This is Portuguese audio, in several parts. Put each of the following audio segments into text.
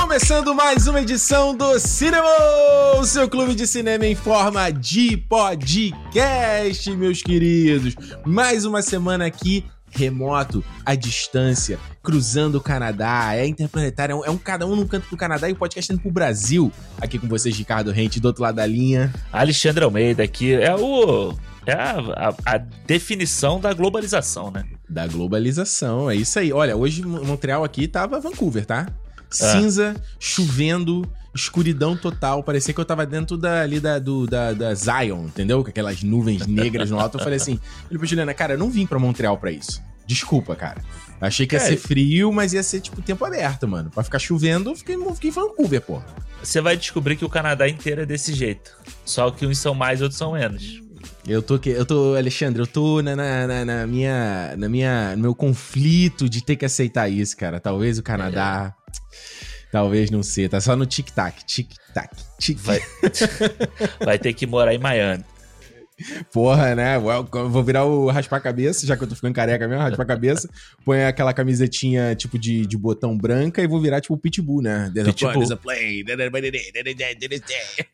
Começando mais uma edição do Cinema, o seu clube de cinema em forma de podcast, meus queridos. Mais uma semana aqui remoto, à distância, cruzando o Canadá, é interplanetário, é um, é um cada um num canto do Canadá e o podcast indo pro Brasil. Aqui com vocês, Ricardo Rente, do outro lado da linha. Alexandre Almeida aqui, é o... É a, a, a definição da globalização, né? Da globalização, é isso aí. Olha, hoje Montreal aqui tava Vancouver, tá? cinza, ah. chovendo, escuridão total. Parecia que eu tava dentro da, ali da, do, da, da Zion, entendeu? Com aquelas nuvens negras no alto. Eu falei assim: falei pra Juliana, cara, eu não vim pra Montreal pra isso. Desculpa, cara. Achei que ia ser frio, mas ia ser, tipo, tempo aberto, mano. Pra ficar chovendo, eu fiquei, fiquei em Vancouver, pô. Você vai descobrir que o Canadá inteiro é desse jeito. Só que uns são mais, outros são menos. Eu tô, eu tô, Alexandre, eu tô na, na, na, minha, na minha, no meu conflito de ter que aceitar isso, cara. Talvez o Canadá, é. Talvez não sei, tá só no tic-tac, tic-tac, tic. Vai, vai ter que morar em Miami. Porra, né? Vou virar o raspar-cabeça, já que eu tô ficando careca mesmo, raspar-cabeça. Põe aquela camisetinha tipo de, de botão branca e vou virar tipo o Pitbull, né? Pitbull.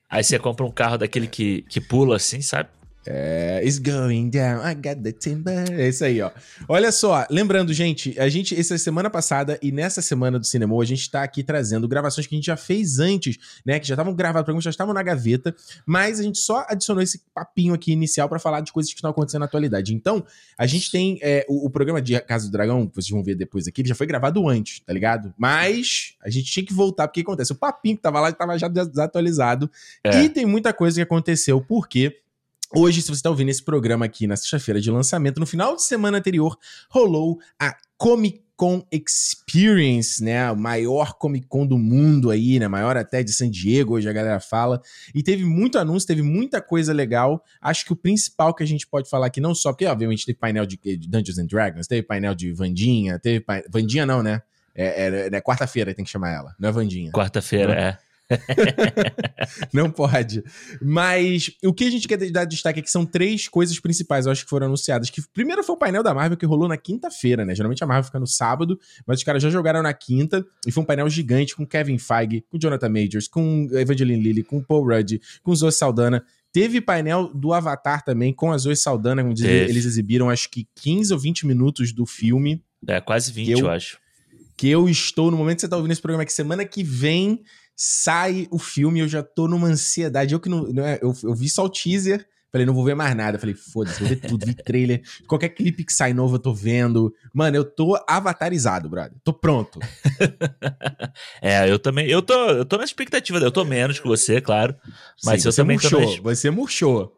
Aí você compra um carro daquele que, que pula assim, sabe? É, it's going down, I got the timber. É isso aí, ó. Olha só, lembrando, gente, a gente, essa semana passada e nessa semana do cinema, a gente tá aqui trazendo gravações que a gente já fez antes, né? Que já estavam gravadas, já estavam na gaveta, mas a gente só adicionou esse papinho aqui inicial para falar de coisas que estão acontecendo na atualidade. Então, a gente tem é, o, o, programa de Casa do Dragão, que vocês vão ver depois aqui, ele já foi gravado antes, tá ligado? Mas a gente tinha que voltar, porque acontece? O papinho que tava lá tava já desatualizado. É. E tem muita coisa que aconteceu, porque Hoje, se você está ouvindo esse programa aqui na sexta-feira de lançamento, no final de semana anterior, rolou a Comic Con Experience, né? O maior Comic Con do mundo aí, né? Maior até de San Diego, hoje a galera fala. E teve muito anúncio, teve muita coisa legal. Acho que o principal que a gente pode falar aqui, não só porque, obviamente, teve painel de, Dungeons and Dragons, teve painel de Vandinha, teve. Vandinha não, né? É, é, é quarta-feira tem que chamar ela, não é Vandinha. Quarta-feira, é. não pode. Mas o que a gente quer dar destaque aqui são três coisas principais, eu acho que foram anunciadas. Que primeiro foi o painel da Marvel que rolou na quinta-feira, né? Geralmente a Marvel fica no sábado, mas os caras já jogaram na quinta e foi um painel gigante com Kevin Feige, com Jonathan Majors, com Evangeline Lilly, com Paul Rudd, com Zoe Saldana. Teve painel do Avatar também com a Zoe Saldana, onde Teve. eles exibiram acho que 15 ou 20 minutos do filme. É, quase 20, eu, eu acho. Que eu estou, no momento que você está ouvindo esse programa, que semana que vem sai o filme, eu já tô numa ansiedade. Eu que não. não é, eu, eu vi só o teaser. Falei, não vou ver mais nada. Falei, foda-se, vou ver tudo, vi trailer. Qualquer clipe que sai novo eu tô vendo. Mano, eu tô avatarizado, brother. Tô pronto. é, eu também. Eu tô, eu tô na expectativa. Eu tô menos que você, claro. Mas Sim, eu também murchou, tô. Na... Você murchou.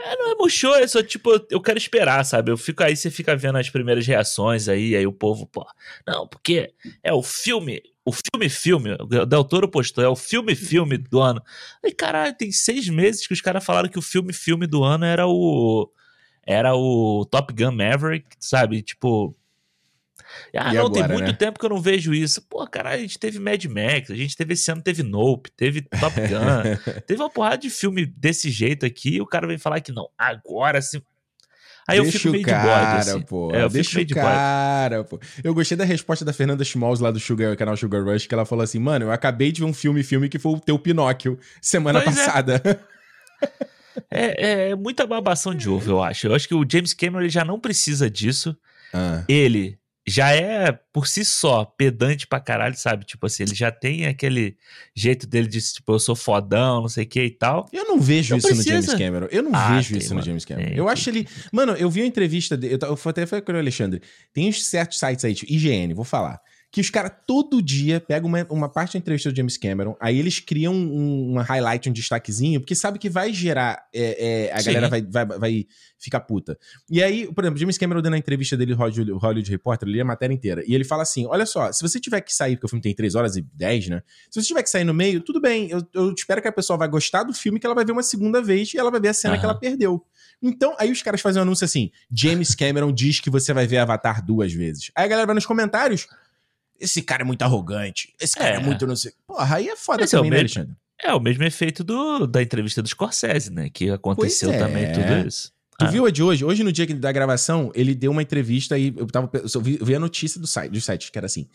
É, não é murchou, é só tipo, eu quero esperar, sabe? Eu fico aí, você fica vendo as primeiras reações aí, aí o povo, pô, não, porque é o filme, o filme-filme, o Del Toro postou, é o filme-filme do ano. Aí, caralho, tem seis meses que os caras falaram que o filme-filme do ano era o. Era o Top Gun Maverick, sabe? Tipo. Ah, e não, agora, tem muito né? tempo que eu não vejo isso. Pô, cara, a gente teve Mad Max, a gente teve esse ano, teve Nope, teve Top Gun, teve uma porrada de filme desse jeito aqui, e o cara vem falar que não, agora sim. Aí Deixa eu fico meio cara, de bode, assim. pô. É, eu Deixa fico meio o cara, pô. Eu gostei da resposta da Fernanda Schmalz lá do Sugar, canal Sugar Rush, que ela falou assim, mano, eu acabei de ver um filme, filme que foi o teu Pinóquio, semana pois é. passada. É. é, é, muita babação de ovo, eu acho. Eu acho que o James Cameron ele já não precisa disso. Ah. Ele já é, por si só, pedante pra caralho, sabe? Tipo assim, ele já tem aquele jeito dele de, tipo, eu sou fodão, não sei o que e tal. Eu não vejo Não isso no precisa. James Cameron. Eu não Ah, vejo tem, isso no mano. James Cameron. Tem, eu tem. acho ele. Mano, eu vi uma entrevista dele. Eu até falei com o Alexandre. Tem uns certos sites aí, tipo IGN, vou falar. Que os caras todo dia pegam uma, uma parte da entrevista do James Cameron, aí eles criam um, uma highlight, um destaquezinho, porque sabe que vai gerar. é, é, a Sim. galera vai, vai, vai ficar puta. E aí, por exemplo, James Cameron dando a entrevista dele no Hollywood, Hollywood Reporter, ele lê a matéria inteira. E ele fala assim: olha só, se você tiver que sair, porque o filme tem 3 horas e 10, né? Se você tiver que sair no meio, tudo bem. Eu, eu espero que a pessoa vai gostar do filme, que ela vai ver uma segunda vez e ela vai ver a cena que Aham. ela perdeu. Então, aí os caras fazem um anúncio assim: James Cameron diz que você vai ver Avatar duas vezes. Aí a galera vai nos comentários. Esse cara é muito arrogante. Esse cara é, É. muito não sei. Porra, aí é foda Esse é o também, né, mesmo- Alexandre? É o mesmo efeito do, da entrevista do Scorsese, né? Que aconteceu é. também tudo isso. Tu Ah. viu a de hoje? Hoje, no dia da gravação, ele deu uma entrevista e eu, tava, eu vi, eu vi a notícia do site, do site, que era assim: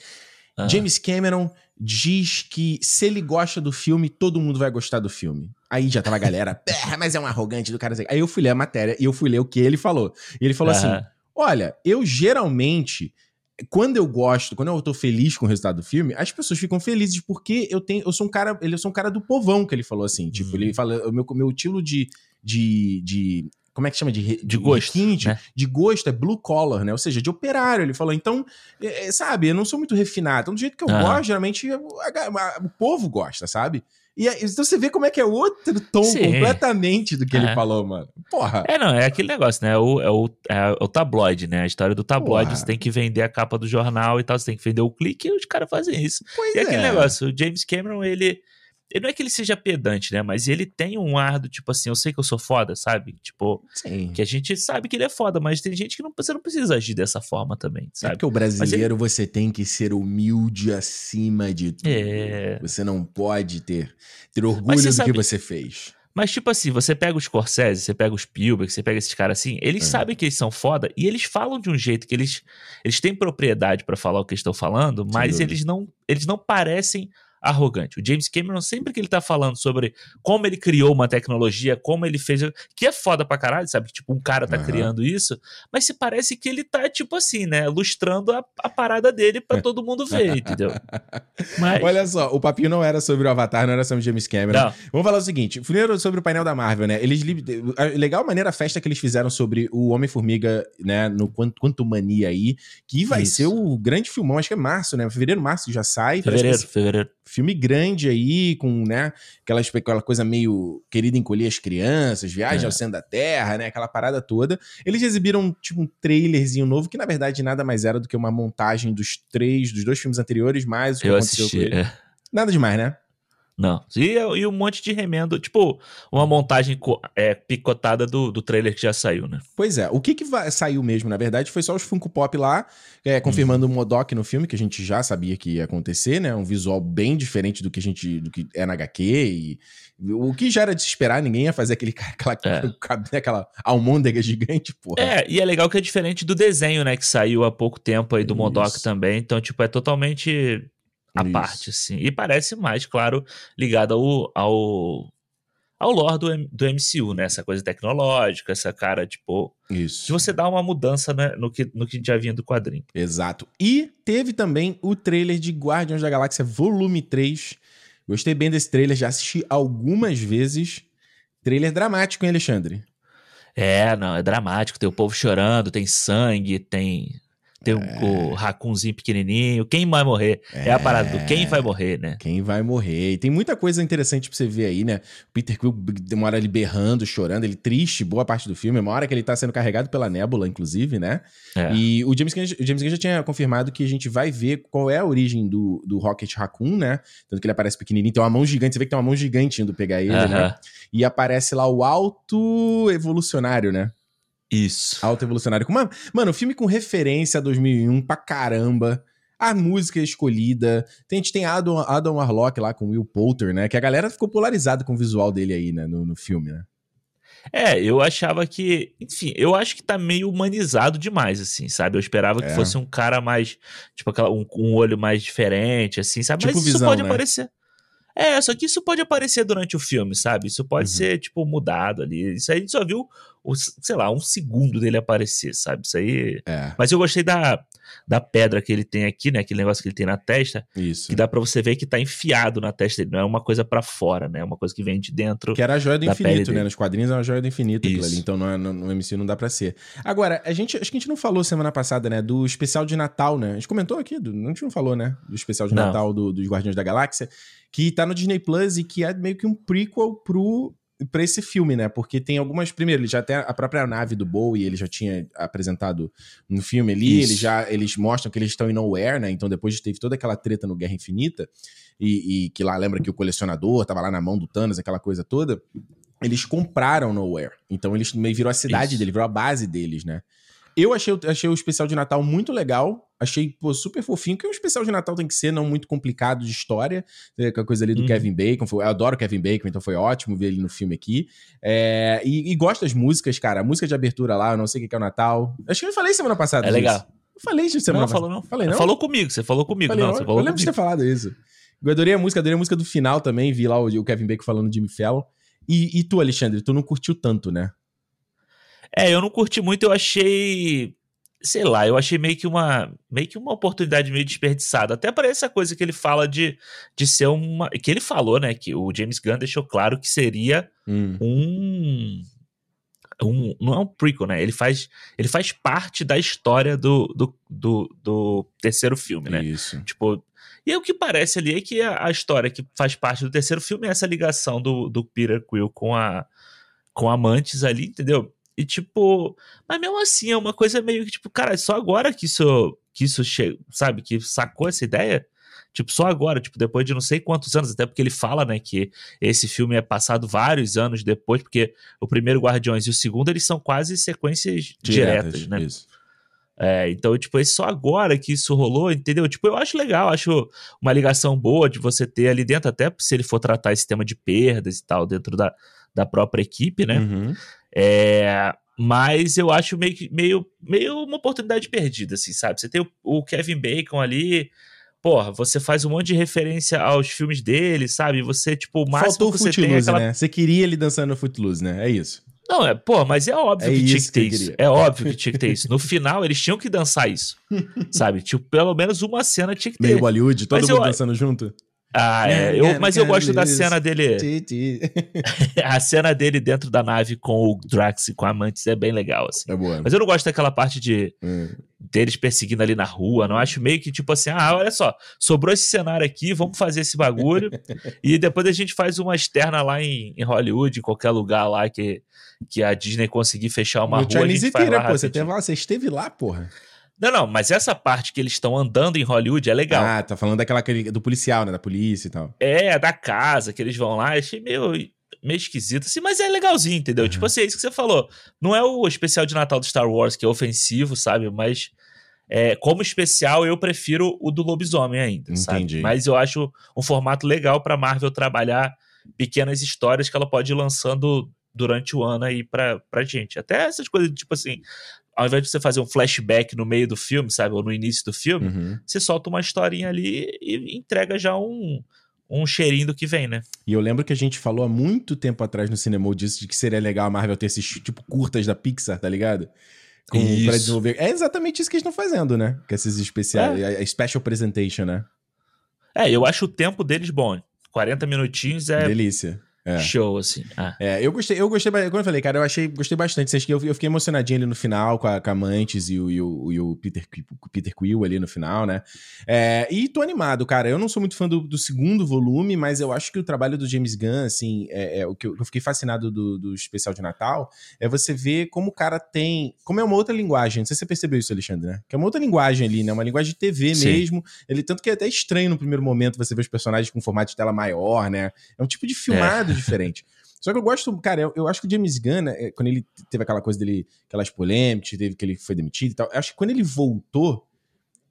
Ah. James Cameron diz que se ele gosta do filme, todo mundo vai gostar do filme. Aí já tava a galera, "Porra, mas é um arrogante do cara. Aí eu fui ler a matéria e eu fui ler o que ele falou. E ele falou assim: Aham. Olha, eu geralmente, quando eu gosto, quando eu tô feliz com o resultado do filme, as pessoas ficam felizes porque eu tenho, eu sou um cara, ele eu sou um cara do povão que ele falou assim, tipo, Uhum. ele fala, o meu meu estilo de de, de como é que chama de re- De gosto, requinte, né? de gosto é blue collar, né? Ou seja, de operário. Ele falou, então, é, é, sabe, eu não sou muito refinado. Então, do jeito que eu Aham. gosto, geralmente a- a- a- o povo gosta, sabe? E aí, então você vê como é que é outro tom Sim. completamente do que ele É. falou, mano. Porra. É, não, é aquele negócio, né? É o, é o, é o tabloide, né? A história do tabloide, Porra. você tem que vender a capa do jornal e tal, você tem que vender o clique e os caras fazem isso. Pois E aquele é. negócio, o James Cameron, ele. Ele não é que ele seja pedante, né? Mas ele tem um ar do tipo assim, eu sei que eu sou foda, sabe? Tipo, Sim. que a gente sabe que ele é foda, mas tem gente que não, você não precisa agir dessa forma também, É sabe? porque o brasileiro você tem que ser humilde acima de tudo. É. Você não pode ter, ter orgulho do sabe- que você fez. Mas, tipo assim, você pega os Scorsese, você pega os Spielberg, você pega esses caras assim, eles É. sabem que eles são foda e eles falam de um jeito que eles, eles têm propriedade pra falar o que estão falando, mas eles não, eles não parecem arrogantes. O James Cameron, sempre que ele tá falando sobre como ele criou uma tecnologia, como ele fez, que é foda pra caralho, sabe? Tipo, um cara tá Aham. criando isso, mas se parece que ele tá, tipo assim, né, lustrando a, a parada dele pra todo mundo ver, entendeu? Mas, Olha só, o papinho não era sobre o Avatar, não era sobre o James Cameron. não, Vamos falar o seguinte: primeiro sobre o painel da Marvel, né? Eles legal maneira a festa que eles fizeram sobre o Homem-Formiga, né? No Quanto, Quanto Mania aí, que vai Isso. ser o grande filmão, acho que é março, né? Fevereiro, março já sai. fevereiro, fevereiro. Filme grande aí, com, né? Aquela, aquela coisa meio querida encolher as crianças, viagem É. ao centro da Terra, né? Aquela parada toda. Eles exibiram, tipo, um trailerzinho novo, que na verdade nada mais era do que uma montagem dos três, dos dois filmes anteriores, mais o que Eu aconteceu com assisti, ele. é. Nada demais, né? Não. E, e um monte de remendo, tipo, uma montagem é, picotada do, do trailer que já saiu, né? Pois é, o que que vai- saiu mesmo, na verdade, foi só os Funko Pop lá, é, confirmando o Modok no filme, que a gente já sabia que ia acontecer, né? Um visual bem diferente do que a gente, do que é na HQ e o que já era de se esperar, ninguém ia fazer aquele aquela, É. aquela almôndega gigante, porra. É, e é legal que é diferente do desenho, né, que saiu há pouco tempo aí do Modok também. Então, tipo, é totalmente à Isso. parte, assim. E parece mais, claro, ligado ao, ao, ao lore do, do MCU, né? Essa coisa tecnológica, essa cara, tipo, Isso. de você dar uma mudança né, no, que, no que já vinha do quadrinho. Exato. E teve também o trailer de Guardiões da Galáxia Volume 3. Gostei bem desse trailer, já assisti algumas vezes. Trailer dramático, hein, Alexandre? É, não, é dramático. Tem o povo chorando, tem sangue, tem. Tem o- É. o racunzinho pequenininho. Quem vai morrer? É, a parada do quem vai morrer, né? Quem vai morrer. E tem muita coisa interessante pra você ver aí, né? O Peter Quill, hora ele berrando, chorando, ele triste, boa parte do filme. Uma hora que ele tá sendo carregado pela nébula, inclusive, né? É. E o James, Gunn, o James Gunn já tinha confirmado que a gente vai ver qual é a origem do, do Rocket Raccoon, né? Tanto que ele aparece pequenininho, tem uma mão gigante. Você vê que tem uma mão gigante indo pegar ele, né? Aham. E aparece lá o Alto Evolucionário, né? Isso. Alto Evolucionário. Com uma- Mano, filme com referência a 2001 pra caramba. A música escolhida. Tem, a gente tem Adam, Adam Warlock lá com Will Poulter, né? Que a galera ficou polarizada com o visual dele aí, né? No, no filme, né? É, eu achava que. Enfim, eu acho que tá meio humanizado demais, assim, sabe? Eu esperava que É. fosse um cara mais. Tipo, aquela, um, um olho mais diferente, assim, sabe? Tipo Mas isso Visão, pode né? aparecer. É, só que isso pode aparecer durante o filme, sabe? Isso pode Uhum. ser, tipo, mudado ali. Isso aí a gente só viu sei lá, um segundo dele aparecer, sabe? Isso aí. É. Mas eu gostei da, da pedra que ele tem aqui, né? Aquele negócio que ele tem na testa, Isso. que dá pra você ver que tá enfiado na testa dele. Não é uma coisa pra fora, né? É uma coisa que vem de dentro. Que era a joia do infinito, né? Nos quadrinhos é uma joia do infinito aquilo ali. Então não é- no, no MCU não dá pra ser. Agora, a gente, acho que a gente não falou semana passada, né? Do especial de Natal, né? A gente comentou aqui, do, a gente não falou, né? Do especial de Não. Natal do- dos Guardiões da Galáxia, que tá no Disney Plus e que é meio que um prequel pro. Pra esse filme, né? Porque tem algumas. Primeiro, ele já tem a própria nave do Bowie, ele já tinha apresentado no filme ali. Isso. Eles já eles mostram que eles estão em Nowhere, né? Então, depois teve toda aquela treta no Guerra Infinita, e, e que lá lembra que o colecionador tava lá na mão do Thanos, aquela coisa toda eles compraram Nowhere. Então eles meio virou a cidade Isso. dele, virou a base deles, né? Eu achei, o- achei o especial de Natal muito legal. Achei, pô, super fofinho, que um especial de Natal tem que ser, não muito complicado de história. É, Com a coisa ali do Uhum. Kevin Bacon. Foi, eu adoro o Kevin Bacon, então foi ótimo ver ele no filme aqui. É, e, e gosto das músicas, cara. A música de abertura lá, eu não sei o que é o Natal. Acho que eu falei semana passada. É disso. legal. Eu falei isso semana Não, falou não. passada. Falei, não? Falou comigo, você falou comigo. Falei, não, eu, você eu falou lembro de ter comigo. falado isso. Eu adorei a música, adorei a música do final também. Vi lá o, o Kevin Bacon falando de Jimmy Fallon. E, e tu, Alexandre, tu não curtiu tanto, né? É, eu não curti muito, eu achei. Sei lá, eu achei meio que uma meio que uma oportunidade meio desperdiçada. Até para essa coisa que ele fala de, de ser uma. Que ele falou, né? Que o James Gunn deixou claro que seria Hum. um. um não é um prequel, né? Ele faz, ele faz parte da história do, do, do, do terceiro filme, né? Isso. Tipo, e o que parece ali é que a, a história que faz parte do terceiro filme é essa ligação do, do Peter Quill com a com a Mantis ali, entendeu? E tipo, mas mesmo assim é uma coisa meio que tipo, cara, só agora que isso que isso chega, sabe, que sacou essa ideia? Tipo, só agora, tipo, depois de não sei quantos anos, até porque ele fala, né, que esse filme é passado vários anos depois, porque o primeiro Guardiões e o segundo, eles são quase sequências diretas, né? Isso. É, então, tipo, é só agora que isso rolou, entendeu? Tipo, eu acho legal, acho uma ligação boa de você ter ali dentro, até se ele for tratar esse tema de perdas e tal, dentro da, da própria equipe, né? Uhum. É, mas eu acho meio, meio, meio uma oportunidade perdida, assim, sabe? Você tem o, o Kevin Bacon ali, porra, você faz um monte de referência aos filmes dele, sabe? Você, tipo, o máximo Faltou o que você tem é Footloose, aquela né? Você queria ele dançando no Footloose, né? É isso. Não, é, pô, mas é óbvio É que tinha que ter que isso. É óbvio que tinha que ter isso. No final, eles tinham que dançar isso. sabe? Tipo, pelo menos uma cena tinha que ter. Meio Bollywood, todo Mas mundo eu- dançando junto. Ah, é. Né, Eu, né, mas eu né, gosto da cena dele. A cena dele dentro da nave com o Drax e com a Mantis é bem legal, assim. É boa. Mas eu não gosto daquela parte de Hum. deles perseguindo ali na rua. Não acho meio que tipo assim, ah, olha só, sobrou esse cenário aqui, vamos fazer esse bagulho. e depois a gente faz uma externa lá em, em Hollywood, em qualquer lugar lá que, que a Disney conseguir fechar uma No rua. a Chinese gente faz Theater, lá pô. Você, teve lá, você esteve lá, porra. Não, não, mas essa parte que eles estão andando em Hollywood é legal. Ah, tá falando daquela do policial, né? Da polícia e tal. É, da casa que eles vão lá, achei meio, meio esquisito, assim, mas é legalzinho, entendeu? Uhum. Tipo assim, é isso que você falou. Não é o especial de Natal do Star Wars, que é ofensivo, sabe? Mas é, como especial, eu prefiro o do lobisomem ainda, sabe? Entendi. Mas eu acho um formato legal pra Marvel trabalhar pequenas histórias que ela pode ir lançando durante o ano aí pra, pra gente. Até essas coisas, tipo assim, ao invés de você fazer um flashback no meio do filme, sabe? Ou no início do filme, Uhum. você solta uma historinha ali e entrega já um, um cheirinho do que vem, né? E eu lembro que a gente falou há muito tempo atrás no cinema disso, de que seria legal a Marvel ter esses, tipo, curtas da Pixar, tá ligado? Com, Isso. pra desenvolver. É exatamente isso que eles estão fazendo, né? Com esses especiais. A, a Special Presentation, né? É, eu acho o tempo deles bom. 40 minutinhos é Delícia. É. show, assim. Ah. É, eu gostei, eu gostei, como eu falei, cara, eu achei, gostei bastante. Que Eu, eu fiquei emocionadinho ali no final com a, com a Mantis e o, e o, e o Peter, Peter Quill ali no final, né? É, e tô animado, cara. Eu não sou muito fã do, do segundo volume, mas eu acho que o trabalho do James Gunn, assim, é, é o que eu, eu fiquei fascinado do, do especial de Natal, é você ver como o cara tem. Como é uma outra linguagem. Não sei se você percebeu isso, Alexandre, né? Que é uma outra linguagem ali, né? Uma linguagem de TV Sim. mesmo. Ele, tanto que é até estranho no primeiro momento você ver os personagens com formato de tela maior, né? É um tipo de filmado diferente. Só que eu gosto, cara, eu, eu acho que o James Gunn, né, quando ele teve aquela coisa dele, aquelas polêmicas, teve que ele foi demitido e tal, eu acho que quando ele voltou,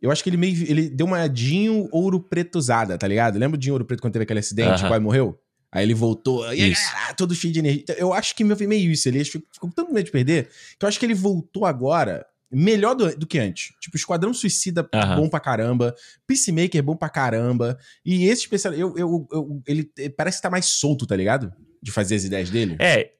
eu acho que ele meio. Ele deu uma Dinho ouro pretosada, tá ligado? Lembra o Dinho ouro preto quando teve aquele acidente, Aham. quase morreu? Aí ele voltou, e ah, todo cheio de energia. Então, eu acho que meu meio isso. Ele ficou ficou com tanto medo de perder, que eu acho que ele voltou agora melhor do, do que antes. Tipo, Esquadrão Suicida Aham. bom pra caramba, Peacemaker bom pra caramba, e esse especial, eu, eu, eu- ele parece que tá mais solto, tá ligado? De fazer as ideias dele. É.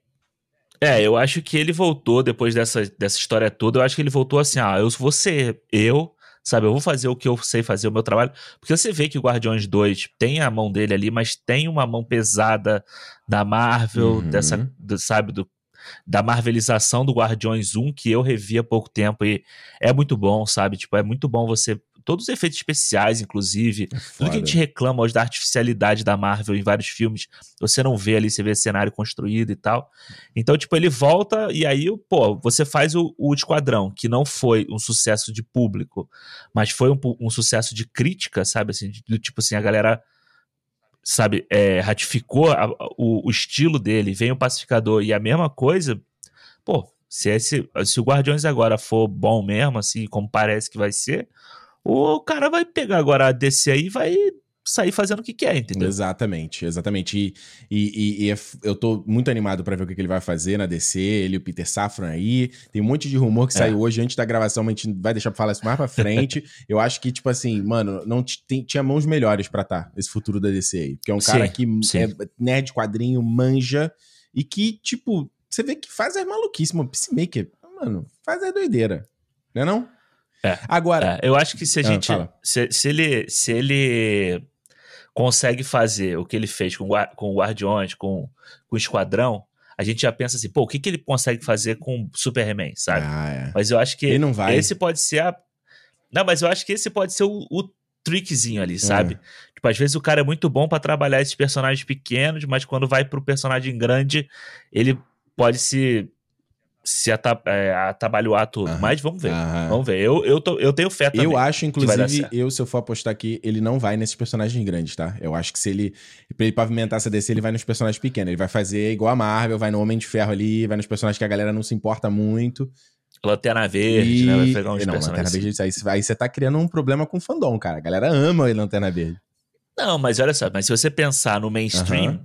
É, eu acho que ele voltou depois dessa, dessa história toda. Eu acho que ele voltou assim: ah, eu vou ser eu, sabe? Eu vou fazer o que eu sei fazer, o meu trabalho. Porque você vê que o Guardiões 2 tem a mão dele ali, mas tem uma mão pesada da Marvel, uhum. dessa, do, sabe? Do, da marvelização do Guardiões 1, que eu revi há pouco tempo e é muito bom, sabe? Tipo, é muito bom você todos os efeitos especiais, inclusive. É tudo que a gente reclama hoje da artificialidade da Marvel em vários filmes, você não vê ali, você vê cenário construído e tal. Então, tipo, ele volta e aí, pô, você faz o, o Esquadrão, que não foi um sucesso de público, mas foi um, um sucesso de crítica, sabe? Assim, do tipo assim, a galera sabe, é, ratificou a, o, o, estilo dele, vem o Pacificador e a mesma coisa, pô, se, esse, se o Guardiões agora for bom mesmo, assim, como parece que vai ser, o cara vai pegar agora a DC aí e vai sair fazendo o que quer, entendeu? Exatamente, exatamente. E, e, e, e eu tô muito animado para ver o que, que, ele vai fazer na DC, ele e o Peter Safran aí. Tem um monte de rumor que é. saiu hoje antes da gravação, mas a gente vai deixar pra falar isso mais pra frente. eu acho que, tipo assim, mano, não tem, tinha mãos melhores pra tá esse futuro da DC aí. Porque é um cara sim, que sim. é nerd quadrinho, manja, e que, tipo, você vê que faz as maluquices, mano. Peacemaker, mano, faz a doideira. Não é não? É. Agora. É, eu acho que se a ah, gente. se, se, ele, se ele consegue fazer o que ele fez com, com o Guardiões, com, com o Esquadrão, a gente já pensa assim, pô, o que, que ele consegue fazer com Superman, sabe? Ah, é. Mas eu acho que ele não vai. esse pode ser a. Não, mas eu acho que esse pode ser o, o trickzinho ali, sabe? É. Tipo, às vezes o cara é muito bom para trabalhar esses personagens pequenos, mas quando vai pro personagem grande, ele pode se se ata é, atabalhoar tudo. Mas vamos ver. Vamos ver. Eu, eu, tô, eu tenho fé também. Eu acho, inclusive, eu, se eu for apostar aqui, ele não vai nesses personagens grandes, tá? Eu acho que se ele. Pra ele pavimentar essa DC, ele vai nos personagens pequenos. Ele vai fazer igual a Marvel, vai no Homem de Ferro ali, vai nos personagens que a galera não se importa muito. Lanterna Verde, e... né? Vai pegar uns não, Lanterna Verde, aí, aí você tá criando um problema com o fandom, cara. A galera ama a Lanterna Verde. Não, mas olha só, mas se você pensar no mainstream, uhum.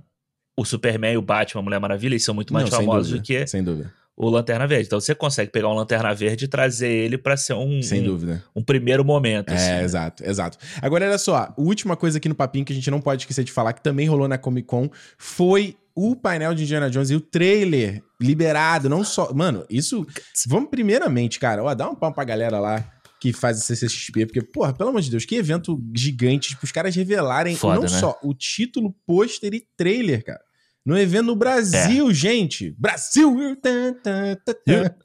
o Superman, o Batman, a Mulher Maravilha, eles são muito mais não, famosos dúvida, do que. Sem dúvida o Lanterna Verde. Então você consegue pegar um Lanterna Verde e trazer ele para ser um, Sem dúvida. Um, um primeiro momento. É, assim, né? exato, exato. Agora, olha só, a última coisa aqui no papinho que a gente não pode esquecer de falar, que também rolou na Comic Con, foi o painel de Indiana Jones e o trailer liberado, não só. Mano, isso. Vamos primeiramente, cara, ó, dá um pau pra galera lá que faz a CCXP, porque, porra, pelo amor de Deus, que evento gigante, tipo, os caras revelarem Foda, não né? só o título, pôster e trailer, cara no evento no Brasil, é. gente. Brasil!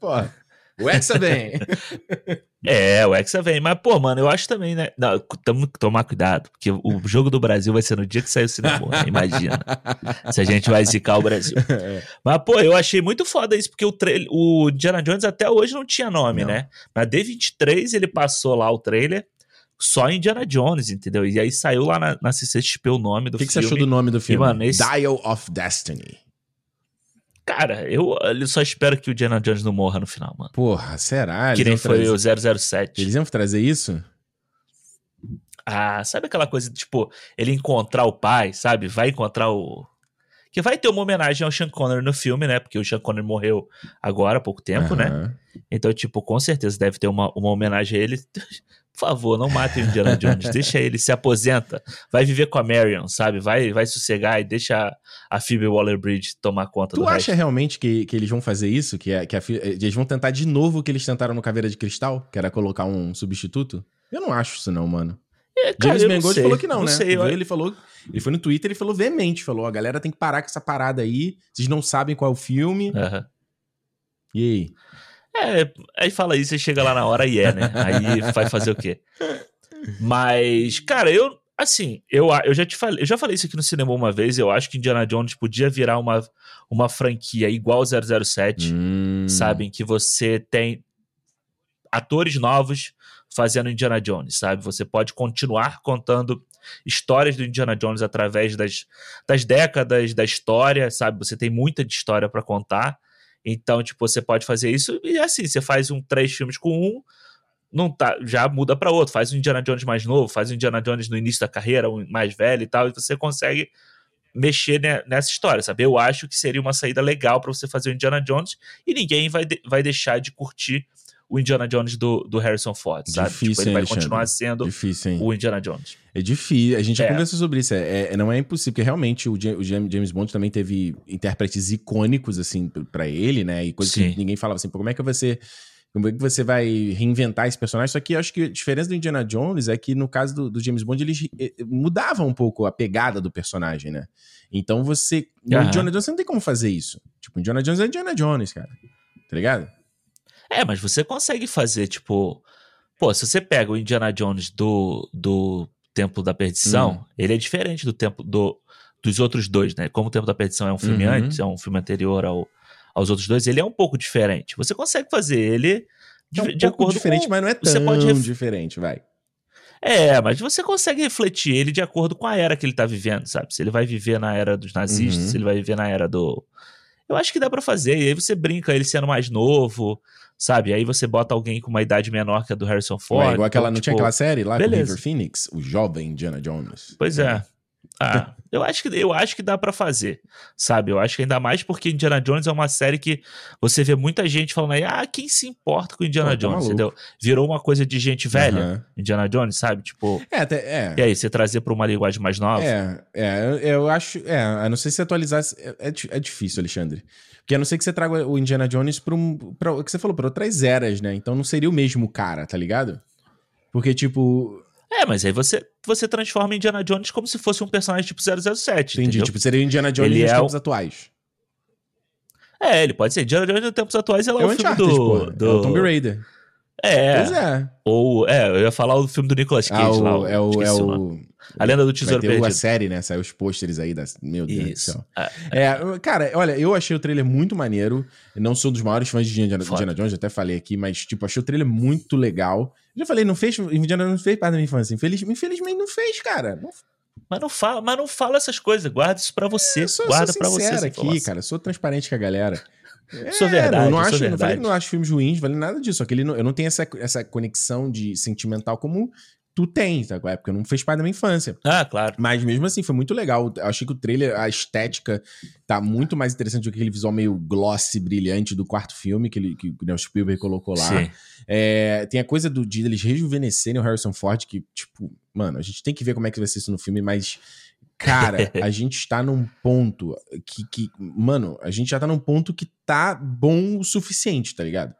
Pô, o Hexa vem. é, o Hexa vem. Mas, pô, mano, eu acho também, né? Não, temos que tomar cuidado, porque o jogo do Brasil vai ser no dia que sair o cinema, né? Imagina. se a gente vai zicar o Brasil. É. Mas, pô, eu achei muito foda isso, porque o, o Indiana Jones até hoje não tinha nome, não. né? Na D23 ele passou lá o trailer só Indiana Jones, entendeu? E aí saiu lá na, na CCXP o nome do que filme. O que você achou do nome do filme? E, mano, esse... Dial of Destiny. Cara, eu, eu só espero que o Indiana Jones não morra no final, mano. Porra, será? que nem foi trazer... o 007. Eles iam trazer isso? Ah, sabe aquela coisa, tipo, ele encontrar o pai, sabe? Vai encontrar o... Que vai ter uma homenagem ao Sean Connery no filme, né? Porque o Sean Connery morreu agora há pouco tempo, uhum. né? Então, tipo, com certeza deve ter uma, uma homenagem a ele. Por favor, não mate o Indiana Jones. deixa ele, se aposenta. Vai viver com a Marion, sabe? Vai, vai sossegar e deixa a Phoebe Waller-Bridge tomar conta tu do acha resto. realmente que, que eles vão fazer isso? Que, é, que a, eles vão tentar de novo o que eles tentaram no Caveira de Cristal? Que era colocar um substituto? Eu não acho isso não, mano. É, cara, James Mangold falou que não, não né? Sei, eu... Ele falou... Ele foi no Twitter e falou veemente, falou, a galera tem que parar com essa parada aí, vocês não sabem qual é o filme. Uhum. E aí? É, aí fala isso e chega lá na hora e é, né? Aí vai fazer o quê? Mas, cara, eu, assim, eu, eu já te falei, eu já falei isso aqui no cinema uma vez, eu acho que Indiana Jones podia virar uma, uma franquia igual 007, hum. sabem? Que você tem atores novos fazendo Indiana Jones, sabe? Você pode continuar contando histórias do Indiana Jones através das, das décadas da história, sabe? Você tem muita história para contar. Então, tipo, você pode fazer isso e assim, você faz um três filmes com um, não tá, já muda para outro, faz um Indiana Jones mais novo, faz um Indiana Jones no início da carreira, um mais velho e tal, e você consegue mexer nessa história, sabe? Eu acho que seria uma saída legal para você fazer o Indiana Jones e ninguém vai, de, vai deixar de curtir o Indiana Jones do, do Harrison Ford, sabe? Difícil, tipo, ele hein, vai Alexandre? continuar sendo Difícil, o Indiana Jones. É difícil. A gente já É. conversou sobre isso. É, é- não é impossível, porque realmente o, Ja- o Jam- James Bond também teve intérpretes icônicos, assim, p- pra ele, né? E coisas Sim. que ninguém falava assim, pô, como é que você. Como é que você vai reinventar esse personagem? Só que eu acho que a diferença do Indiana Jones é que, no caso do, do James Bond, eles eh, eh, mudavam um pouco a pegada do personagem, né? Então você. No. Indiana Jones você não tem como fazer isso. Tipo, Indiana Jones é Indiana Jones, cara. Tá ligado? É, mas você consegue fazer, tipo. Pô, se você pega o Indiana Jones do, do Templo da Perdição, Hum. ele é diferente do tempo do, dos outros dois, né? Como o Templo da Perdição é um filme Uhum. antes, é um filme anterior ao, aos outros dois, ele é um pouco diferente. Você consegue fazer ele de, É um de acordo diferente, com. mas não é você tão pode ref- diferente, vai. É, mas você consegue refletir ele de acordo com a era que ele tá vivendo, sabe? Se ele vai viver na era dos nazistas, Uhum. se ele vai viver na era do. Eu acho que dá pra fazer. E aí você brinca ele sendo mais novo, sabe? Aí você bota alguém com uma idade menor que a do Harrison Ford. Ué, igual aquela, então, não tinha tipo, aquela série lá com o beleza. River Phoenix? O jovem Indiana Jones. Pois é. Ah, eu acho que eu acho que dá pra fazer, sabe? Eu acho que ainda mais porque Indiana Jones é uma série que você vê muita gente falando aí, ah, quem se importa com Indiana Pô, tá Jones, maluco. entendeu? Virou uma coisa de gente velha, Aham. Indiana Jones, sabe? Tipo, É, até, é. e aí você trazer pra uma linguagem mais nova? É, é, eu, eu acho. É, a não ser se atualizasse. É, é, é difícil, Alexandre. Porque a não ser que você traga o Indiana Jones pra, um, pra o que você falou, pra outras eras, né? Então não seria o mesmo cara, tá ligado? Porque, tipo. É, mas aí você, você transforma Indiana Jones como se fosse um personagem tipo 007, Entendi. entendeu? Tipo, seria Indiana Jones Ele nos é tempos o- atuais. É, ele pode ser. Indiana Jones nos tempos atuais é, É o o filme do, do... É o Tomb Raider. É, Pois é. ou... É, eu ia falar o filme do Nicolas Cage Ah, o- lá. é o. É o A Lenda do Tesouro ter o- a Perdido. série, né? Saiu os pôsteres aí. Meu Deus do Isso. céu. É, É, cara, olha, eu achei o trailer muito maneiro. Eu não sou um dos maiores fãs de Indiana, Jones, até falei aqui, mas, tipo, achei o trailer muito legal. Eu já falei, não fez. Indiana Jones não fez parte da minha infância. Infeliz, infelizmente não fez, cara. Não, Mas não fala, mas não fala essas coisas. Guarda isso pra você. eu sou, Guarda pra você. aqui, cara. Sou transparente com a galera. Isso é É, verdade, Eu não, é acho, não falei verdade. que não acho filmes ruins, não falei nada disso. Só que ele não- eu não tenho essa, essa conexão de sentimental como tu tens, tá? Porque não fez parte da minha infância. Ah, claro. Mas mesmo assim, foi muito legal. Eu achei que o trailer, a estética, tá muito mais interessante do que aquele visual meio glossy, brilhante do quarto filme que, ele, que né, o Spielberg colocou lá. É, tem a coisa do, de eles rejuvenescerem o Harrison Ford, que, tipo, mano, a gente tem que ver como é que vai ser isso no filme, mas. Cara, a gente está num ponto que, que. Mano, a gente já tá num ponto que tá bom o suficiente, tá ligado?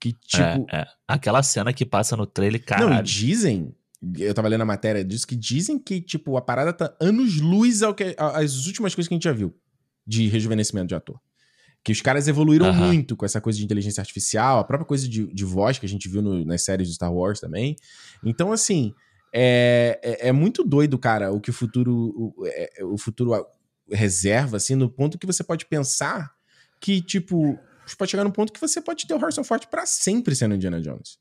Que, tipo. é, é. Aquela cena que passa no trailer, Não, e caralho. dizem, eu tava lendo a matéria disso, que dizem que, tipo, a parada tá anos-luz ao que, a- às últimas coisas que a gente já viu de rejuvenescimento de ator. Que os caras evoluíram Aham. muito com essa coisa de inteligência artificial, a própria coisa de, de voz que a gente viu no- nas séries de Star Wars também. Então, assim, é, é, é muito doido, cara, o que o futuro, o, é- o futuro reserva, assim, no ponto que você pode pensar que, tipo, você pode chegar num ponto que você pode ter o Harrison Ford pra sempre sendo Indiana Jones.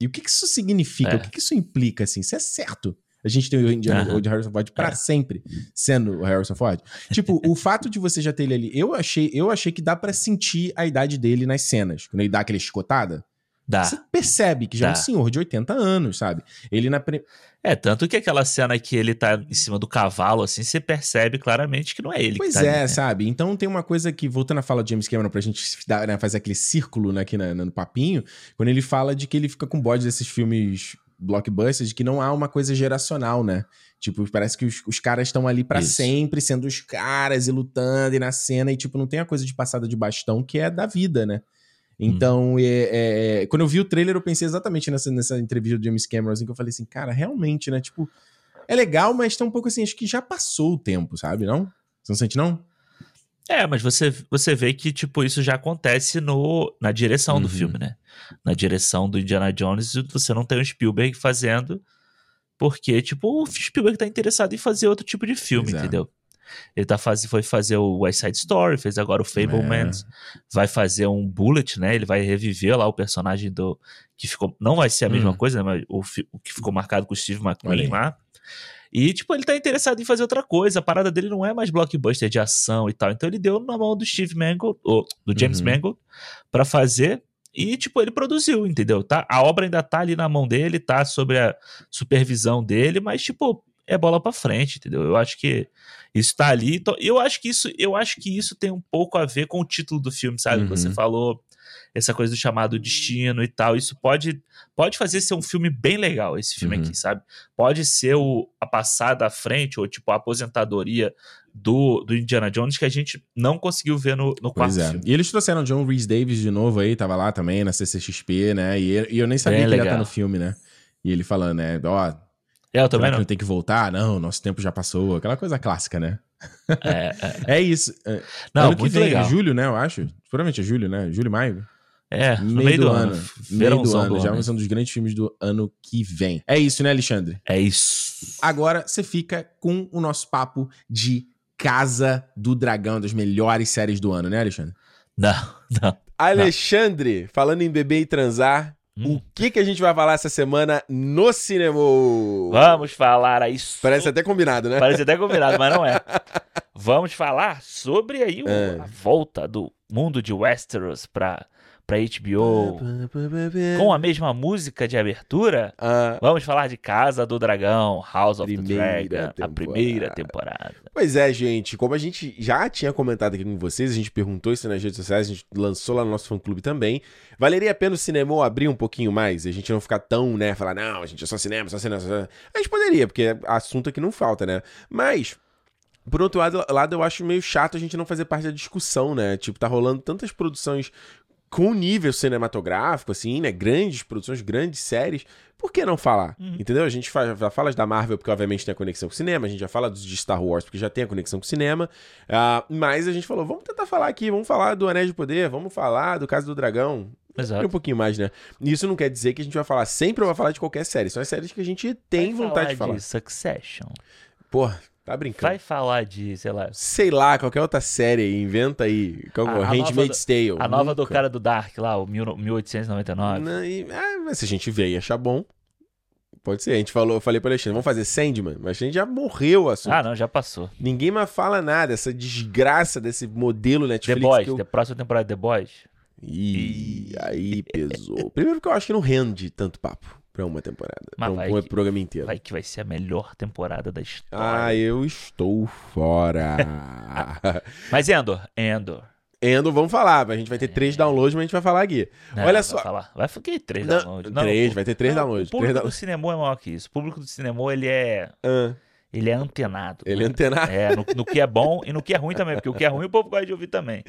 E o que, que isso significa? É. O que, que isso implica, assim? Se é certo a gente ter o, Indiana, Aham. o Harrison Ford pra É. sempre sendo o Harrison Ford? tipo, o fato de você já ter ele ali, eu achei, eu achei que dá pra sentir a idade dele nas cenas. Quando ele dá aquela escotada, Dá. você percebe que já é um Dá. senhor de 80 anos, sabe? Ele na. Pre... É, tanto que aquela cena que ele tá em cima do cavalo, assim, você percebe claramente que não é ele Pois que tá é, ali, né? sabe? Então tem uma coisa que, voltando a fala de James Cameron, pra gente dar, né, fazer aquele círculo né, aqui na- no papinho, quando ele fala de que ele fica com bode desses filmes blockbusters, de que não há uma coisa geracional, né? Tipo, parece que os, os caras estão ali pra Isso. sempre, sendo os caras e lutando e na cena, e tipo, não tem a coisa de passada de bastão que é da vida, né? Então, é, é, é, quando eu vi o trailer, eu pensei exatamente nessa, nessa entrevista do James Cameron, assim, que eu falei assim, cara, realmente, né? Tipo, é legal, mas tá um pouco assim, acho que já passou o tempo, sabe? Não? Você não sente, não? É, mas você, você vê que, tipo, isso já acontece no, na direção do Uhum. filme, né? Na direção do Indiana Jones, você não tem o Spielberg fazendo, porque, tipo, o Spielberg tá interessado em fazer outro tipo de filme, é. entendeu? Ele tá faz, foi fazer o West Side Story, fez agora o Fablemans, vai fazer um Bullet, né? Ele vai reviver lá o personagem do. que ficou. Não vai ser a mesma Hum. coisa, né? Mas o, fi- o que ficou marcado com o Steve McQueen lá. E, tipo, ele tá interessado em fazer outra coisa. A parada dele não é mais blockbuster de ação e tal. Então ele deu na mão do Steve Mangold, ou do James Uhum. Mangold, pra fazer. E, tipo, ele produziu, entendeu? Tá? A obra ainda tá ali na mão dele, tá sob a supervisão dele, mas, tipo, é bola pra frente, entendeu? Eu acho que isso tá ali. Então, eu acho que isso, eu acho que isso tem um pouco a ver com o título do filme, sabe? Uhum. Você falou essa coisa do chamado destino e tal. Isso pode, pode fazer ser um filme bem legal, esse filme Uhum. aqui, sabe? Pode ser o, a passada à frente, ou tipo a aposentadoria do, do Indiana Jones que a gente não conseguiu ver no, no quarto é. filme. E eles trouxeram o John Rhys Davis de novo aí, tava lá também na CCXP, né? E, e eu nem sabia Bem que ele ia legal. estar no filme, né? E ele falando, né? Ó, É, eu será também que não. não tem que voltar? Não, nosso tempo já passou. Aquela coisa clássica, né? É, é. É isso. É, Não, ano que muito vem, legal. é julho, né? Eu acho. Provavelmente é julho, né? Julho, maio. É, no meio, do, ano. meio do ano. Já vai ser um dos grandes filmes do ano que vem. É isso, né, Alexandre? É isso. Agora você fica com o nosso papo de Casa do Dragão, das melhores séries do ano, né, Alexandre? Não, não. Alexandre, falando em beber e transar, Hum. o que, que a gente vai falar essa semana no cinema? Vamos falar aí sobre... Parece até combinado, né? Parece até combinado, mas não é. Vamos falar sobre aí o- É. a volta do mundo de Westeros pra, pra HBO com a mesma música de abertura. Ah, Vamos falar de Casa do Dragão, House of the Dragon, a temporada. primeira temporada. Pois é, gente. Como a gente já tinha comentado aqui com vocês, a gente perguntou isso nas redes sociais, a gente lançou lá no nosso fã-clube também. Valeria a pena o cinema abrir um pouquinho mais? A gente não ficar tão, né, falar, não, a gente é só cinema, só cinema, só cinema. A gente poderia, porque assunto aqui não falta, né? Mas... Por outro lado, lado, eu acho meio chato a gente não fazer parte da discussão, né? Tipo, tá rolando tantas produções com nível cinematográfico, assim, né? Grandes produções, grandes séries. Por que não falar? Uhum. Entendeu? A gente já fala da Marvel porque, obviamente, tem a conexão com o cinema. A gente já fala dos de Star Wars porque já tem a conexão com o cinema. Ah, mas a gente falou, vamos tentar falar aqui, vamos falar do Anéis de Poder, vamos falar do Caso do Dragão. E um Exato. pouquinho mais, né? Isso não quer dizer que a gente vai falar sempre ou vai falar de qualquer série. São as séries que a gente tem Vai vontade de falar. de Succession. Porra, tá brincando. Vai falar de, sei lá, Sei lá, qualquer outra série aí, inventa aí. Como A- Handmaid's Tale. a nova do Nunca. cara do Dark lá, o mil- 1899. Não, e- ah, mas se a gente ver e achar bom, pode ser. A gente falou, eu falei pro Alexandre, vamos fazer Sandman, mas a gente já morreu o assunto. Ah, não, já passou. Ninguém mais fala nada, essa desgraça desse modelo The Netflix. Boys, que eu... próxima temporada The Boys. Ih, aí pesou. Primeiro porque eu acho que não rende tanto papo pra uma temporada. Mas pra um, um que- programa inteiro. Vai que vai ser a melhor temporada da história. Ah, eu estou fora. Mas Endor, Endor. Endo, vamos falar. A gente vai ter três downloads, mas a gente vai falar aqui. Não, Olha vai só. Falar. Vai ficar três Não, downloads. Não, três, vai ter três não, downloads. O público Três do down- cinema é maior que isso. O público do cinema, ele é, Ah, ele é antenado. ele é antenado. É, no, no que é bom e no que é ruim também, porque o que é ruim o povo gosta de ouvir também.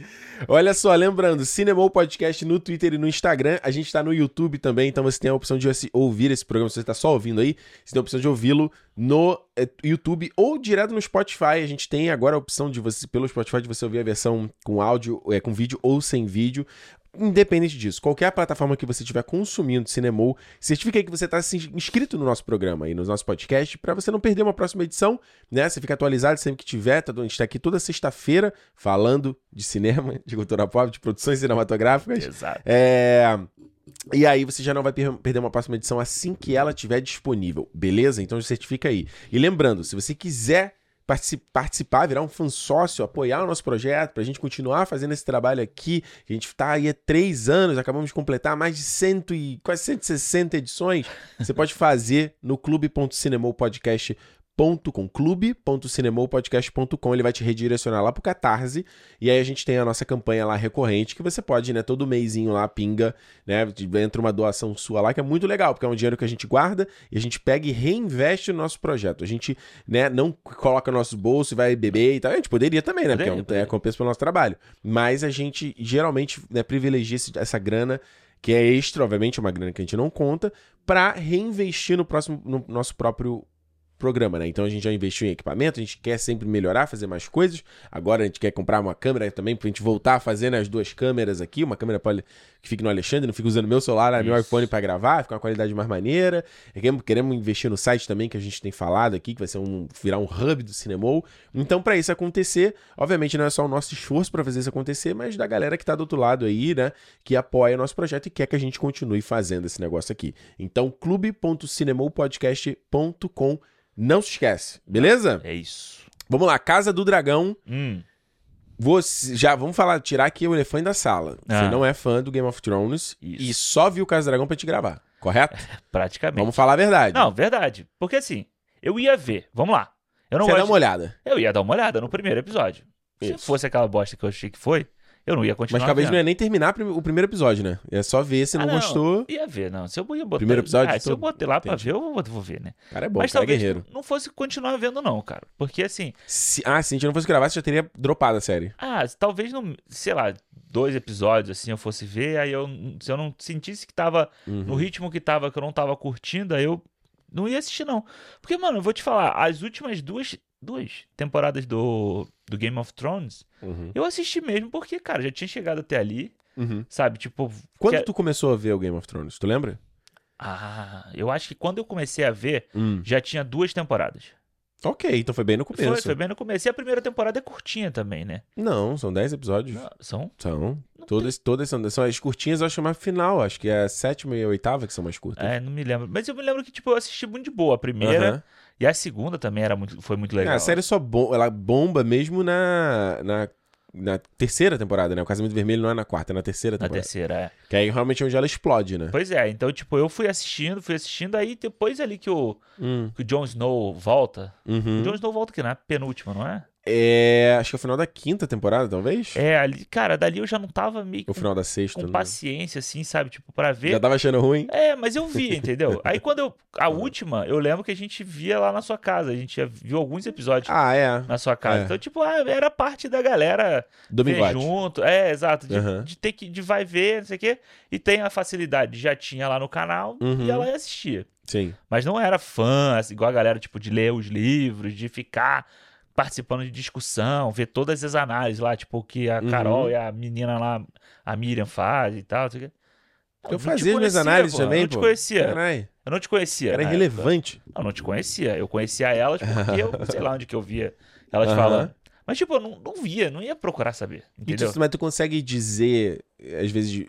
Olha só, lembrando, Cinemou Podcast no Twitter e no Instagram. A gente tá no YouTube também, então você tem a opção de ouvir esse programa. Se você tá só ouvindo aí, você tem a opção de ouvi-lo no eh, YouTube ou direto no Spotify. A gente tem agora a opção de você, pelo Spotify, de você ouvir a versão com áudio, é, com vídeo ou sem vídeo. Independente disso, qualquer plataforma que você estiver consumindo Cinemou, certifique aí que você está inscrito no nosso programa e no nosso podcast para você não perder uma próxima edição, né? Você fica atualizado sempre que tiver. tá- A gente está aqui toda sexta-feira falando de cinema, de cultura pop, de produções cinematográficas. Exato. É. E aí você já não vai per- perder uma próxima edição assim que ela estiver disponível, beleza? Então certifica aí. E lembrando, se você quiser participar, virar um fã sócio, apoiar o nosso projeto, pra gente continuar fazendo esse trabalho aqui, a gente tá aí há três anos, acabamos de completar mais de cento e, quase 160 edições, você pode fazer no clube.cinemopodcast.com clube.cinemopodcast.com ele vai te redirecionar lá pro Catarse e aí a gente tem a nossa campanha lá recorrente que você pode, né, todo mêsinho lá pinga, né, entra uma doação sua lá que é muito legal, porque é um dinheiro que a gente guarda e a gente pega e reinveste no nosso projeto. A gente, né, não coloca no nosso bolso e vai beber e tal. A gente poderia também, né, porque é, um, é compensa pelo nosso trabalho. Mas a gente geralmente, né, privilegia essa grana que é extra, obviamente, é uma grana que a gente não conta, para reinvestir no próximo no nosso próprio programa, né? Então a gente já investiu em equipamento, a gente quer sempre melhorar, fazer mais coisas. Agora a gente quer comprar uma câmera também pra gente voltar a fazer né, as duas câmeras aqui, uma câmera que fique no Alexandre, não fique usando meu celular, né, meu iPhone pra gravar, fica uma qualidade mais maneira. Queremos, queremos investir no site também que a gente tem falado aqui, que vai ser um virar um hub do Cinemol. Então para isso acontecer, obviamente não é só o nosso esforço para fazer isso acontecer, mas da galera que tá do outro lado aí, né, que apoia o nosso projeto e quer que a gente continue fazendo esse negócio aqui. Então clube.cinemopodcast.com não se esquece, beleza? É isso. Vamos lá, Casa do Dragão. Hum, Você, já vamos falar, tirar aqui o elefante da sala. Você Ah. não é fã do Game of Thrones Isso. e só viu Casa do Dragão pra te gravar, correto? praticamente. Vamos falar a verdade. Não, verdade. Porque assim, eu ia ver. Vamos lá. Eu não Você dá gosto uma olhada. Eu ia dar uma olhada no primeiro episódio. Se Isso. fosse aquela bosta que eu achei que foi, eu não ia continuar Mas talvez não ia nem terminar o primeiro episódio, né? É só ver se Ah, não, gostou. Ia ver, não. Se eu ia botar. Primeiro episódio Ah, se eu botei lá pra Entendi. ver, eu vou, ver, né? Cara é bom, Mas o cara é talvez guerreiro. não fosse continuar vendo, não, cara. Porque assim, Se- ah, se a gente não fosse gravar, você já teria dropado a série. ah, talvez não, sei lá, dois episódios assim eu fosse ver, aí eu se eu não sentisse que tava Uhum. no ritmo que tava, que eu não tava curtindo, aí eu não ia assistir não. Porque, mano, eu vou te falar, as últimas duas duas temporadas do do Game of Thrones, Uhum. eu assisti mesmo porque, cara, já tinha chegado até ali, Uhum. sabe? Tipo, Quando que- tu começou a ver o Game of Thrones? Tu lembra? Ah, eu acho que quando eu comecei a ver, Hum. já tinha duas temporadas. Ok, então foi bem no começo. Foi, foi bem no começo. E a primeira temporada é curtinha também, né? Não, são 10 episódios. Não, São. São. Não Todas, todas são, são as curtinhas, eu acho mais final. Acho que é a sétima e a oitava que são mais curtas. É, não me lembro. Mas eu me lembro que, tipo, eu assisti muito de boa a primeira. Aham. E a segunda também era muito, foi muito É, legal. a série só bom, ela bomba mesmo na, na, na terceira temporada, né? O Casamento Vermelho não é na quarta, é na terceira Na temporada. terceira, é. Que aí realmente é onde ela explode, né? Pois é, então, tipo, eu fui assistindo, fui assistindo, aí depois ali que o, Hum, que o Jon Snow volta. uhum. O Jon Snow volta aqui na penúltima, não é? É, acho que é o final da quinta temporada, talvez? É, ali, cara, dali eu já não tava meio O com, final da sexta. com né? paciência, assim, sabe? Tipo, pra ver. Já tava achando ruim? É, mas eu vi, entendeu? Aí quando eu. A última, eu lembro que a gente via lá na sua casa. A gente viu alguns episódios Ah, é. na sua casa. é. Então, tipo, ah, era parte da galera Domingo ver junto. É, exato. De, Aham. de ter que. De vai ver, não sei o quê. E tem a facilidade. Já tinha lá no canal Uhum. e ela assistia. Sim. Mas não era fã, assim, igual a galera, tipo, de ler os livros, de ficar participando de discussão, ver todas as análises lá, tipo, que a Uhum. Carol e a menina lá, a Miriam faz e tal. quê. Eu te fazia as minhas análises pô, também, Eu não te pô. conhecia. Caralho. Eu não te conhecia. Era época. Eu não te conhecia. Eu conhecia elas porque eu sei lá onde que eu via elas Aham. falando. Mas, tipo, eu não, não via, não ia procurar saber. Entendeu? tu, mas tu consegue dizer, às vezes,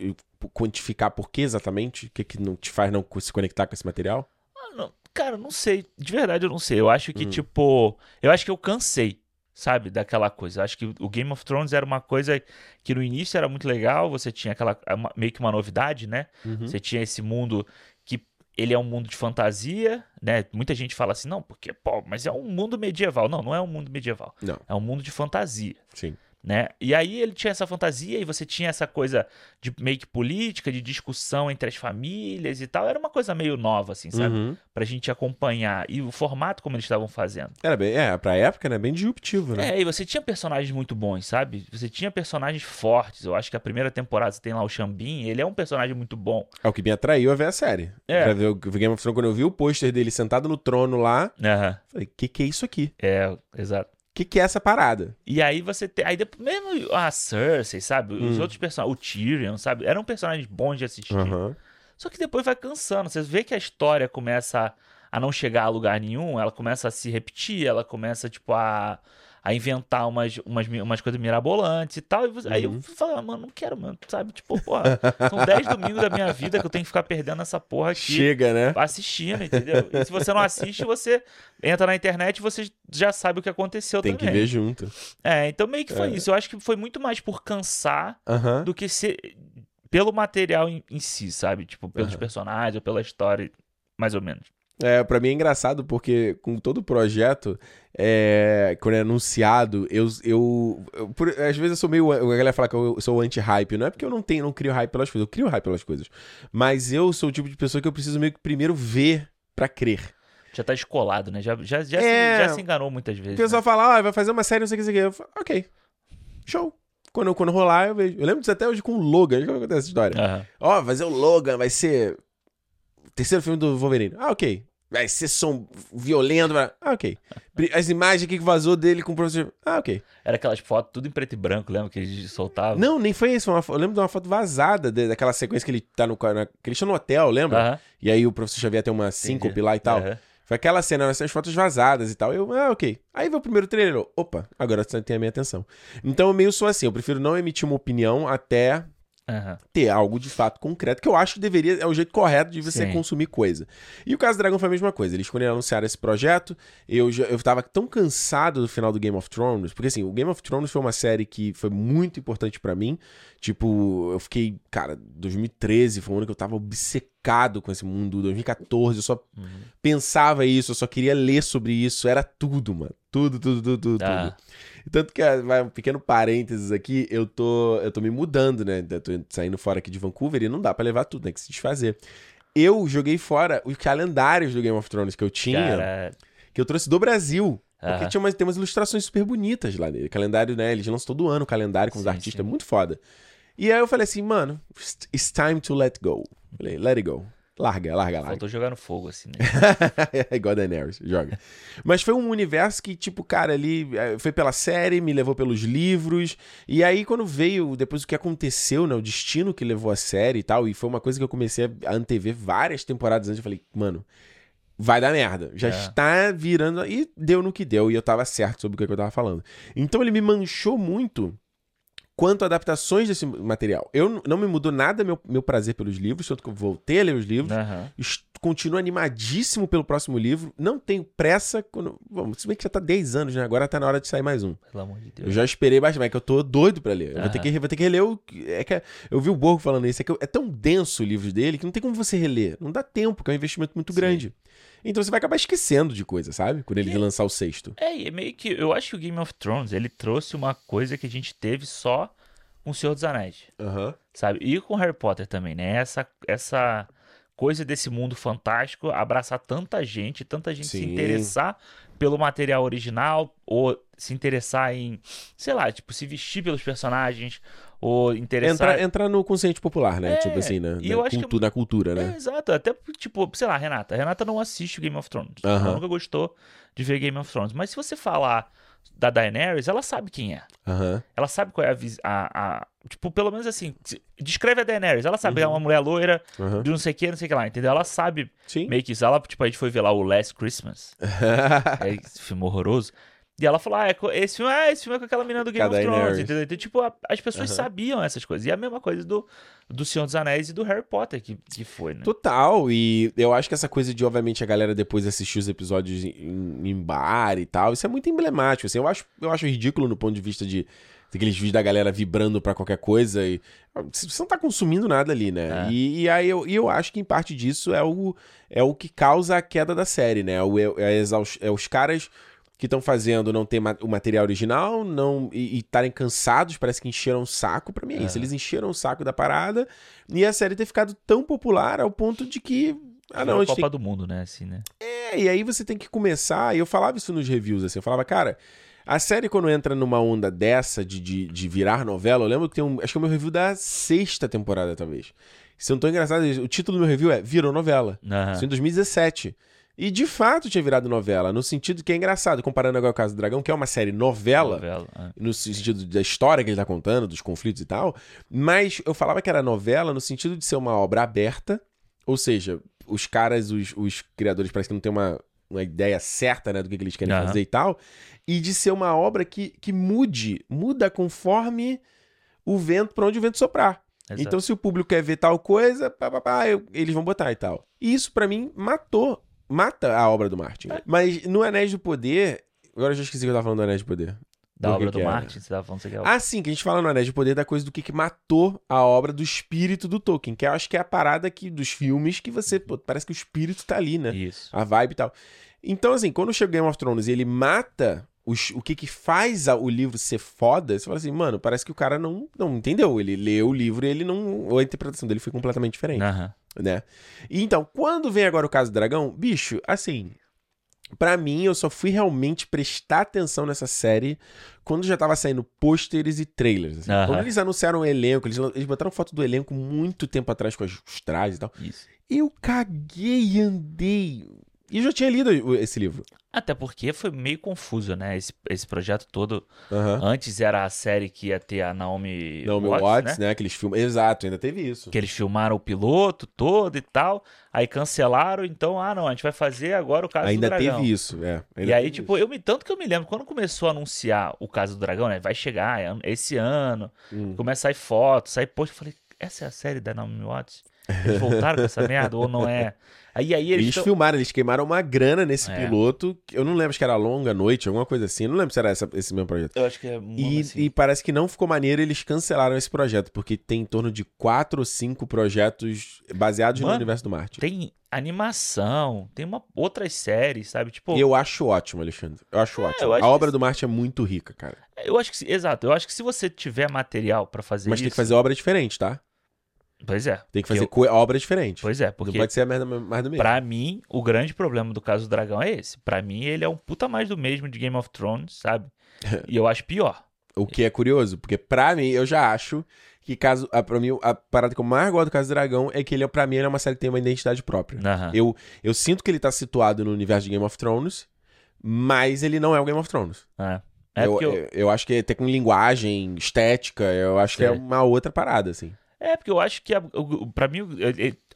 quantificar por que exatamente? O que, que não te faz não se conectar com esse material? Não- cara, não sei. De verdade, eu não sei. Eu acho que, Hum. tipo. Eu acho que eu cansei, sabe? Daquela coisa. Eu acho que o Game of Thrones era uma coisa que no início era muito legal. Você tinha aquela. meio que uma novidade, né? Uhum. Você tinha esse mundo que. Ele é um mundo de fantasia, né? Muita gente fala assim, não, porque, pô, mas é um mundo medieval. Não, não é um mundo medieval. Não, É um mundo de fantasia. sim. Né? E aí ele tinha essa fantasia e você tinha essa coisa de meio que política, de discussão entre as famílias e tal. Era uma coisa meio nova, assim, sabe? Uhum. Pra gente acompanhar. E o formato como eles estavam fazendo. Era bem, é, pra época, né? Bem disruptivo, né? É, e você tinha personagens muito bons, sabe? Você tinha personagens fortes. Eu acho que a primeira temporada você tem lá o Xambin, ele é um personagem muito bom. É o que me atraiu a ver a série. É. Pra ver o Game of Thrones, quando eu vi o pôster dele sentado no trono lá, Aham. falei, que que é isso aqui? É, exato. Que que é essa parada? E aí você tem. Aí depois, mesmo a Cersei, sabe? Os Hum. outros personagens. O Tyrion, sabe? Eram personagens bons de assistir. Aham. Só que depois vai cansando. Você vê que a história começa a não chegar a lugar nenhum, ela começa a se repetir, ela começa, tipo, a, a inventar umas, umas, umas coisas mirabolantes e tal. E você- Aí eu Uhum. falo, ah, mano, não quero, mano, sabe? Tipo, porra, são 10 domingos da minha vida que eu tenho que ficar perdendo essa porra aqui. Chega, né? Assistindo, entendeu? E se você não assiste, você entra na internet e você já sabe o que aconteceu Tem que também. ver junto. É, então meio que foi É. isso. Eu acho que foi muito mais por cansar Aham. do que ser pelo material em, em si, sabe? Tipo, pelos Aham. personagens ou pela história, mais ou menos. É, pra mim é engraçado porque com todo o projeto, é, quando é anunciado, eu, eu, eu- por- às vezes eu sou meio, a galera fala que eu sou anti-hype, não é porque eu não tenho, não crio hype pelas coisas, eu crio hype pelas coisas, mas eu sou o tipo de pessoa que eu preciso meio que primeiro ver pra crer. Já tá escolado, né? Já, já, já, É. se, já se enganou muitas vezes. O pessoal né? fala, ah, vai fazer uma série, não sei o que, não sei o que, eu falo, ok, show. Quando, quando rolar, eu vejo. Eu lembro disso até hoje com o Logan, que acontece essa história. Ó, vai ser o Logan, vai ser terceiro filme do Wolverine. Ah, ok. Vai ser som violento. vai- Ah, ok. As imagens aqui que vazou dele com o professor. Ah, ok. Era aquelas fotos tudo em preto e branco, lembra que eles soltavam? Não, nem foi isso. uma eu lembro de uma foto vazada de- daquela sequência que ele tá no. Na, que eles estão no hotel, lembra? E aí o professor Xavier tem uma síncope lá e tal. Foi aquela cena, essas fotos vazadas e tal. Eu, ah, ok. Aí veio o primeiro trailer. Opa, agora você tem a minha atenção. Então eu meio sou assim. Eu prefiro não emitir uma opinião até Aham. ter algo de fato concreto, que eu acho que deveria, é o jeito correto de você Sim. consumir coisa. E o caso do Dragon foi a mesma coisa. Eles, quando eles anunciaram esse projeto, eu, já, eu tava tão cansado do final do Game of Thrones, porque assim, o Game of Thrones foi uma série que foi muito importante pra mim. Tipo, eu fiquei, cara, 2013 foi um ano que eu tava chocado com esse mundo. 2014, eu só Uhum. pensava isso, eu só queria ler sobre isso. Era tudo, mano. Tudo, tudo, tudo, tudo. Ah. tudo. Tanto que, ah, vai um pequeno parênteses aqui, eu tô, eu tô me mudando, né? Eu tô saindo fora aqui de Vancouver e não dá pra levar tudo, tem que se desfazer. Eu joguei fora os calendários do Game of Thrones que eu tinha, Cara, que eu trouxe do Brasil. Porque Aham. tinha umas, tem umas ilustrações super bonitas lá nele. Calendário, né? Eles lançam todo ano o calendário com os Sim, artistas, sim. é muito foda. E aí eu falei assim, mano, it's time to let go. Falei, let it go. Larga, larga, larga. faltou jogar no fogo, assim, né? é igual Daenerys, joga. Mas foi um universo que, tipo, cara, ele eh, foi pela série, me levou pelos livros. E aí, quando veio, depois do que aconteceu, né? O destino que levou a série e tal, e foi uma coisa que eu comecei a antever várias temporadas antes. Eu falei, mano, vai dar merda. Já É. está virando. E deu no que deu, e eu tava certo sobre o que eu tava falando. Então ele me manchou muito quanto adaptações desse material. Eu não me mudou nada meu, meu prazer pelos livros, tanto que eu voltei a ler os livros. Est- Continuo animadíssimo pelo próximo livro. Não tenho pressa. Quando... Vamos, se bem que já tá 10 anos, né? Agora tá na hora de sair mais um. Pelo amor de Eu Deus. já esperei bastante, mas é que eu tô doido pra ler. Eu vou ter, que, vou ter que reler o. É que eu vi o Borgo falando isso. É, que é tão denso o livro dele que não tem como você reler. Não dá tempo, que é um investimento muito Sim. grande. Então você vai acabar esquecendo de coisa, sabe? Quando ele E- lançar o sexto. É, e é meio que. Eu acho que o Game of Thrones ele trouxe uma coisa que a gente teve só com o Senhor dos Anéis, Aham. sabe? E com Harry Potter também, né? Essa, essa coisa desse mundo fantástico abraçar tanta gente, tanta gente se Sim. interessar pelo material original, ou se interessar em, sei lá, tipo, se vestir pelos personagens, ou interessar. Entrar, entrar no consciente popular, né? É, tipo assim, na, e na eu acho que- cultu- na cultura, É, né? exato. Até, tipo, sei lá, Renata. A Renata não assiste o Game of Thrones. Aham. Ela nunca gostou de ver Game of Thrones. Mas se você falar da Daenerys, ela sabe quem é. Ela sabe qual é a, a, a- Tipo, pelo menos assim, descreve a Daenerys. Ela sabe que Uhum. é uma mulher loira, de não sei o que, não sei o que lá, entendeu? Ela sabe Sim. meio que isso. Ela, tipo, a gente foi ver lá o Last Christmas. é esse filme horroroso. E ela falou: Ah, é esse filme, ah, esse filme é com aquela menina do Game Com a of Thrones, entendeu? Então, tipo, a- as pessoas Aham. sabiam essas coisas. E a mesma coisa do, do Senhor dos Anéis e do Harry Potter, que, que foi, né? Total, e eu acho que essa coisa de, obviamente, a galera depois assistir os episódios em, em bar e tal, isso é muito emblemático, assim, eu acho, eu acho ridículo no ponto de vista de aqueles vídeos da galera vibrando pra qualquer coisa e você não tá consumindo nada ali, né? É. E, e aí eu, e eu acho que em parte disso é o, é o que causa a queda da série, né? O, é, é é os caras que estão fazendo não ter ma- o material original não e estarem cansados, parece que encheram o saco pra mim é isso. É. Eles encheram o saco da parada e a série ter ficado tão popular ao ponto de que ah, não, a Virou gente tem Copa do Mundo, né? Assim, né? é, e aí você tem que começar, e eu falava isso nos reviews, assim, eu falava, cara, a série quando entra numa onda dessa de, de, de virar novela, eu lembro que tem um, acho que é o meu review da sexta temporada, talvez. Se eu não tô engraçado, o título do meu review é Virou Novela. Aham. Isso em 2017. E de fato tinha virado novela, no sentido que é engraçado, comparando agora com o caso do Dragão, que é uma série novela, Novela. é. no sentido da história que ele tá contando, dos conflitos e tal, mas eu falava que era novela no sentido de ser uma obra aberta, ou seja, os caras, os, os criadores parece que não tem uma, uma ideia certa, né, do que, que eles querem Aham. fazer e tal, e de ser uma obra que, que mude, muda conforme o vento, pra onde o vento soprar. Exato. Então, se o público quer ver tal coisa, pá, pá, pá, eu- eles vão botar e tal. E isso, pra mim, matou, mata a obra do Martin. É. Mas no Anéis do Poder, agora eu já esqueci que eu tava falando do Anéis do Poder. da do obra que do que. Martin, você tava falando isso aqui. Ah, sim, que a gente fala no Anéis de Poder da coisa do que, que matou a obra do espírito do Tolkien, que eu acho que é a parada que, dos filmes que você, pô, parece que o espírito tá ali, né? Isso. A vibe e tal. Então, assim, quando chega o Game of Thrones e ele mata os- o que que faz a- o livro ser foda, você fala assim, mano, parece que o cara não, não entendeu. Ele leu o livro e ele não. Ou a interpretação dele foi completamente diferente Aham. Né? E então, quando vem agora o caso do dragão, bicho, assim, pra mim eu só fui realmente prestar atenção nessa série quando já tava saindo pôsteres e trailers. assim. Quando eles anunciaram o elenco, eles, eles botaram foto do elenco muito tempo atrás com as- os trajes e tal. Isso. Eu caguei e andei. E eu já tinha lido esse livro. Até porque foi meio confuso, né? Esse, esse projeto todo. Aham. Antes era a série que ia ter a Naomi Não, meu Watts, Watts, né? né? Aqueles filmes. Exato, ainda teve isso. Que eles filmaram o piloto todo e tal. Aí cancelaram, então, ah, não, a gente vai fazer agora o caso Ainda do dragão. teve isso, é. ainda E aí, tipo, isso. eu me tanto que eu me lembro, quando começou a anunciar o caso do dragão, né? Vai chegar é esse ano, Hum. começa a sair foto, sair post, eu falei, essa é a série da Naomi Watts? Eles voltaram com essa merda ou não é? Aí, aí eles, Eles tão- filmaram, eles queimaram uma grana nesse É. piloto. que Eu não lembro se era longa noite, alguma coisa assim. Eu não lembro se era essa- esse mesmo projeto. Eu acho que é E, assim. e parece que não ficou maneiro, eles cancelaram esse projeto, porque tem em torno de quatro ou cinco projetos baseados no Mano, universo do Marte. Tem animação, tem uma, outras séries, sabe? Tipo, Eu acho ótimo, Alexandre. Eu acho ótimo. eu acho a obra isso- do Marte é muito rica, cara. eu acho que, exato, eu acho que se você tiver material pra fazer Mas isso... tem que fazer obra diferente, tá? Pois é. Tem que fazer eu- co- obra diferente. Pois é, Não porque pode ser a merda mais do mesmo. pra mim, o grande problema do caso do Dragão é esse. Pra mim, ele é um puta mais do mesmo de Game of Thrones, sabe? E eu acho pior. O que é curioso, porque pra mim, eu já acho que caso. A, pra mim, a parada que eu mais gosto do Caso do Dragão é que ele, pra mim, ele é uma série que tem uma identidade própria. Aham. Eu, eu sinto que ele tá situado no universo de Game of Thrones, mas ele não é o Game of Thrones. É. É eu, eu, eu, eu acho que até com linguagem, estética, eu acho que é uma outra parada, assim. É, porque eu acho que, a, o, o- pra mim,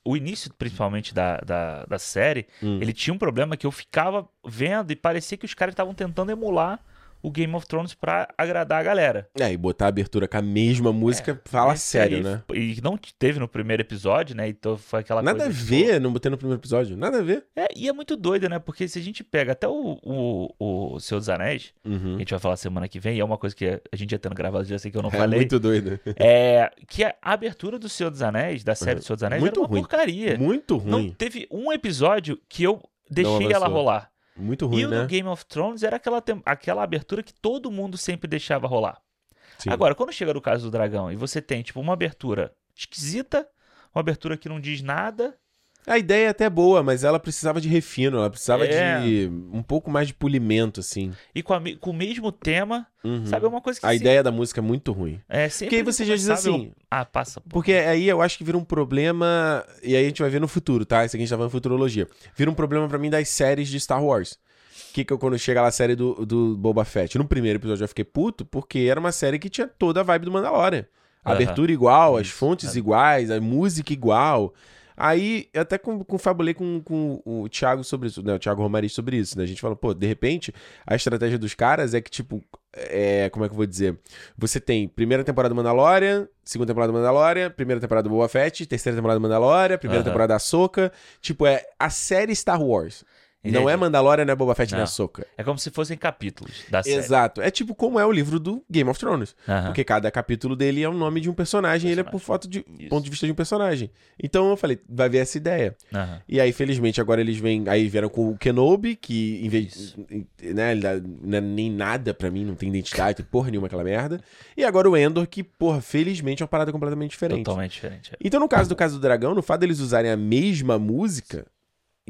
o início, principalmente, da, da, da série, Hum. ele tinha um problema que eu ficava vendo e parecia que os caras estavam tentando emular o Game of Thrones pra agradar a galera. É, e botar a abertura com a mesma música, fala Esse sério, né? E não teve no primeiro episódio, né? Então foi aquela Nada a ver, não botei no primeiro episódio. Nada a ver. É, e é muito doido, né? Porque se a gente pega até o, o, o Senhor dos Anéis, que Uhum. a gente vai falar semana que vem, e é uma coisa que a gente já tendo gravado, já sei que eu não É falei. muito doido. É que a abertura do Senhor dos Anéis, da série do Senhor dos Anéis, Muito era uma ruim. porcaria. Muito Não ruim. teve um episódio que eu deixei ela rolar. Muito e ruim, o né? do Game of Thrones era aquela, aquela abertura que todo mundo sempre deixava rolar. Sim. Agora, quando chega no caso do dragão e você tem, tipo, uma abertura esquisita, uma abertura que não diz nada. A ideia é até boa, mas ela precisava de refino, ela precisava É. de um pouco mais de polimento, assim. E com, a com o mesmo tema, Uhum. sabe? É uma coisa que A ideia da música é muito ruim. é sempre. Porque aí você já diz sabe, eu- assim, Ah, passa. pô. Porque aí eu acho que vira um problema. E aí a gente vai ver no futuro, tá? Isso aqui a gente tá falando futurologia. Vira um problema pra mim das séries de Star Wars. Que que eu, quando chega lá a série do, do Boba Fett, no primeiro episódio eu fiquei puto, porque era uma série que tinha toda a vibe do Mandalorian. Abertura igual, as fontes é. iguais, a música igual. Aí, eu até com, confabulei com, com o Thiago sobre isso, né? O Thiago Romari sobre isso, né? A gente falou, pô, de repente, a estratégia dos caras é que, tipo, é, como é que eu vou dizer? Você tem primeira temporada do Mandalorian, segunda temporada do Mandalorian, primeira temporada do Boba Fett, terceira temporada do Mandalorian, primeira Aham. temporada da Ahsoka. Tipo, é a série Star Wars. Não Entendi. é Mandalorian, não é Boba Fett, Não. Ahsoka. É como se fossem capítulos da série. Exato. É tipo como é o livro do Game of Thrones. Porque cada capítulo dele é o nome de um personagem, ele é por Personagem. foto de Isso. ponto de vista de um personagem. Então eu falei, vai ver essa ideia. E aí, felizmente, agora eles vêm. Aí vieram com o Kenobi, que em vez. Isso. Né, não é nem nada pra mim, não tem identidade, tem porra nenhuma aquela merda. E agora o Endor, que, porra, felizmente é uma parada completamente diferente. Totalmente diferente. é. Então, no caso do caso do dragão, no fato deles usarem a mesma música,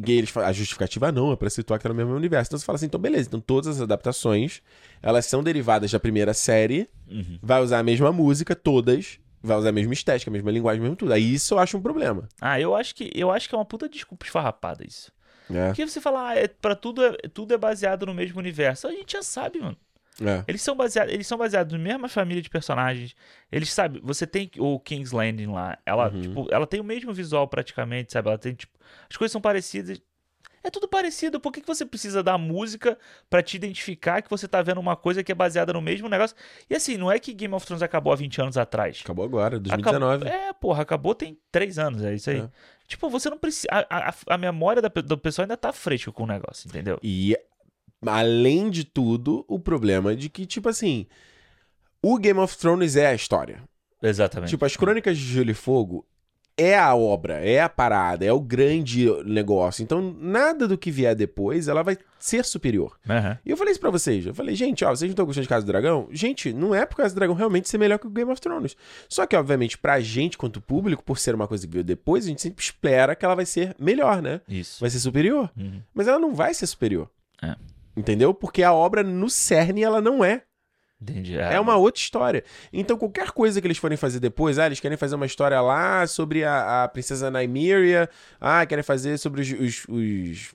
e eles fa- a justificativa ah, não, é pra situar que tá no mesmo universo. Então você fala assim, então beleza, então todas as adaptações, elas são derivadas da primeira série, Uhum. vai usar a mesma música, todas, vai usar a mesma estética, a mesma linguagem, mesmo tudo. Aí isso eu acho um problema. Ah, eu acho que eu acho que é uma puta desculpa esfarrapada isso. É, Porque você fala, ah, é, pra tudo é, tudo é baseado no mesmo universo. A gente já sabe, mano. É. Eles são baseados, eles são baseados na mesma família de personagens. Eles sabem, você tem o King's Landing lá, ela, Uhum. tipo, ela tem o mesmo visual praticamente, sabe? Ela tem tipo, as coisas são parecidas. É tudo parecido. Por que, que você precisa da música pra te identificar que você tá vendo uma coisa que é baseada no mesmo negócio? E assim, não é que Game of Thrones acabou há 20 anos atrás. Acabou agora, 2019. Acabou- é, porra, acabou tem três anos, é isso aí. É. Tipo, você não precisa. A, a, a memória da, do pessoal ainda tá fresca com o negócio, entendeu? E, além de tudo, o problema de que, tipo assim, o Game of Thrones é a história. Exatamente. Tipo, as Crônicas de Gelo e Fogo é a obra, é a parada, é o grande negócio. Então, nada do que vier depois, ela vai ser superior. Aham. E eu falei isso pra vocês. Eu falei, gente, ó, vocês não estão gostando de Casa do Dragão? Gente, não é por Casa do Dragão realmente ser melhor que o Game of Thrones. Só que, obviamente, pra gente, quanto público, por ser uma coisa que veio depois, a gente sempre espera que ela vai ser melhor, né? Isso. Vai ser superior. Uhum. Mas ela não vai ser superior. É. Entendeu? Porque a obra no cerne ela não é. Entendi. É uma outra história. Então, qualquer coisa que eles forem fazer depois, ah, eles querem fazer uma história lá sobre a, a princesa Nymeria, ah, querem fazer sobre os. os, os-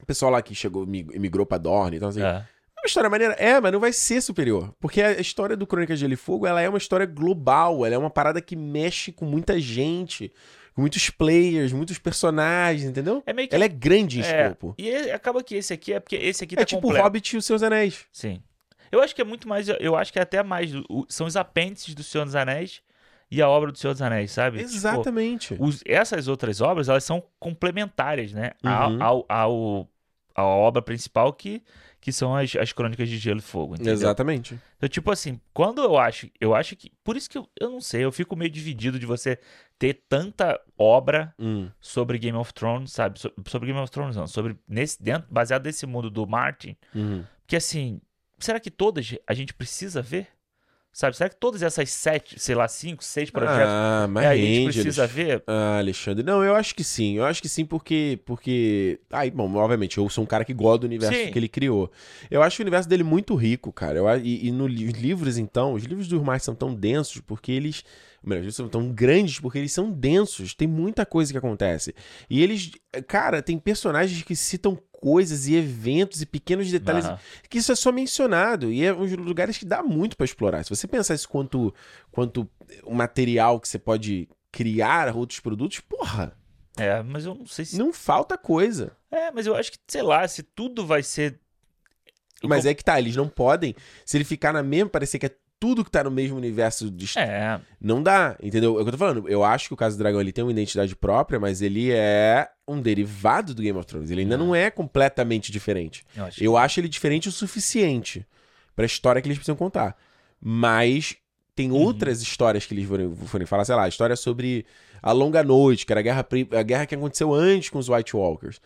O pessoal lá que chegou, mig- migrou pra Dorne, então assim. É. É. uma história maneira. É, mas não vai ser superior. Porque a história do Crônicas de Gelo e Fogo, ela é uma história global. Ela é uma parada que mexe com muita gente, com muitos players, muitos personagens, entendeu? É meio que. Ela é grande em é, escopo. E é- acaba que esse aqui é porque esse aqui tá É tipo o completo. Hobbit e os Seus Anéis. Sim. Eu acho que é muito mais. Eu acho que é até mais. o- São os apêndices do Senhor dos Anéis. e a obra do Senhor dos Anéis, sabe? Tipo, Exatamente. os- essas outras obras, elas são complementares, né? Uhum. Ao, ao, à obra principal que, que são as, as Crônicas de Gelo e Fogo, entendeu? Exatamente. Então, tipo assim, quando eu acho, eu acho que, por isso que eu, eu não sei, eu fico meio dividido de você ter tanta obra Hum. sobre Game of Thrones, sabe? So- sobre Game of Thrones não, sobre nesse dentro, baseado nesse mundo do Martin, Uhum. que assim, será que todas a gente precisa ver? Sabe? Será que todas essas sete, sei lá, cinco, seis projetos Ah, mas é, a gente precisa Alex- ver? Ah, Alexandre. Não, eu acho que sim. Eu acho que sim porque... porque... Ai, bom, obviamente, eu sou um cara que gosta do universo Sim. que ele criou. Eu acho o universo dele muito rico, cara. Eu, e e nos livros, então, os livros do Martin são tão densos porque eles... Melhor, eles são tão grandes porque eles são densos. Tem muita coisa que acontece. E eles... Cara, tem personagens que citam coisas e eventos e pequenos detalhes Aham. que isso é só mencionado e é uns lugares que dá muito pra explorar. Se você pensar isso quanto quanto o material que você pode criar outros produtos, porra, É, mas eu não sei se. não falta coisa. É, mas eu acho que, sei lá, se tudo vai ser. Mas é que tá, eles não podem, se ele ficar na mesma, parecer que é tudo que tá no mesmo universo de É, não dá, entendeu? É o que eu tô falando. Eu acho que o caso do Dragão ele tem uma identidade própria, mas ele é um derivado do Game of Thrones. Ele ainda não é completamente diferente. eu acho. Eu acho ele diferente o suficiente pra história que eles precisam contar. Mas tem Uhum. outras histórias que eles forem, forem falar, sei lá, a história sobre a Longa Noite, que era a guerra, a guerra que aconteceu antes com os White Walkers.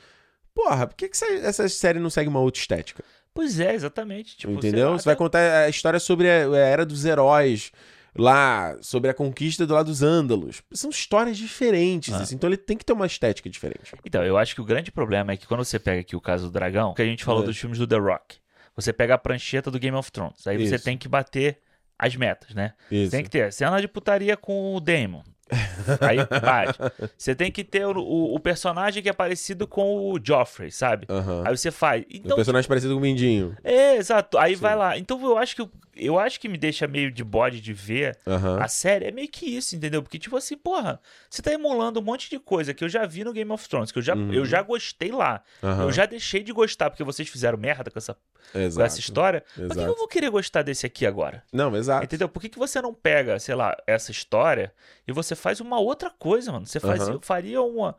Porra, por que, que essa, essa série não segue uma outra estética? Pois é, exatamente. Tipo, entendeu? lá, Você vai até- contar a história sobre a, Era dos Heróis lá, sobre a conquista do lado dos Ândalos. São histórias diferentes, Ah. assim, então ele tem que ter uma estética diferente. Então, eu acho que o grande problema é que quando você pega aqui o caso do dragão, que a gente falou É. dos filmes do The Rock, você pega a prancheta do Game of Thrones, aí você Isso. tem que bater as metas, né? Isso. Tem que ter cena de putaria com o Daemon. Aí bate. Você tem que ter o, o- o personagem que é parecido com o Joffrey, sabe? Aham. Aí você faz. Então, personagem parecido com o Mindinho. é, exato. Aí Sim. vai lá. Então eu acho que eu acho que me deixa meio de bode de ver Aham. a série. É meio que isso, entendeu? Porque, tipo assim, porra, você tá emulando um monte de coisa que eu já vi no Game of Thrones, que eu já, Uhum. eu já gostei lá. aham. Eu já deixei de gostar, porque vocês fizeram merda com essa, com Exato. essa história. Por que eu Exato. vou querer gostar desse aqui agora? Não, exato. Entendeu? Por que, que você não pega, sei lá, essa história e você faz uma outra coisa, mano? Você Aham. faria uma.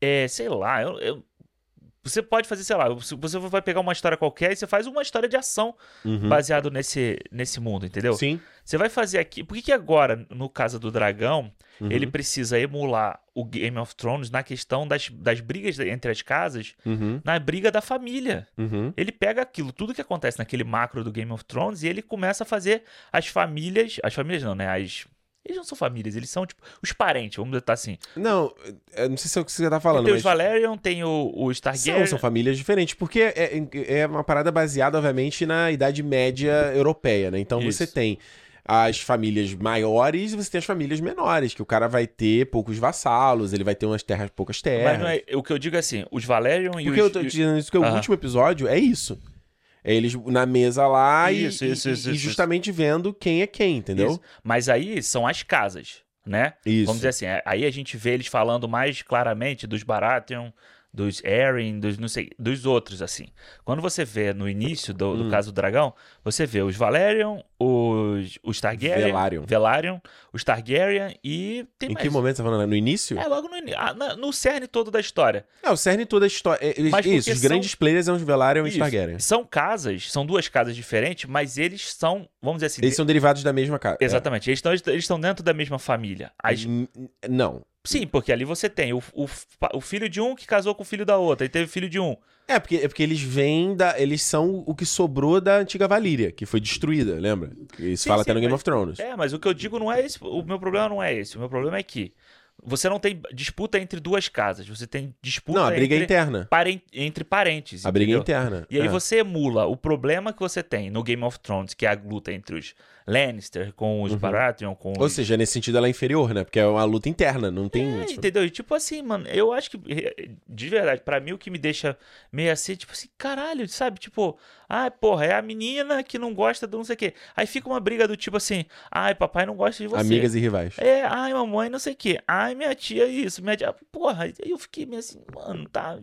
É, sei lá, eu, eu- você pode fazer, sei lá, você vai pegar uma história qualquer e você faz uma história de ação Uhum. baseado nesse, nesse mundo, entendeu? Sim. Você vai fazer aqui. Por que, que agora, no caso do dragão, Uhum. ele precisa emular o Game of Thrones na questão das, das brigas entre as casas, Uhum. na briga da família? Uhum. Ele pega aquilo, tudo que acontece naquele macro do Game of Thrones, e ele começa a fazer as famílias. As famílias não, né? As. Eles não são famílias, eles são, tipo, os parentes, vamos botar assim. Não, eu não sei se é o que você tá falando, tem mas... os Valerion, tem o, o Stargaryen. São, são famílias diferentes, porque é, é é uma parada baseada, obviamente, na Idade Média Europeia, né? Então Isso. você tem as famílias maiores e você tem as famílias menores, que o cara vai ter poucos vassalos, ele vai ter umas terras, poucas terras. Mas não é, o que eu digo é assim, os Valerion e Porque os. eu tô dizendo isso, porque o Aham. último episódio é isso. É eles na mesa lá e- Isso, e, isso, isso, e isso, justamente vendo quem é quem, entendeu? Mas aí são as casas, né? Isso. Vamos dizer assim, é- aí a gente vê eles falando mais claramente dos Baratheon, dos Arryn, dos não sei, dos outros assim. Quando você vê no início do, do Hum. caso do dragão, você vê os Valerion, os os Targaryen, Velaryon. Velaryon, os Targaryen e tem Em mais. que momento você tá falando? No início? É logo no, ini- ah, no cerne todo da história. É, o cerne toda a história. é, Mas isso, os são- grandes players são os Velaryon e os. Targaryen. São casas, são duas casas diferentes, mas eles são, vamos dizer assim, Eles são derivados da mesma casa. exatamente, eles estão eles estão dentro da mesma família. As Não. Sim, porque ali você tem o, o, o filho de um que casou com o filho da outra, e teve filho de um. É porque, é porque eles vêm da. Eles são o que sobrou da antiga Valíria, que foi destruída, lembra? Isso Sim, fala sim, até no Game mas- of Thrones. É, mas o que eu digo não é esse. O meu problema não é esse. O meu problema é que você não tem disputa entre duas casas. Você tem disputa Não, a briga é entre, interna. entre parentes. A briga é entendeu? interna. E aí é. você emula o problema que você tem no Game of Thrones, que é a luta entre os Lannister com os Baratheon, com Uhum. Ou os... seja, nesse sentido ela é inferior, né? Porque é uma luta interna, não tem. É, tipo, entendeu? E tipo assim, mano, eu acho que, eh, de verdade, pra mim o que me deixa meio assim, tipo assim, caralho, sabe? Tipo, ai, porra, é a menina que não gosta do não sei o quê. Aí fica uma briga do tipo assim, ai, papai não gosta de você. amigas e rivais. É, ai, mamãe não sei o quê. Ai, minha tia isso, minha tia... Porra, aí eu fiquei meio assim, mano, tá...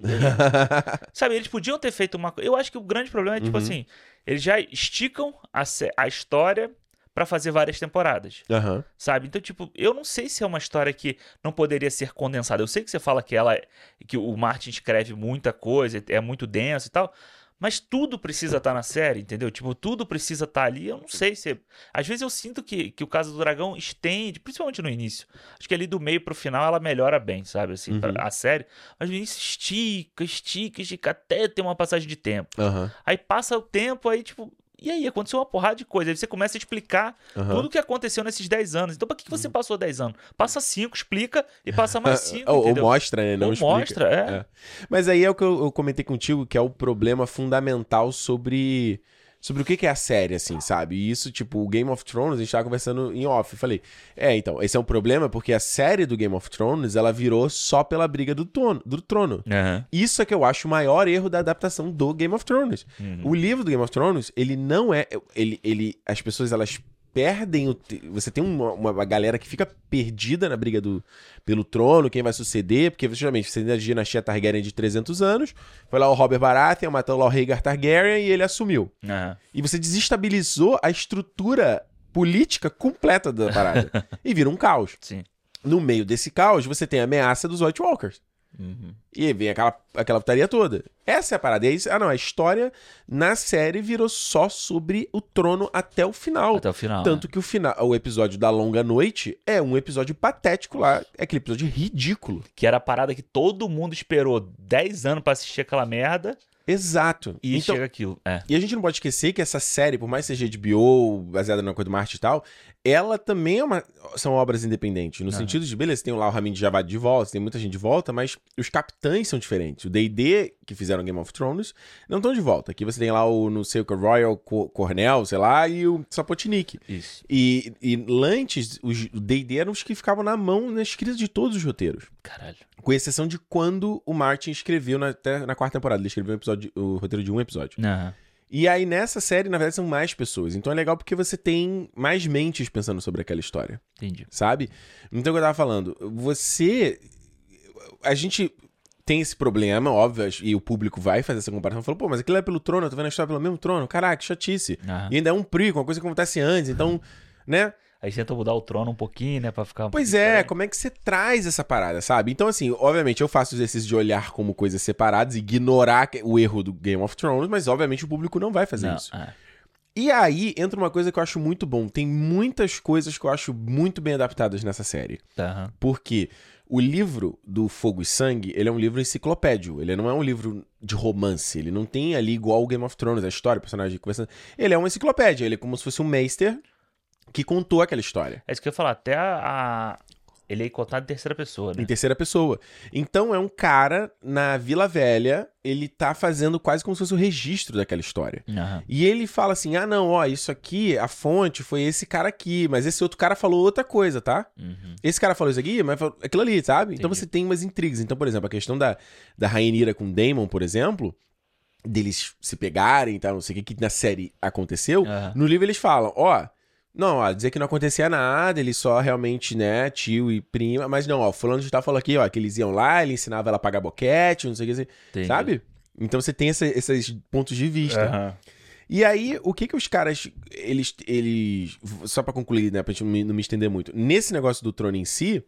Sabe, eles podiam ter feito uma coisa... Eu acho que o grande problema é, tipo Uhum. assim, eles já esticam a, a história pra fazer várias temporadas, Aham. sabe? Então, tipo, eu não sei se é uma história que não poderia ser condensada. Eu sei que você fala que ela que o Martin escreve muita coisa, é muito denso e tal, mas tudo precisa estar na série, entendeu? Tipo, tudo precisa estar ali. Eu não sei se. Às vezes eu sinto que, que o caso do dragão estende, principalmente no início. Acho que ali do meio pro final ela melhora bem, sabe? Assim, pra- Uhum. a série. Mas no início estica, estica, estica, até ter uma passagem de tempo. Aham. Aí passa o tempo, aí, tipo. E aí, aconteceu uma porrada de coisa. Aí você começa a explicar Aham. tudo o que aconteceu nesses 10 anos. Então, pra que que você passou 10 anos? Passa 5, explica e passa mais 5. ou, ou mostra, né? Não Ou explica. mostra, é. É. Mas aí é o que eu, eu comentei contigo, que é o problema fundamental sobre. Sobre o que é a série, assim, sabe? E isso, tipo, o Game of Thrones, a gente tava conversando em off. Eu falei, é, então, esse é um problema porque a série do Game of Thrones, ela virou só pela briga do trono. Do trono. Aham. Isso é que eu acho o maior erro da adaptação do Game of Thrones. Uhum. O livro do Game of Thrones, ele não é. Ele, ele, as pessoas, elas perdem o. te- Você tem uma, uma galera que fica perdida na briga do, pelo trono, quem vai suceder, porque, justamente, você tem a dinastia Targaryen de 300 anos, foi lá o Robert Baratheon, matou lá o Rhaegar Targaryen e ele assumiu. Aham. E você desestabilizou a estrutura política completa da parada. e vira um caos. Sim. No meio desse caos, você tem a ameaça dos White Walkers. Uhum. E aí vem aquela, aquela putaria toda. Essa é a parada. Aí, ah, não, a história na série virou só sobre o trono até o final. Até o final. Tanto que o final, o episódio da Longa Noite é um episódio patético lá. É aquele episódio ridículo. Que era a parada que todo mundo esperou 10 anos pra assistir aquela merda Exato. e então, chega aquilo. É. E a gente não pode esquecer que essa série, por mais que seja HBO, baseada na coisa do Marte e tal, ela também é uma, são obras independentes. No Aham. sentido de, beleza, tem lá o Ramin Djawadi de volta, tem muita gente de volta, mas os capitães são diferentes. O D&D, que fizeram Game of Thrones, não estão de volta. Aqui você tem lá o, não sei o que, Royal Co- Cornell, sei lá, e o Sapotnik. Isso. E, e antes, os o D&D eram os que ficavam na mão, na escrita de todos os roteiros. Caralho. Com exceção de quando o Martin escreveu, na, até na quarta temporada, ele escreveu um episódio, o roteiro de um episódio. Aham. E aí, nessa série, na verdade, são mais pessoas. Então é legal porque você tem mais mentes pensando sobre aquela história, Entendi. sabe? Então, o que eu tava falando, você. A gente tem esse problema, óbvio, e o público vai fazer essa comparação. Falou, pô, mas aquilo é pelo trono, eu tô vendo a história pelo mesmo trono. Caraca, que chatice. Aham. E ainda é um prequel, uma coisa que acontece antes, então, né? Aí tenta mudar o trono um pouquinho, né? Pra ficar um Pois é, diferente. como é que você traz essa parada, sabe? Então, assim, obviamente eu faço exercício de olhar como coisas separadas, ignorar o erro do Game of Thrones, mas obviamente o público não vai fazer Não, isso. é. E aí entra uma coisa que eu acho muito bom. Tem muitas coisas que eu acho muito bem adaptadas nessa série. Tá. Porque o livro do Fogo e Sangue, ele é um livro enciclopédio. Ele não é um livro de romance. Ele não tem ali igual o Game of Thrones, a história, o personagem conversando. Ele é uma enciclopédia. Ele é como se fosse um meister que contou aquela história. É isso que eu ia falar. Até a. a- Ele é contado em terceira pessoa, né? Em terceira pessoa. Então é um cara na Vila Velha, ele tá fazendo quase como se fosse o registro daquela história. Aham. E ele fala assim: ah, não, ó, isso aqui, a fonte foi esse cara aqui, mas esse outro cara falou outra coisa, tá? Uhum. Esse cara falou isso aqui, mas falou aquilo ali, sabe? Então Entendi. você tem umas intrigas. Então, por exemplo, a questão da, da Rainira com Daemon, por exemplo, deles se pegarem e tal, não sei o que, que na série aconteceu. Aham. No livro eles falam: ó. Não, ó, dizer que não acontecia nada, ele só realmente, né, tio e prima, mas não, ó, fulano de tal falou aqui, ó, que eles iam lá, ele ensinava ela a pagar boquete, não sei o que, Entendi. sabe? Então você tem essa- esses pontos de vista. Aham. E aí, o que que os caras, eles, eles só pra concluir, né, pra gente não me, não me estender muito, nesse negócio do trono em si,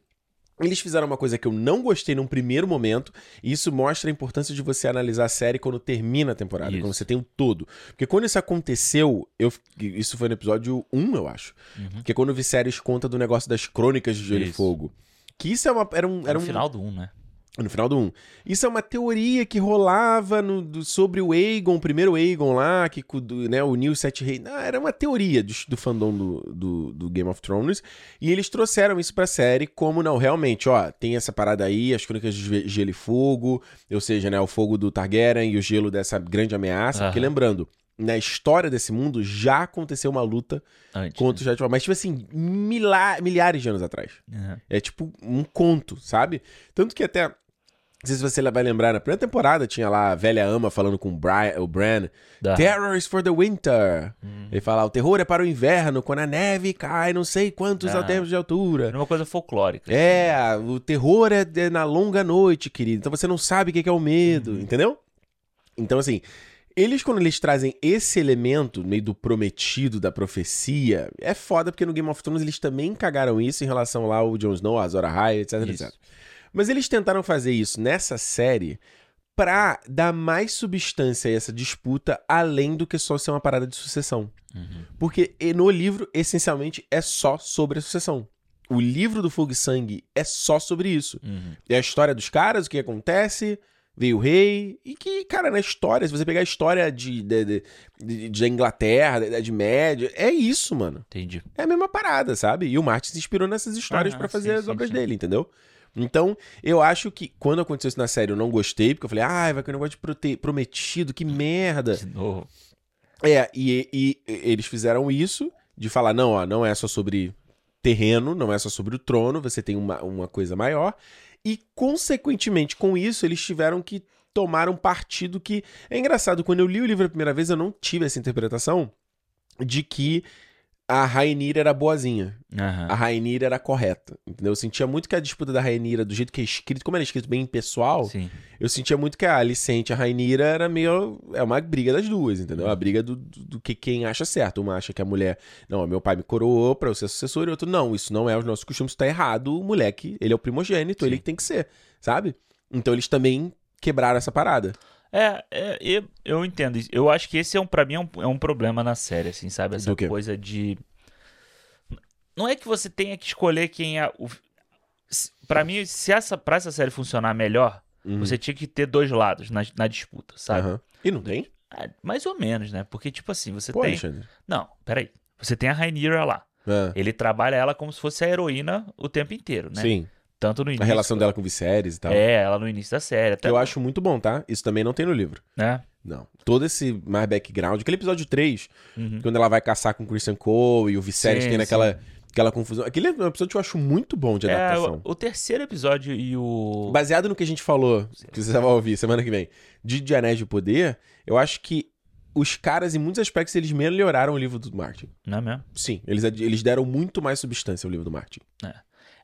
eles fizeram uma coisa que eu não gostei num primeiro momento, e isso mostra a importância de você analisar a série quando termina a temporada, Isso. quando você tem o todo. Porque quando isso aconteceu, eu, isso foi no episódio 1, eu acho, Uhum. porque quando o Viserys conta do negócio das crônicas de Gelo e. Fogo, que isso é uma, era um... Era Era no um final do 1, né? No final do 1. Isso é uma teoria que rolava no- do- sobre o Aegon, o primeiro Aegon lá, que do- né, uniu os sete reis. Ah, era uma teoria do, do fandom do, do, Game of Thrones. E eles trouxeram isso pra série como, não, realmente, ó, tem essa parada aí, as crônicas de Ge- gelo e fogo, ou seja, né, o fogo do Targaryen e o gelo dessa grande ameaça. Porque Aham. lembrando, na história desse mundo já aconteceu uma luta Antes. contra os White Walkers, mas tipo assim, milha- milhares de anos atrás. né? Aham. É tipo um conto, sabe? Tanto que até. Não sei se você vai lembrar, na primeira temporada tinha lá a velha ama falando com o, Brian, o Bran. Dá. Terror is for the winter. Ele fala, o terror é para o inverno, quando a neve cai não sei quantos Ah. altermos de altura. Era uma coisa folclórica. É, o terror é, na longa noite, querido. Então você não sabe o que é o medo, entendeu? Então, assim, eles, quando eles trazem esse elemento, meio do prometido, da profecia, é foda, porque no Game of Thrones eles também cagaram isso em relação lá ao Jon Snow, a Azor Ahai, etc, Isso. etc. Mas eles tentaram fazer isso nessa série pra dar mais substância a essa disputa, além do que só ser uma parada de sucessão. Uhum. Porque no livro, essencialmente, é só sobre a sucessão. O livro do Fogo e Sangue é só sobre isso. Uhum. É a história dos caras, o que acontece, veio o rei, e que, cara, na história, se você pegar a história de, de, de, de- de Inglaterra, da Idade Média, é isso, mano. Entendi. É a mesma parada, sabe? E o Martin se inspirou nessas histórias Aham, pra fazer sim, as sim, obras sim. dele, entendeu? Então, eu acho que quando aconteceu isso na série, eu não gostei, porque eu falei, ai, vai que negócio de prometido, que merda. De novo. É, e, e- e eles fizeram isso, de falar, não, ó, não é só sobre terreno, não é só sobre o trono, você tem uma, uma coisa maior. E, consequentemente, com isso, eles tiveram que tomar um partido que... É engraçado, quando eu li o livro a primeira vez, eu não tive essa interpretação de que a Rainira era boazinha. Aham. A Rainira era correta, entendeu? Eu sentia muito que a disputa da Rainira, do jeito que é escrito, como ela é escrito bem pessoal, Sim. eu sentia muito que a Alicente e a Rainira era meio. É uma briga das duas, entendeu? A briga do, do, do que quem acha certo. Uma acha que a mulher. Não, meu pai me coroou pra eu ser sucessor, e outro, não, isso não é os nossos costumes, isso tá errado. O moleque, ele é o primogênito, Sim. ele que tem que ser, sabe? Então eles também quebraram essa parada. É, é, eu, eu entendo. Eu acho que esse é um, pra mim, é um, é um problema na série, assim, sabe? Essa coisa de. Não é que você tenha que escolher quem é o. Pra mim, se essa, pra essa série funcionar melhor, Uhum. você tinha que ter dois lados na, na disputa, sabe? Aham. E não tem? Ah, Mais ou menos, né? Porque, tipo assim, você Pô, tem. Alexandre. Não, peraí. Você tem a Rhaenyra lá. Ah, Ele trabalha ela como se fosse a heroína o tempo inteiro, né? Sim. Tanto no início. A relação dela com Viserys e tal. É, ela no início da série. Até, Que eu acho muito bom, tá? Isso também não tem no livro. Né? Não. Todo esse mais background. Aquele episódio 3, Uhum. quando ela vai caçar com o Christian Cole e o Viserys Sim, tem naquela aquela confusão. Aquele é episódio que eu acho muito bom de É, adaptação. o, o terceiro episódio e o. Baseado no que a gente falou, que você vai ouvir semana que vem, de De Anéis de Poder, eu acho que os caras, em muitos aspectos, eles melhoraram o livro do Martin. Não é mesmo? Sim, eles, eles deram muito mais substância ao livro do Martin. É,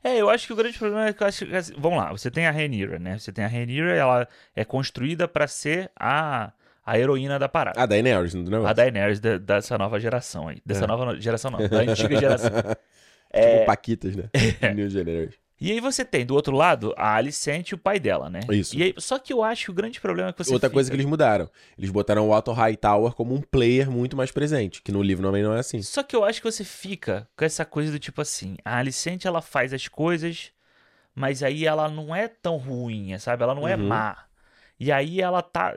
eu acho que o grande problema é que eu acho que, assim, vamos lá, você tem a Rhaenyra, né? Você tem a Rhaenyra, ela é construída pra ser a, a heroína da parada. Ah, Daenerys, não do negócio? A Daenerys da- dessa nova geração aí. Dessa É. nova geração não, da antiga geração. Tipo Paquitas, né? É. New Generation. E aí você tem, do outro lado, a Alicente e o pai dela, né? Isso. E aí, só que eu acho que o grande problema é que você Outra coisa que fica- eles mudaram. Eles botaram o Otto Hightower como um player muito mais presente, que no livro também não é assim. Só que eu acho que você fica com essa coisa do tipo assim, a Alicente ela faz as coisas, mas aí ela não é tão ruim, sabe? Ela não é Uhum. má. E aí ela tá,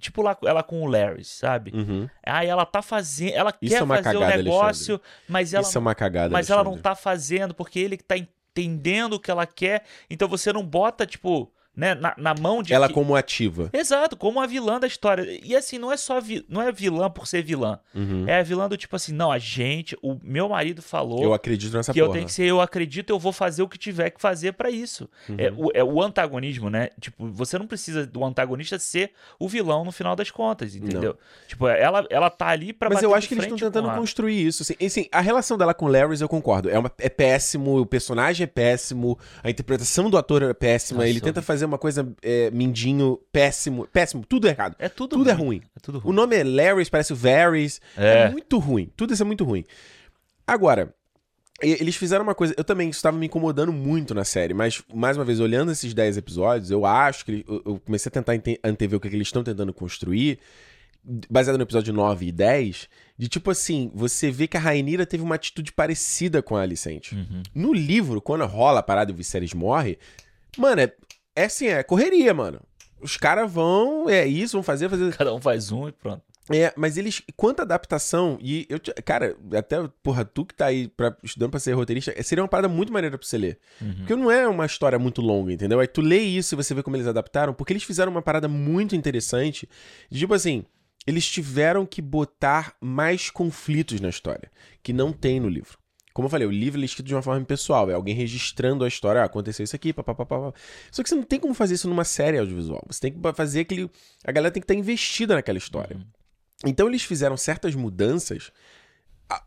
tipo lá ela com o Larry, sabe? Uhum. Aí ela tá fazendo, ela Isso quer é uma fazer o cagada, negócio, mas ela Isso é uma cagada, mas ela não Alexandre. tá fazendo porque ele que tá entendendo o que ela quer. Então você não bota tipo, né, na, na mão de Ela que- como ativa. Exato, como a vilã da história. E assim, não é só vi... não é vilã por ser vilã. Uhum. É a vilã do tipo assim, não, a gente, o meu marido falou Eu acredito nessa que porra. eu tenho que ser, eu acredito, eu vou fazer o que tiver que fazer pra isso. Uhum. É, o, é o antagonismo, né? Tipo, você não precisa do antagonista ser o vilão no final das contas, entendeu? Tipo, ela, ela tá ali pra Mas eu acho que eles estão tentando construir isso. Assim, E, assim, a relação dela com o Larry, eu concordo. É, uma- é péssimo, o personagem é péssimo, a interpretação do ator é péssima. Nossa, ele tenta horrível. Uma coisa é, mindinho, péssimo. Péssimo, tudo é errado. É tudo, Tudo é ruim. É tudo O ruim. nome é Larry, parece o Varys. É. É. muito ruim. Tudo isso é muito ruim. Agora, eles fizeram uma coisa. Eu também estava me incomodando muito na série, mas, mais uma vez, olhando esses 10 episódios, eu acho que. Eu, eu comecei a tentar antever o que, que eles estão tentando construir, baseado no episódio 9 e 10, de tipo assim, você vê que a Rainira teve uma atitude parecida com a Alicente. Uhum. No livro, quando rola a parada e o Viserys morre, mano, é, é assim, é correria, mano. Os caras vão, é isso, vão fazer, fazer. Cada um faz um e pronto. É, mas eles. Quanta adaptação, e eu. te- Cara, até, porra, tu que tá aí pra, estudando pra ser roteirista, é, seria uma parada muito maneira pra você ler. Uhum. Porque não é uma história muito longa, entendeu? Aí tu lê isso e você vê como eles adaptaram, porque eles fizeram uma parada muito interessante. Tipo assim, eles tiveram que botar mais conflitos na história, que não tem no livro. Como eu falei, o livro é escrito de uma forma pessoal, é alguém registrando a história, ah, aconteceu isso aqui, papapá. Só que você não tem como fazer isso numa série audiovisual. Você tem que fazer aquele. A galera tem que estar investida naquela história. Então eles fizeram certas mudanças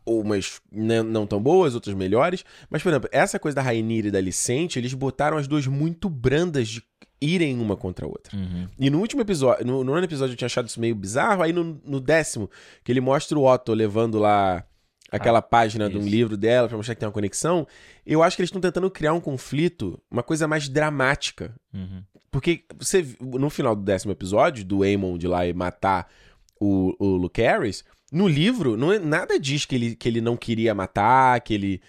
umas né, não tão boas, outras melhores. Mas, por exemplo, essa coisa da Rainira e da Licente, eles botaram as duas muito brandas de irem uma contra a outra. Uhum. E no último episódio, no, no nono episódio eu tinha achado isso meio bizarro, aí no, no décimo, que ele mostra o Otto levando lá aquela página de um isso. livro dela pra mostrar que tem uma conexão, eu acho que eles estão tentando criar um conflito, uma coisa mais dramática. Uhum. Porque você, no final do décimo episódio, do Aemon de lá e matar o, o Lucaris, no livro, não é- nada diz que ele, que ele não queria matar, que ele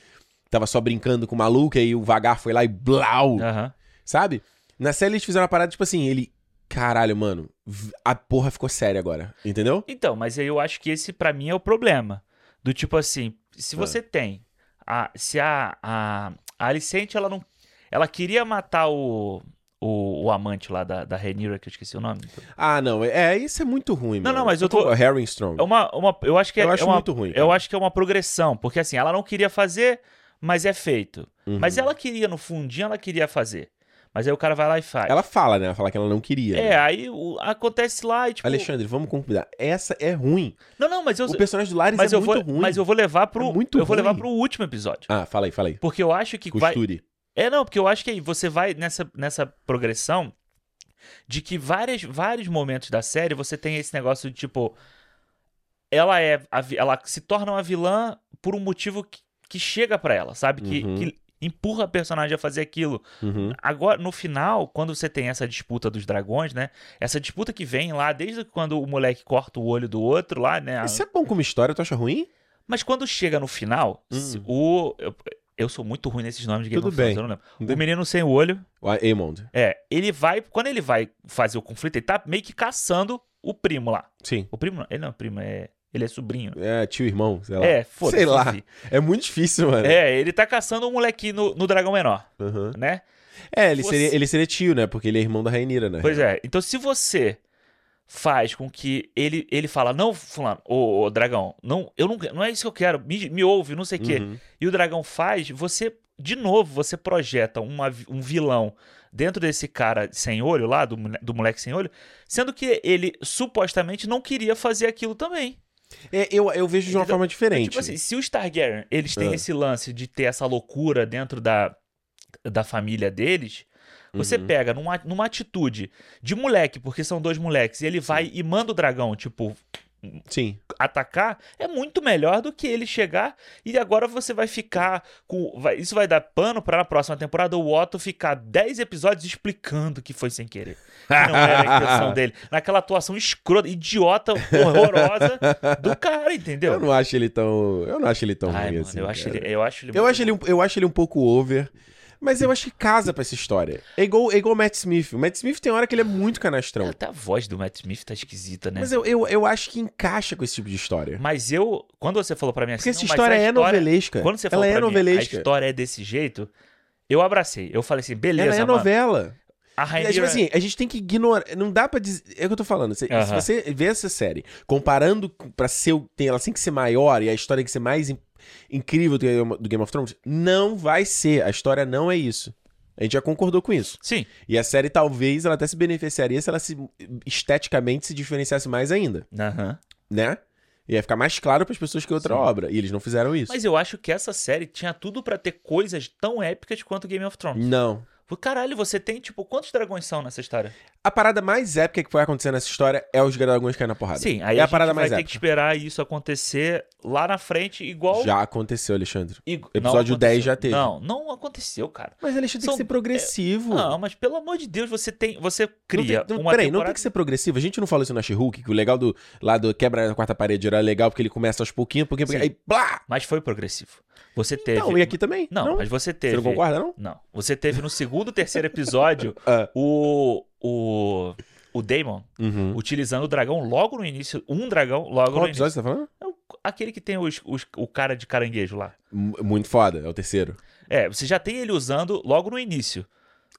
tava só brincando com o maluco, e aí o Vagar foi lá e blau, Aham. sabe? Na série eles fizeram uma parada tipo assim, ele, caralho, mano, a porra ficou séria agora, entendeu? Então, mas aí eu acho que esse pra mim é o problema. Do tipo assim, se você tem. A, se a, a, a Alicente, ela não. Ela queria matar o. O, o amante lá da, da Rhaenyra, que eu esqueci o nome. Ah, não, é, isso é muito ruim, Não, mano. não, mas eu tô- Harry Strong. É uma, uma, eu acho que é, Eu acho é uma, muito ruim, Eu cara. acho que é uma progressão, porque assim, ela não queria fazer, mas é feito. Uhum. Mas ela queria, no fundinho, ela queria fazer. Mas aí o cara vai lá e faz. Ela fala, né? Ela fala que ela não queria. É, né? aí o- acontece lá e tipo. Alexandre, vamos concordar. Essa é ruim. Não, não, mas eu, O personagem do Lares mas é eu vou, muito ruim. mas eu vou levar pro, É muito eu vou levar ruim. pro último episódio. Ah, fala aí, fala aí. Porque eu acho que vai, Costure. É, não, porque eu acho que aí você vai nessa, nessa progressão de que várias, vários momentos da série você tem esse negócio de tipo. Ela é. a ela se torna uma vilã por um motivo que, que chega pra ela, sabe? Que, Uhum. que empurra a personagem a fazer aquilo. Uhum. Agora, no final, quando você tem essa disputa dos dragões, né? Essa disputa que vem lá desde quando o moleque corta o olho do outro lá, né? Isso é bom como história, tu acha ruim? Mas quando chega no final, Hum. o. Eu, eu sou muito ruim nesses nomes de Game Tudo of Thrones, bem. eu não lembro. O menino sem o olho. O Aemond. É, ele vai. Quando ele vai fazer o conflito, ele tá meio que caçando o primo lá. Sim. O primo não, ele não é primo, é. Ele é sobrinho. É, tio, irmão, sei lá. É, foda-se. Sei lá. É muito difícil, mano. É, ele tá caçando um molequinho no, no dragão menor, Uhum. né? É, ele, Você- seria, ele seria tio, né? Porque ele é irmão da Rainira, né? Pois é. Então, se você faz com que ele, ele fala, não, fulano, ô, ô, dragão, não, eu não, não é isso que eu quero, me, me ouve, não sei o quê. Uhum. E o dragão faz, você, de novo, você projeta uma um vilão dentro desse cara sem olho lá, do, do moleque sem olho, sendo que ele supostamente não queria fazer aquilo também. É, eu, eu vejo de uma Entendeu? forma diferente. Tipo assim, se os Targaryen, eles têm Ah. esse lance de ter essa loucura dentro da, da família deles, você Uhum. pega numa, numa atitude de moleque, porque são dois moleques, e ele vai e manda o dragão, tipo, Sim. atacar, é muito melhor do que ele chegar e agora você vai ficar com. vai- isso vai dar pano pra na próxima temporada o Otto ficar 10 episódios explicando que foi sem querer. Que não era a intenção dele. Naquela atuação escrota, idiota, horrorosa do cara, entendeu? Eu não acho ele tão. Eu não acho ele tão Ai, ruim mano, assim. eu, acho ele, eu acho ele Eu muito acho, ele, um- eu acho ele um pouco over. Mas eu acho que casa pra essa história. É igual, é igual o Matt Smith. O Matt Smith tem hora que ele é muito canastrão. Até a voz do Matt Smith tá esquisita, né? Mas eu, eu, eu acho que encaixa com esse tipo de história. Mas eu, quando você falou pra mim assim, Porque essa história é novelesca. Quando você falou Ela é pra mim, a história é desse jeito, eu abracei. Eu falei assim, beleza, Ela é mano. novela. A É, Rainha tipo assim, a gente tem que ignorar. Não dá pra dizer. É o que eu tô falando. Se, se você vê essa série comparando com- pra ser. Tem, ela tem que ser maior e a história tem que ser mais incrível do, Game- of Thrones, não vai ser. A história não é isso. A gente já concordou com isso. Sim, E a série talvez ela até se beneficiaria se ela se esteticamente se diferenciasse mais ainda, aham. né? Ia ficar mais claro pras pessoas que é outra Sim. obra. E eles não fizeram isso. Mas eu acho que essa série tinha tudo pra ter coisas tão épicas quanto Game of Thrones. Não. Caralho, você tem, tipo, quantos dragões são nessa história? A parada mais épica que vai acontecer nessa história é os dragões caindo na porrada. Sim, aí é a, a parada gente vai mais ter épica. que esperar isso acontecer lá na frente, igual... Já aconteceu, Alexandre. igu- Episódio não 10 aconteceu. já teve. Não, não aconteceu, cara. Mas Alexandre São- tem que ser progressivo. Não, mas pelo amor de Deus, você tem... Você Não cria tem, não, uma peraí, temporada... não tem que ser progressivo. A gente não falou isso na She-Hulk, que o legal do, lá do quebra a quarta parede era legal porque ele começa aos pouquinhos, pouquinho, pouquinho, aí blá! Mas foi progressivo. Você teve... Então, e aqui também? Não, mas você teve... Você não concorda, não? Não. Você teve no segundo, terceiro episódio Ah. o... O... O Daemon Uhum. utilizando o dragão logo no início. Um dragão logo Qual no episódio início. você tá falando? É o- aquele que tem os, os- o cara de caranguejo lá. Muito foda, é o terceiro. É, você já tem ele usando logo no início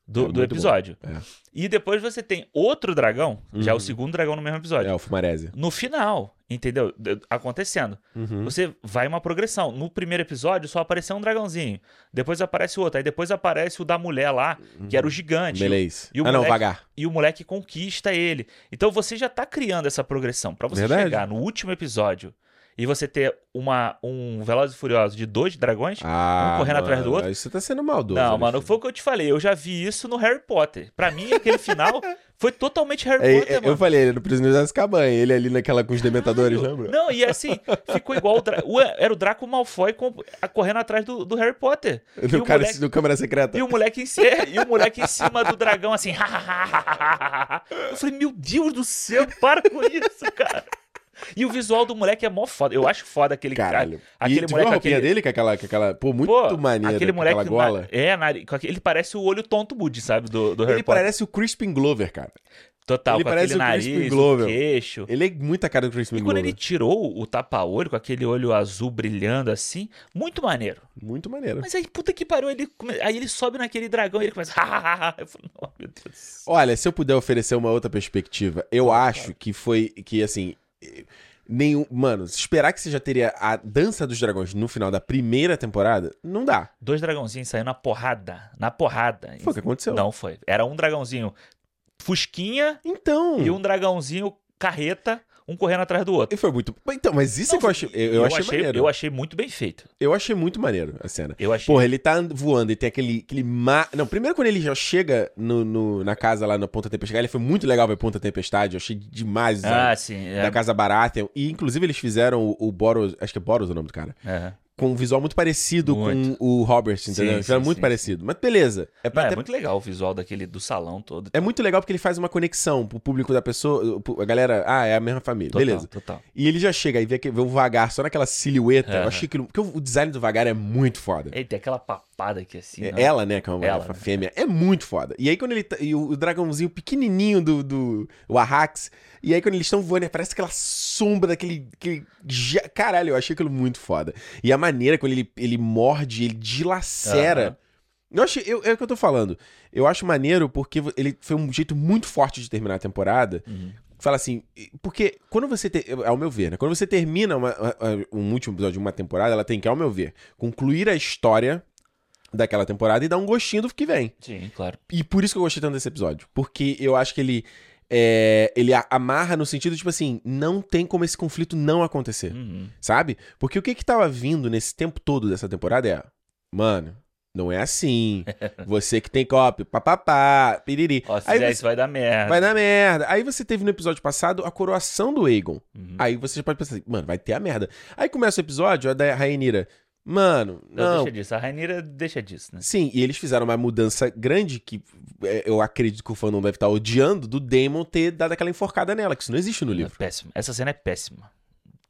do, É do episódio. é. E depois você tem outro dragão, já é Uhum. o segundo dragão no mesmo episódio. É, o Fumarese. No final, entendeu? Acontecendo. Uhum. Você vai uma progressão. No primeiro episódio só apareceu um dragãozinho. Depois aparece outro. Aí depois aparece o da mulher lá, que era o gigante. Beleza. E o ah, não, moleque- vagar. e o moleque conquista ele. Então você já tá criando essa progressão. Pra você Verdade. chegar no último episódio e você ter uma, um Velozes e Furiosos de dois dragões. Ah, Um correndo mano, atrás do outro. Você tá sendo maldoso. não, mano, foi o que eu te falei. Eu já vi isso no Harry Potter. Pra mim, aquele final foi totalmente Harry É, Potter, é, mano. eu falei, ele no Prisioneiro de Azkaban, ele ali naquela com os dementadores, lembra? Não, e assim, ficou igual o, Dra- o- Era o Draco Malfoy com- correndo atrás do, do Harry Potter. E o, cara, moleque, no Câmara Secreta. e o moleque em cima, e o moleque em cima do dragão, assim. eu falei, meu Deus do céu, para com isso, cara. E o visual do moleque é mó foda. Eu acho foda aquele Caralho. cara. Aquele e tu viu moleque. a roupinha aquele... dele com aquela, com aquela... Pô, muito Pô, maneiro. Aquele moleque. aquela gola. na- É, aquele- ele parece o olho tonto Woody, sabe? Do, do Harry Ele Potter. parece o Crispin Glover, cara. Total, ele com parece aquele o Crispin nariz, Glover. o queixo. Ele é muita cara do Crispin E quando Glover. ele tirou o tapa-olho com aquele olho azul brilhando assim, muito maneiro. Muito maneiro. Mas aí, puta que pariu, ele come- aí ele sobe naquele dragão e ele começa. eu falo, oh, meu Deus. Olha, se eu puder oferecer uma outra perspectiva, eu acho que foi que assim, nenhum, mano, esperar que você já teria a dança dos dragões no final da primeira temporada, não dá. Dois dragãozinhos saindo na porrada. Na porrada. Foi o que aconteceu. Não foi. Era um dragãozinho fusquinha Então, e um dragãozinho carreta, um correndo atrás do outro. e foi muito. Então, mas isso Não, que eu achei, eu, eu achei, maneiro. eu achei muito bem feito. Eu achei muito maneiro a cena. Eu achei. Porra, ele tá and- voando e tem aquele, aquele mar... Não, primeiro quando ele já chega no, no- na casa lá na Ponta Tempestade, ele foi muito legal ver Ponta Tempestade, eu achei demais ah, sim. É, da Casa Baratheon. E inclusive eles fizeram o, o Boros, acho que é Boros o nome do cara, é. Com um visual muito parecido Muito. com o Robert, entendeu? Sim, sim, muito sim, parecido. Mas beleza. É, pra Não, é até- muito legal o visual daquele do salão todo. é muito legal porque ele faz uma conexão pro público da pessoa, a galera, ah, é a mesma família, Total, beleza. Total. E ele já chega aí vê, que- vê o Vagar só naquela silhueta. Eu Aham. achei que. Porque o design do Vagar é muito foda. Ele tem aquela papada aqui assim. É, né? ela, né, que é uma Ela, né? fêmea. É muito foda. E aí, quando ele. tá- E o, o dragãozinho pequenininho do, do o Arrax. E aí, quando eles estão voando, parece aquela sombra daquele. aquele Caralho, eu achei aquilo muito foda. E a maneira quando ele, ele morde, ele dilacera. Aham. Eu achei. Eu, é o que eu tô falando. Eu acho maneiro porque ele foi um jeito muito forte de terminar a temporada. Uhum. Fala assim, porque quando você. Te, ao meu ver, né? Quando você termina uma- uma- um último episódio de uma temporada, ela tem que, ao meu ver, concluir a história daquela temporada e dar um gostinho do que vem. Sim, claro. E por isso que eu gostei tanto desse episódio. Porque eu acho que ele. é, ele amarra no sentido, tipo assim, não tem como esse conflito não acontecer. Uhum. Sabe? Porque o que que tava vindo nesse tempo todo dessa temporada é. Mano, não é assim. Você que tem cópia, papapá, piriri. Ó, se Aí você- isso vai dar merda. Vai dar merda. Aí você teve no episódio passado a coroação do Aegon. Uhum. Aí você já pode pensar assim, mano, vai ter a merda. Aí começa o episódio, a da Rainira. Mano, Não, não. deixa disso. A Rainira deixa disso, né? Sim, e eles fizeram uma mudança grande que é, eu acredito que o fandom deve estar odiando do Daemon ter dado aquela enforcada nela, que isso não existe no É livro. péssimo. Essa cena é péssima.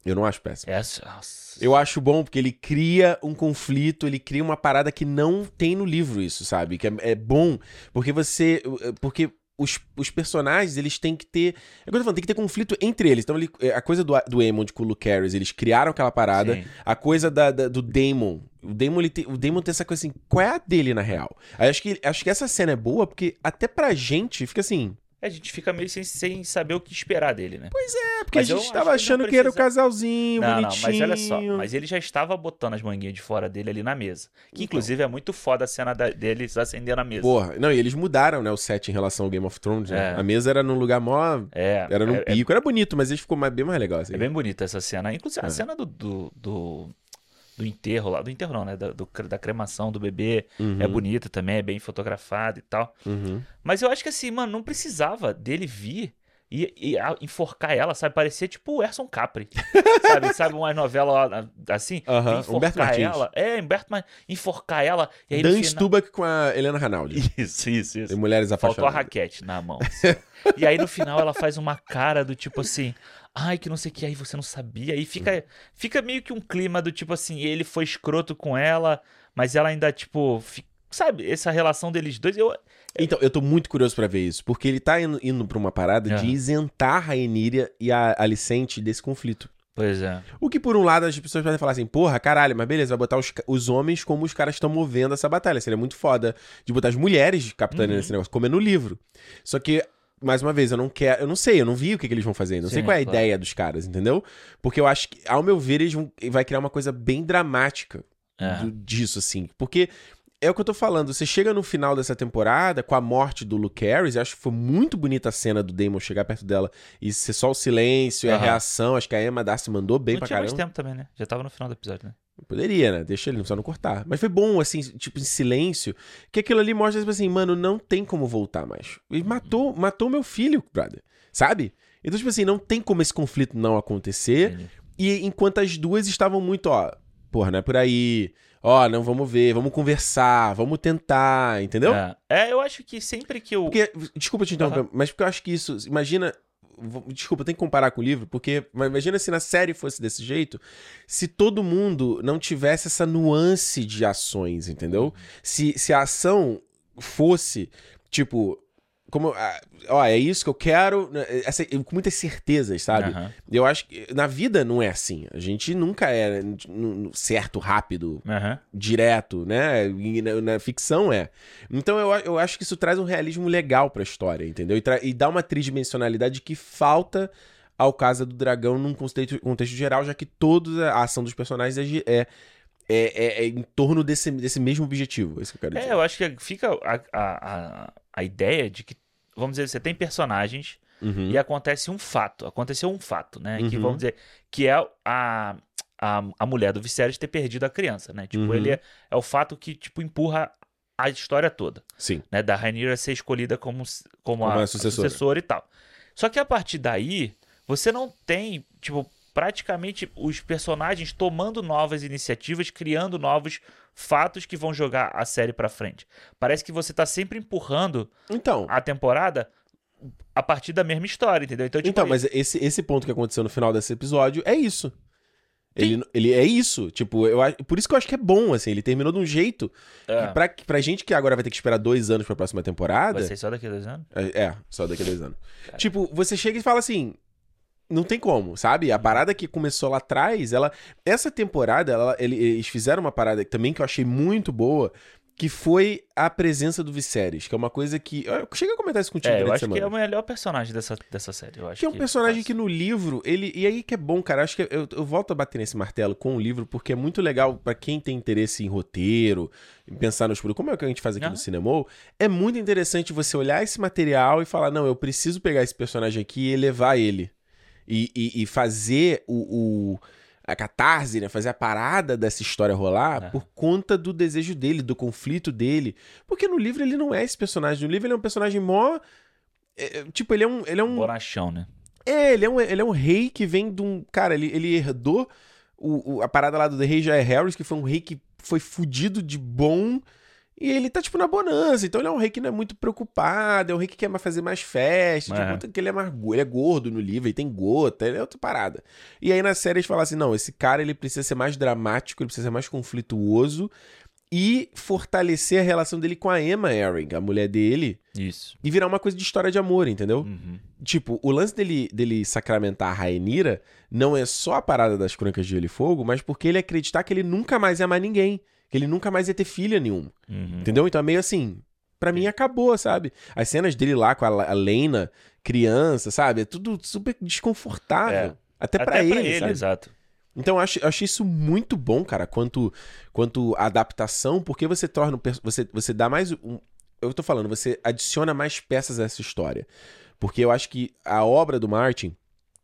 Eu não acho péssimo. Essa. Nossa. Eu acho bom porque ele cria um conflito, ele cria uma parada que não tem no livro isso, sabe? Que é, é bom porque você... Porque os, os personagens, eles têm que ter... É o que eu tô falando, tem que ter conflito entre eles. Então, ele- a coisa do, do Aemond com o Lucerys, eles criaram aquela parada. Sim. A coisa da, da- do Daemon. O Daemon, ele tem, o Daemon tem essa coisa assim, qual é a dele, na real? Aí acho que, acho que essa cena é boa porque até pra gente fica assim... A gente fica meio sem, sem saber o que esperar dele, né? É, porque Mas a gente acho tava que não achando que era o precisa- casalzinho, Não, não, bonitinho. mas olha só. Mas ele já estava botando as manguinhas de fora dele ali na mesa. Que inclusive é muito foda a cena da- deles acendendo a mesa. Porra, não, e eles mudaram, né, o set em relação ao Game of Thrones, né? É. A mesa era num lugar mó... É. Era num é, é- pico, era bonito, mas ele ficou mais- bem mais legal, assim. É bem bonita essa cena. Inclusive, a É. cena do, do, do, do enterro lá. Do enterro não, né? Da, do- da cremação do bebê. Uhum, É bonita também, é bem fotografada e tal. uhum. Mas eu acho que assim, mano, não precisava dele vir e, e a- enforcar ela, sabe? Parecia tipo o Erson Capri. sabe? Sabe uma novela assim? Enforcar Humberto Martins. ela. É, Humberto Martins. Enforcar ela. E aí Dan final... Stubach com a Helena Ranaldi. Isso, isso, isso. Tem Mulheres Faltou a raquete na mão. assim. e aí no final ela faz uma cara do tipo assim, ai que não sei o que, aí você não sabia. E fica, fica meio que um clima do tipo assim, ele foi escroto com ela, mas ela ainda tipo, fi- sabe, essa relação deles dois, eu Então, eu tô muito curioso pra ver isso, porque ele tá indo, indo pra uma parada de Aham. isentar a Rhaenyra e a Alicente desse conflito. Pois é. O que, por um lado, as pessoas podem falar assim, porra, caralho, mas beleza, vai botar os, os homens como os caras estão movendo essa batalha. Seria muito foda de botar as mulheres capitaneando Uhum. esse negócio, como é no livro. Só que, mais uma vez, eu não quero, eu não sei, eu não vi o que, que eles vão fazer, não sei Sim, qual é a claro. ideia dos caras, entendeu? Porque eu acho que, ao meu ver, eles vão vai criar uma coisa bem dramática É. do- disso, assim. Porque É o que eu tô falando. Você chega no final dessa temporada, com a morte do Luke Harris, eu acho que foi muito bonita a cena do Damon chegar perto dela e ser só o silêncio e a reação. Acho que a Emma Darcy mandou bem Não pra tinha caramba. tempo também, né? Já tava no final do episódio, né? Poderia, né? Deixa ele, só não cortar. Mas foi bom, assim, tipo, em silêncio, que aquilo ali mostra, tipo assim, mano, não tem como voltar mais. Ele matou, matou meu filho, brother. Sabe? Então, tipo assim, não tem como esse conflito não acontecer. Entendi. E enquanto as duas estavam muito, ó, porra, não é por aí. Ó, não, vamos ver, vamos conversar, vamos tentar, entendeu? É. É, eu acho que sempre que eu. Porque, desculpa te interromper, mas porque eu acho que isso, imagina, desculpa, tem que comparar com o livro, porque mas imagina se na série fosse desse jeito, se todo mundo não tivesse essa nuance de ações, entendeu? Se, se a ação fosse, tipo, como, ah, ó, é isso que eu quero, né, essa, com muitas certezas, sabe? Aham, Eu acho que na vida não é assim. A gente nunca é certo, rápido, aham. direto, né? E na, na ficção é. Então eu, eu acho que isso traz um realismo legal pra história, entendeu? E, e dá uma tridimensionalidade que falta ao Casa do Dragão num contexto, contexto geral, já que toda a ação dos personagens é, é, é, é- é em torno desse, desse mesmo objetivo. É isso que eu quero dizer. É, eu acho que fica a, a, a, a ideia de que, vamos dizer, você tem personagens Uhum. e acontece um fato. Aconteceu um fato, né? Que Uhum. vamos dizer, que é a, a, a mulher do Viserys ter perdido a criança, né? Tipo, Uhum. ele é, é o fato que, tipo, empurra a história toda, Sim. né? Da Rhaenyra ser escolhida como, como, Como a, a a sucessora. sucessora e tal. Só que a partir daí, você não tem, tipo, praticamente os personagens tomando novas iniciativas, criando novos fatos que vão jogar a série pra frente. Parece que você tá sempre empurrando Então, a temporada a partir da mesma história, entendeu? Então, tipo, Então, mas esse, esse ponto que aconteceu no final desse episódio é isso. Ele, ele é isso. Tipo, eu, por isso que eu acho que é bom, assim. Ele terminou de um jeito é, que pra, pra gente que agora vai ter que esperar dois anos pra próxima temporada. vai ser só daqui a dois anos? É, é, só daqui a dois anos. Tipo, você chega e fala assim. Não tem como, sabe? A parada que começou lá atrás, ela. Essa temporada, ela- ele- eles fizeram uma parada também que eu achei muito boa, que foi a presença do Viserys, que é uma coisa que. Eu cheguei a comentar isso contigo É, eu acho que semana. é o melhor personagem dessa, dessa série. Eu acho Que é um personagem fácil. que no livro, ele. E aí que é bom, cara. Acho que eu, eu volto a bater nesse martelo com o livro, porque é muito legal pra quem tem interesse em roteiro, em pensar nos produtos, como é o que a gente faz aqui Aham. no Cinema. É muito interessante você olhar esse material e falar: não, eu preciso pegar esse personagem aqui e elevar ele. E, e, e fazer o. o- a catarse, né? Fazer a parada dessa história rolar É. por conta do desejo dele, do conflito dele. Porque no livro ele não é esse personagem. No livro ele é um personagem mó. é, é, tipo, ele é um. Ele é um Bonachão, né? é, ele é um, ele é um rei que vem de um. Cara, ele, ele herdou o, o- a parada lá do rei Jair Harris, que foi um rei que foi fudido de bom. E ele tá, tipo, na bonança. Então ele é um rei que não é muito preocupado, é um rei que quer fazer mais festa. É. Tipo, que ele é mais ele é gordo no livro, ele tem gota, ele é outra parada. E aí na série eles falam assim: não, esse cara ele precisa ser mais dramático, ele precisa ser mais conflituoso e fortalecer a relação dele com a Emma Arryn, a mulher dele, Isso. e virar uma coisa de história de amor, entendeu? Uhum. Tipo, o lance dele, dele sacramentar a Rainira não é só a parada das crônicas de Gelo e Fogo, mas porque ele acreditar que ele nunca mais ia amar ninguém. Que ele nunca mais ia ter filha nenhuma. Uhum. Entendeu? Então é meio assim. Pra mim acabou, sabe? As cenas dele lá com a, a Lena, criança, sabe? É tudo super desconfortável. É. Até, Até pra ele, sabe? exato. Então eu acho, eu achei isso muito bom, cara, quanto, quanto adaptação, porque você torna. Você, você dá mais. Um, eu tô falando, você adiciona mais peças a essa história. Porque eu acho que a obra do Martin,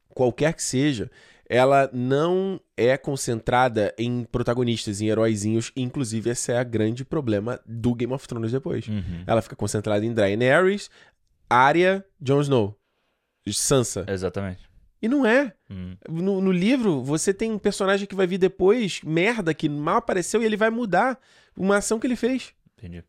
qualquer que seja, ela não é concentrada em protagonistas, em heróizinhos. Inclusive, esse é o grande problema do Game of Thrones depois. Uhum. Ela fica concentrada em Daenerys, Arya, Jon Snow, Sansa. Exatamente. E não é. Uhum. No, no livro, você tem um personagem que vai vir depois, merda, que mal apareceu e ele vai mudar uma ação que ele fez. Entendi.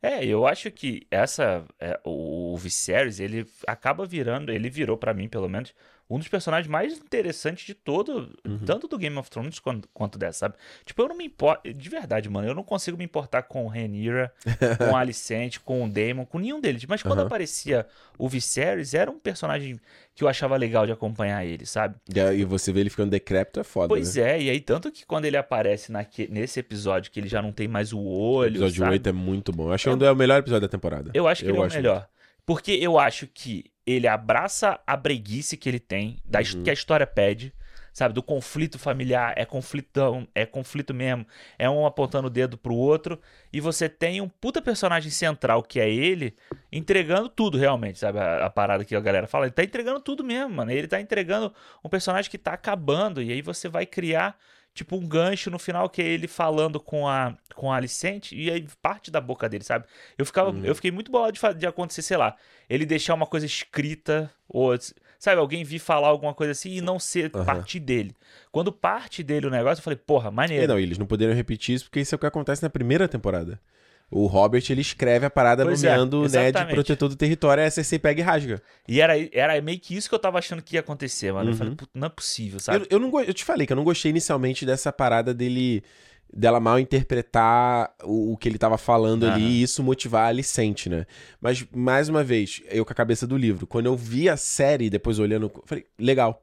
É, eu acho que essa é, o, o Viserys, ele acaba virando, ele virou pra mim, pelo menos, um dos personagens mais interessantes de todo, Uhum. tanto do Game of Thrones quanto, quanto dessa, sabe? Tipo, eu não me importo, de verdade, mano, eu não consigo me importar com o Rhaenyra, com o Alicente, com o Daemon, com nenhum deles. Mas quando Aham. aparecia o Viserys, era um personagem que eu achava legal de acompanhar ele, sabe? E você vê ele ficando decrépito, é foda, Pois né? é, e aí tanto que quando ele aparece naque, nesse episódio, que ele já não tem mais o O olho, episódio sabe? 8 é muito bom. Eu acho que é é o melhor episódio da temporada. Eu acho que ele é o melhor. Porque eu acho que ele abraça a breguice que ele tem, da Uhum. que a história pede, sabe? Do conflito familiar, é conflitão, é conflito mesmo, é um apontando o dedo pro outro, e você tem um puta personagem central que é ele, entregando tudo realmente, sabe? A, a parada que a galera fala, ele tá entregando tudo mesmo, mano. Ele tá entregando um personagem que tá acabando, e aí você vai criar tipo um gancho no final que é ele falando com a com a Alicente e aí parte da boca dele, sabe? Eu ficava Uhum. eu fiquei muito bolado de, de acontecer, sei lá, ele deixar uma coisa escrita ou sabe, alguém vir falar alguma coisa assim e não ser Aham. partir dele. Quando parte dele o negócio, eu falei, porra, É, maneiro. não, eles não poderiam repetir isso porque isso é o que acontece na primeira temporada. O Robert, ele escreve a parada Pois é, nomeando o Ned exatamente. protetor do território, a Cersei pega e rasga. E era, era meio que isso que eu tava achando que ia acontecer, mano. Eu Uhum. falei, puta, não é possível, sabe? Eu, eu, não, eu te falei que eu não gostei inicialmente dessa parada dele dela mal interpretar o, o que ele tava falando ali Aham. e isso motivar a Alicente, né? Mas, mais uma vez, eu com a cabeça do livro, quando eu vi a série, depois olhando, eu falei, legal.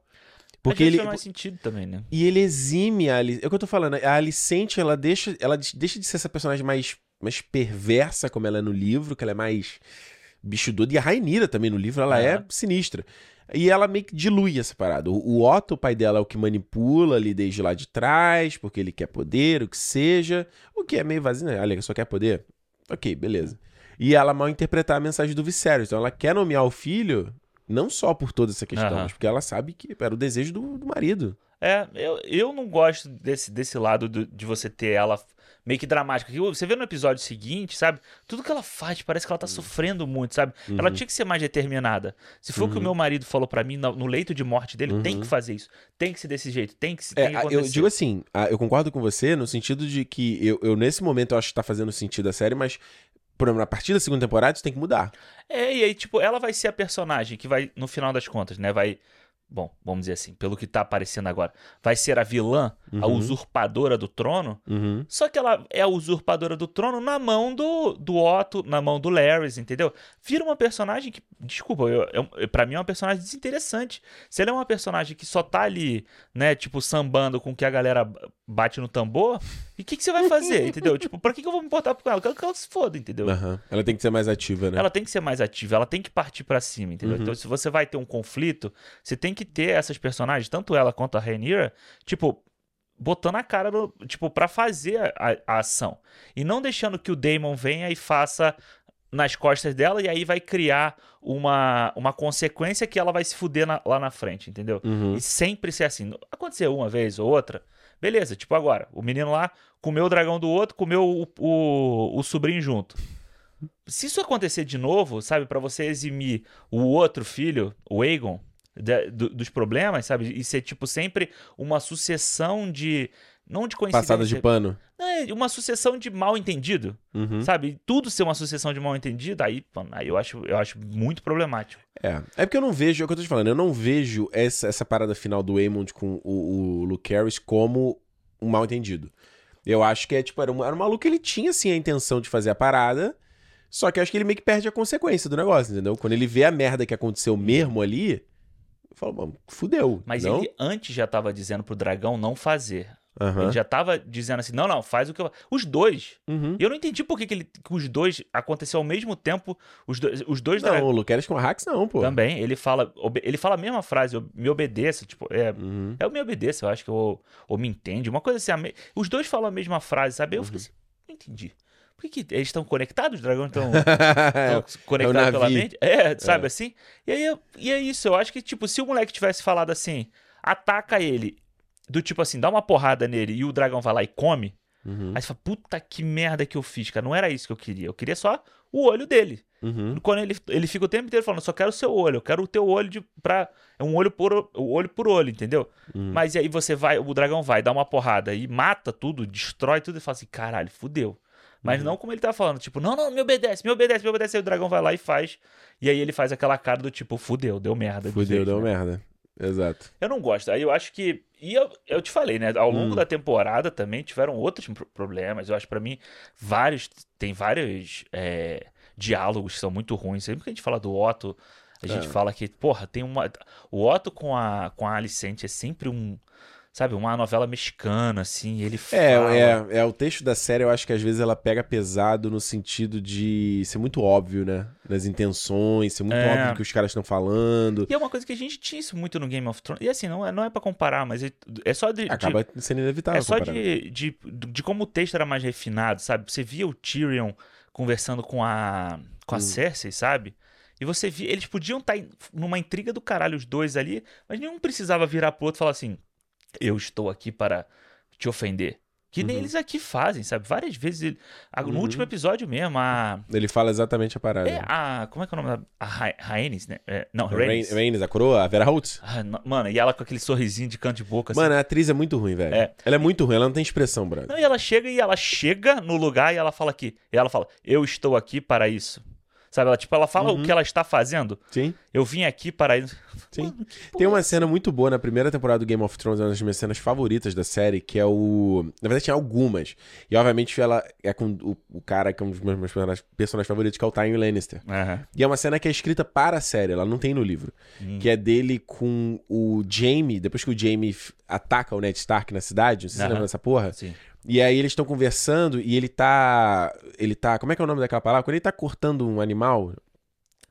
Porque ele... faz mais sentido também, né? E ele exime a Alicente. É o que eu tô falando. A Alicente, ela deixa, ela de- deixa de ser essa personagem mais, mais perversa como ela é no livro, que ela é mais bicho doido. E a Rainira também no livro, ela é Aham. sinistra. E ela meio que dilui essa parada. O, Otto, o pai dela, é o que manipula ali desde lá de trás, porque ele quer poder, o que seja. O que é meio vazio, né? Olha, só quer poder? Ok, beleza. E ela mal interpretar a mensagem do Viserys. Então ela quer nomear o filho, não só por toda essa questão, Aham. mas porque ela sabe que era o desejo do, do marido. É, eu, eu não gosto desse, desse lado do- de você ter ela meio que dramática. Você vê no episódio seguinte, sabe? Tudo que ela faz parece que ela tá sofrendo muito, sabe? Ela Uhum. tinha que ser mais determinada. Se for o que o meu marido falou pra mim no, leito de morte dele, tem Uhum. que fazer isso. Tem que ser desse jeito. Tem que, se- É, tem que eu digo assim, eu concordo com você no sentido de que eu, eu, nesse momento eu acho que tá fazendo sentido a série, mas por exemplo, a partir da segunda temporada isso tem que mudar. É, e aí, tipo, ela vai ser a personagem que vai, no final das contas, né? Vai. Bom, vamos dizer assim, pelo que tá aparecendo agora, vai ser a vilã, a Uhum. usurpadora do trono. Uhum. Só que ela é a usurpadora do trono na mão do, do Otto, na mão do Larry, entendeu? Vira uma personagem que, desculpa, eu, eu, pra mim é uma personagem desinteressante. Se ela é uma personagem que só tá ali, né, tipo, sambando com que a galera bate no tambor, e o que, que você vai fazer, entendeu? Tipo, pra que, que eu vou me importar com ela? Eu quero que ela se foda, entendeu? Aham. Ela tem que ser mais ativa, né? Ela tem que ser mais ativa, ela tem que partir pra cima, entendeu? Uhum. Então, se você vai ter um conflito, você tem que ter essas personagens, tanto ela quanto a Rhaenyra, tipo, botando a cara, no, tipo, para fazer a, a ação. E não deixando que o Daemon venha e faça nas costas dela e aí vai criar uma, uma consequência que ela vai se fuder na- lá na frente, entendeu? Uhum. E sempre ser assim. Aconteceu uma vez ou outra, beleza, tipo agora, o menino lá comeu o dragão do outro, comeu o, o, o sobrinho junto. Se isso acontecer de novo, sabe, pra você eximir o outro filho, o Aegon, da- do- dos problemas, sabe, e ser tipo sempre uma sucessão de. Não de coincidência. Passada de pano. Não, é uma sucessão de mal entendido, Uhum. sabe? Tudo ser uma sucessão de mal entendido, aí, mano, aí eu, acho, eu acho muito problemático. É. É porque eu não vejo, é o que eu tô te falando, eu não vejo essa, essa parada final do Aemond com o, o Luke Harris como um mal entendido. Eu acho que é tipo, era um, era um maluco que ele tinha sim a intenção de fazer a parada, só que eu acho que ele meio que perde a consequência do negócio, entendeu? Quando ele vê a merda que aconteceu mesmo ali, eu falo, mano, fudeu. Mas não? ele antes já tava dizendo pro dragão não fazer. Aham. Ele já tava dizendo assim: não, não, faz o que eu. Os dois. Uhum. E eu não entendi por que, que, ele, que os dois aconteceu ao mesmo tempo. Os dois, os dois Não, dragões. o Harris com a Hax não, pô. Também, ele fala, ele fala a mesma frase, "Eu- me obedeça, tipo, é, Uhum. é o me obedeça, eu acho que ou, ou me entende, uma coisa assim, a me- os dois falam a mesma frase, sabe? Eu Uhum. falei assim, não entendi. Por que, que eles estão conectados? Os dragões estão É, conectados pela navio. mente? É, sabe assim? E aí, e é isso, eu acho que, tipo, se o moleque tivesse falado assim, ataca ele, do tipo assim, dá uma porrada nele e o dragão vai lá e come, Uhum. aí você fala, puta que merda que eu fiz, cara, não era isso que eu queria, eu queria só o olho dele. Uhum. Quando ele, ele fica o tempo inteiro falando, só quero o seu olho, eu quero o teu olho de pra. É um olho por olho por olho, entendeu? Uhum. Mas e aí você vai, o dragão vai, dá uma porrada e mata tudo, destrói tudo e fala assim, caralho, fudeu. Mas Uhum. não como ele tá falando, tipo, não, não, me obedece, me obedece, me obedece. Aí o dragão vai lá e faz. E aí ele faz aquela cara do tipo, fudeu, deu merda. de Fudeu, vez, deu né? merda. Exato. Eu não gosto. Aí eu acho que. E eu, eu te falei, né? Ao longo Hum. da temporada também tiveram outros pro- problemas. Eu acho pra mim, vários. Tem vários é, diálogos que são muito ruins. Sempre que a gente fala do Otto, a gente É. fala que, porra, tem uma. O Otto com a, com a Alicente é sempre um. Sabe, uma novela mexicana, assim, ele É, fala. é, é, o texto da série eu acho que às vezes ela pega pesado no sentido de ser muito óbvio, né? Nas intenções, ser muito É. óbvio do que os caras estão falando. E é uma coisa que a gente tinha isso muito no Game of Thrones. E assim, não é, não é pra comparar, mas é, é só de. de- Acaba sendo inevitável. é só de, de, de como o texto era mais refinado, sabe? Você via o Tyrion conversando com a, com a Hum. Cersei, sabe? E você via. Eles podiam estar numa intriga do caralho, os dois ali, mas nenhum precisava virar pro outro e falar assim: Eu estou aqui para te ofender. Que nem Uhum. eles aqui fazem, sabe? Várias vezes. ele- No Uhum. último episódio mesmo, a. Ele fala exatamente a parada. É a. Como é que é o nome da. A Ra- Rhaenys, né? É, não, Rhaenys. Rhaenys, a coroa, a Vera Holtz. Ah, no- mano, e ela com aquele sorrisinho de canto de boca. assim. Mano, a atriz é muito ruim, velho. É. Ela é muito ruim, ela não tem expressão, brother. Não, e ela chega e ela chega no lugar e ela fala aqui. E ela fala, eu estou aqui para isso. Sabe? Ela, tipo, ela fala Uhum. o que ela está fazendo. Sim, Eu vim aqui para isso. sim. Mano, Tem é uma essa? cena muito boa na primeira temporada do Game of Thrones, uma das minhas cenas favoritas da série, que é o. Na verdade, tinha algumas. E obviamente ela é com o, o cara que é um dos meus, personagens, personagens favoritos, que é o Tywin Lannister. Aham. E é uma cena que é escrita para a série, ela não tem no livro. Hum. Que é dele com o Jaime, depois que o Jaime ataca o Ned Stark na cidade, não sei se você lembra dessa porra. Sim. E aí eles estão conversando e ele tá. Ele tá. Como é que é o nome daquela palavra? Quando ele tá cortando um animal.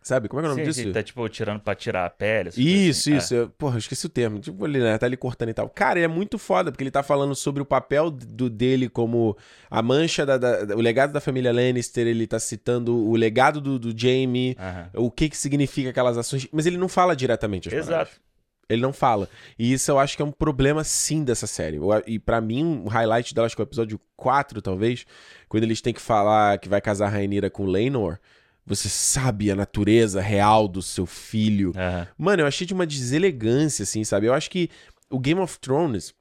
Sabe? Como é que é o nome Sim, disso? sim, tá tipo tirando pra tirar a pele. Isso, assim. isso. Eu- porra, eu esqueci o termo. Tipo, ele né, tá ali cortando e tal. Cara, ele é muito foda, porque ele tá falando sobre o papel do, dele como a mancha, da, da- o legado da família Lannister, ele tá citando o legado do, do Jaime, É. O que que significa aquelas ações, mas ele não fala diretamente Exato. Ele não fala. E isso eu acho que é um problema sim dessa série. E pra mim, o highlight dela, acho que é o episódio 4, talvez, quando eles têm que falar que vai casar a Rainira com Laenor, você sabe a natureza real do seu filho. Aham. Mano, eu achei de uma deselegância, assim, sabe? Eu acho que o Game of Thrones,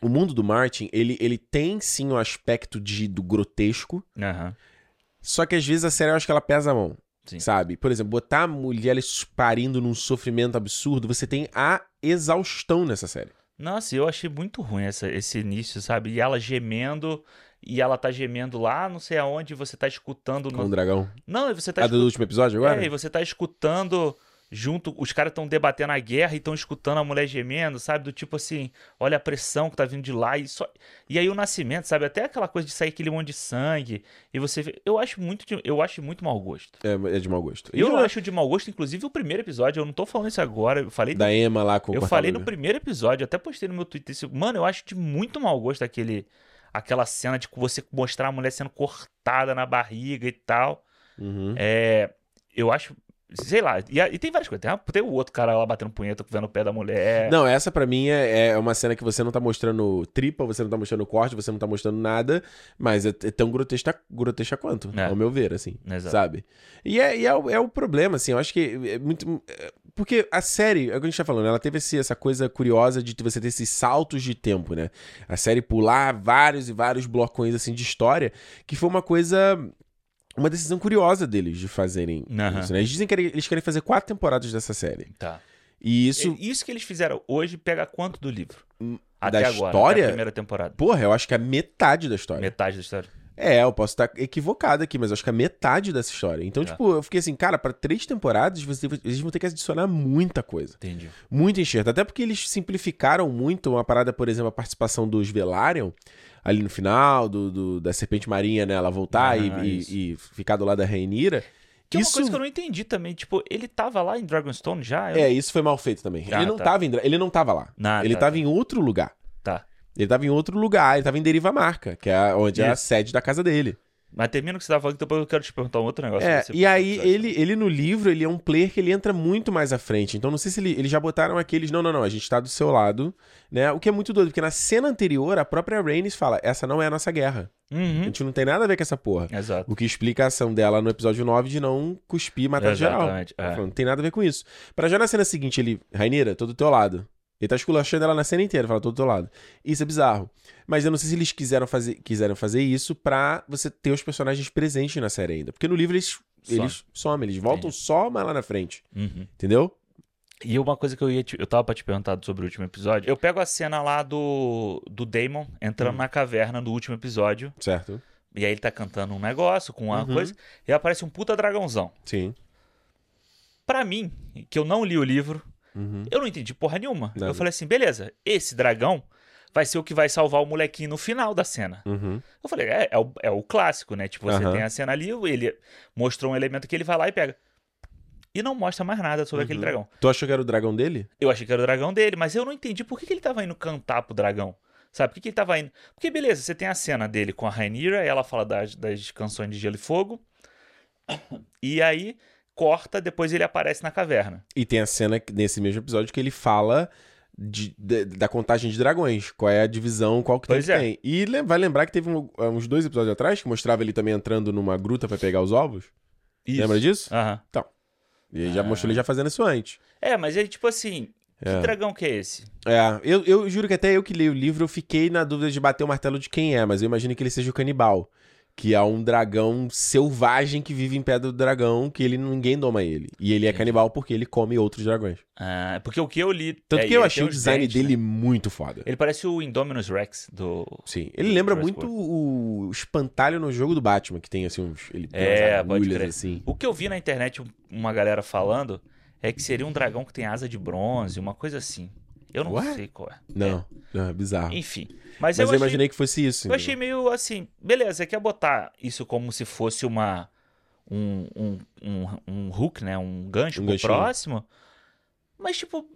o mundo do Martin, ele, ele tem sim o aspecto de, do grotesco, Aham. só que às vezes a série eu acho que ela pesa a mão. Sim. Sabe? Por exemplo, botar mulheres parindo num sofrimento absurdo, você tem a exaustão nessa série. Nossa, eu achei muito ruim essa, esse início, sabe? E ela gemendo, e ela tá gemendo lá, não sei aonde, e você tá escutando. Com No... o dragão. Não, você tá a do último episódio agora? É, e você tá escutando junto, os caras estão debatendo a guerra e estão escutando a mulher gemendo, sabe? Do tipo assim, olha a pressão que tá vindo de lá e só e aí o nascimento, sabe? Até aquela coisa de sair aquele monte de sangue e você eu acho muito de- eu acho muito mau gosto. É, é de mau gosto. Eu acho de mau gosto, inclusive o primeiro episódio, eu não tô falando isso agora, eu falei Da Emma lá com eu falei no cortador. primeiro episódio, até postei no meu Twitter, isso, mano, eu acho de muito mau gosto aquele aquela cena de você mostrar a mulher sendo cortada na barriga e tal. Uhum. É, eu acho. Sei lá, e, e tem várias coisas. Tem, a- tem o outro cara lá batendo punheta, vendo o pé da mulher. Não, essa pra mim é, é uma cena que você não tá mostrando tripa, você não tá mostrando corte, você não tá mostrando nada, mas é, é tão grotesca, grotesca quanto, É. ao meu ver, assim, Exato. sabe? E, é, e é, o, é o problema, assim, eu acho que é muito... é- Porque a série, é o que a gente tá falando, ela teve esse- essa coisa curiosa de você ter esses saltos de tempo, né? A série pular vários e vários blocões, assim, de história, que foi uma coisa... Uma decisão curiosa deles de fazerem Aham. isso, né? Eles dizem que eles querem fazer quatro temporadas dessa série. Tá. E Isso... isso, que eles fizeram hoje pega quanto do livro? Hum, Até da agora, história? até a primeira temporada. porra, eu acho que é metade da história. Metade da história. É, eu posso estar equivocado aqui, mas eu acho que é metade dessa história. Então, Tá. tipo, eu fiquei assim, cara, pra três temporadas, você- eles vão ter que adicionar muita coisa. Entendi. Muito enxerto. Até porque eles simplificaram muito uma parada, por exemplo, a participação dos Velaryon ali no final, do, do- da Serpente Marinha, né? Ela voltar e- Ah, e, isso. e ficar do lado da Rainira. Que é uma Isso- coisa que eu não entendi também. Tipo, ele tava lá em Dragonstone já? Eu- É, isso foi mal feito também. Ah, ele, não tá. tava em ele não tava lá. Ah, ele tá, tava tá. em outro lugar. Tá. Ele tava em outro lugar, ele tava em Deriva Marca, que é onde é a Isso. sede da casa dele. Mas termina o que você tava falando, que depois eu quero te perguntar um outro negócio. É, e aí ele, ele no livro, ele é um player que ele entra muito mais à frente. Então não sei se ele, eles já botaram aqueles, não, não, não, a gente tá do seu lado, né? O que é muito doido, porque na cena anterior a própria Rhaenys fala, essa não é a nossa guerra. A Uhum. gente não tem nada a ver com essa porra. Exato. O que explica a ação dela no episódio 9 de não cuspir e matar geral. Exatamente, é. Ela falou, Não tem nada a ver com isso. Pra já na cena seguinte, ele, Rainira, tô do teu lado. Ele tá esculachando ela na cena inteira, fala, tô do lado. Isso é bizarro. Mas eu não sei se eles quiseram fazer, quiseram fazer isso pra você ter os personagens presentes na série ainda. Porque no livro eles, Some. eles somem, eles voltam Entendi. só mais lá na frente. Uhum. Entendeu? E uma coisa que eu ia te, eu tava pra te perguntar sobre o último episódio. Eu pego a cena lá do do Damon entrando Hum. na caverna do último episódio. Certo? E aí ele tá cantando um negócio com uma Uhum. coisa. E aparece um puta dragãozão. Sim. Pra mim, que eu não li o livro, Uhum. eu não entendi porra nenhuma. Nada. Eu falei assim, beleza, esse dragão vai ser o que vai salvar o molequinho no final da cena. Uhum. Eu falei, é, é, o, é o clássico, né? Tipo, você Aham. tem a cena ali, ele mostrou um elemento que ele vai lá e pega. E não mostra mais nada sobre aquele Uhum. dragão. Tu achou que era o dragão dele? Eu achei que era o dragão dele, mas eu não entendi por que, que ele tava indo cantar pro dragão. Sabe? Por que, que ele tava indo. Porque, beleza, você tem a cena dele com a Rainira, ela fala das, das canções de Gelo e Fogo. E aí corta, depois ele aparece na caverna. E tem a cena que- nesse mesmo episódio que ele fala de- de- da contagem de dragões. Qual é a divisão, qual que Pois tanto é. tem. E vai lembrar que teve um- uns dois episódios atrás que mostrava ele também entrando numa gruta pra pegar os ovos. Isso. Lembra disso? Aham. E ele já Ah. mostrou ele já fazendo isso antes. É, mas aí, tipo assim, que É. dragão que é esse? É, eu, eu juro que até eu que li o livro, eu fiquei na dúvida de bater o martelo de quem é, mas eu imagino que ele seja o canibal. Que é um dragão selvagem que vive em pedra do dragão, que ele ninguém doma ele. E ele é canibal porque ele come outros dragões. Ah, porque o que eu li. Tanto é, que eu achei o design dentes, dele né? muito foda. Ele parece o Indominus Rex do. Sim. Ele do lembra muito o espantalho no jogo do Batman, que tem assim uns. Ele É, pode crer. assim. O que eu vi na internet um- uma galera falando é que seria um dragão que tem asa de bronze, uma coisa assim. Eu não Ué? sei qual é. Não, não, é bizarro. Enfim. Mas, Mas eu, eu, achei, imaginei que fosse isso. eu achei meio assim, beleza, você quer botar isso como se fosse uma. Um, um, um, um hook, né? Um gancho Um pro ganchinho. próximo. Mas, tipo,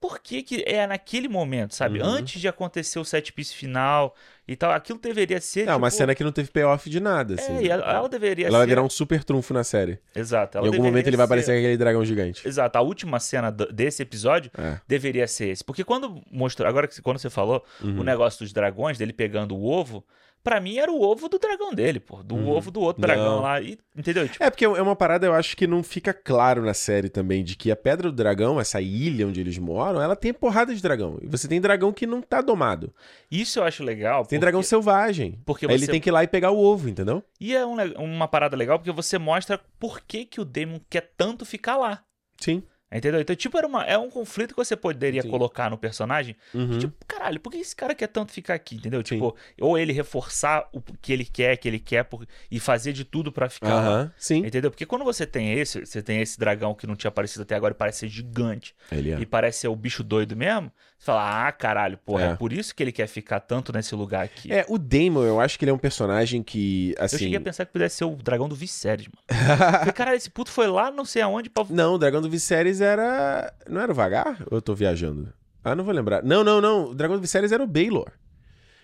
por que que é naquele momento, sabe? Uhum. Antes de acontecer o set piece final e tal, aquilo deveria ser. É uma tipo, cena que não teve payoff de nada, assim. É, ela, ela deveria Ela vai ser. virar um super trunfo na série. Exato. em algum momento deveria ele vai ser- aparecer aquele dragão gigante. Exato, a última cena desse episódio É. deveria ser esse. Porque quando mostrou, agora que quando você falou Uhum. o negócio dos dragões, dele pegando o ovo, pra mim era o ovo do dragão dele, pô. Do Uhum. ovo do outro dragão Não. lá. E, entendeu? Tipo, É, porque é uma parada, eu acho que não fica claro na série também, de que a Pedra do Dragão, essa ilha onde eles moram, ela tem porrada de dragão. E você tem dragão que não tá domado. isso eu acho legal. Tem porque- dragão selvagem. porque Aí ele você- tem que ir lá e pegar o ovo, entendeu? E é um uma parada legal porque você mostra por que, que o Demon quer tanto ficar lá. Sim. Entendeu? Então, tipo, era uma, é um conflito que você poderia Sim. colocar no personagem. Uhum. Tipo, caralho, por que esse cara quer tanto ficar aqui? Entendeu? Tipo, ou ele reforçar o que ele quer, que ele quer, por- e fazer de tudo pra ficar lá. Aham, sim. Entendeu? Porque quando você tem esse, você tem esse dragão que não tinha aparecido até agora e parece ser gigante Ele é. e parece ser o bicho doido mesmo, você fala, ah, caralho, porra, é. É. por isso que ele quer ficar tanto nesse lugar aqui. É, o Damon, eu acho que ele é um personagem que, Eu assim... cheguei a pensar que pudesse ser o dragão do Viserys, mano. Falei, caralho, esse puto foi lá não sei aonde pra... Não, o dragão do Viserys era... Não era o Vagar? Ou eu tô viajando? Ah, não vou lembrar. Não, não, não. O dragão do Viserys era o Baelor.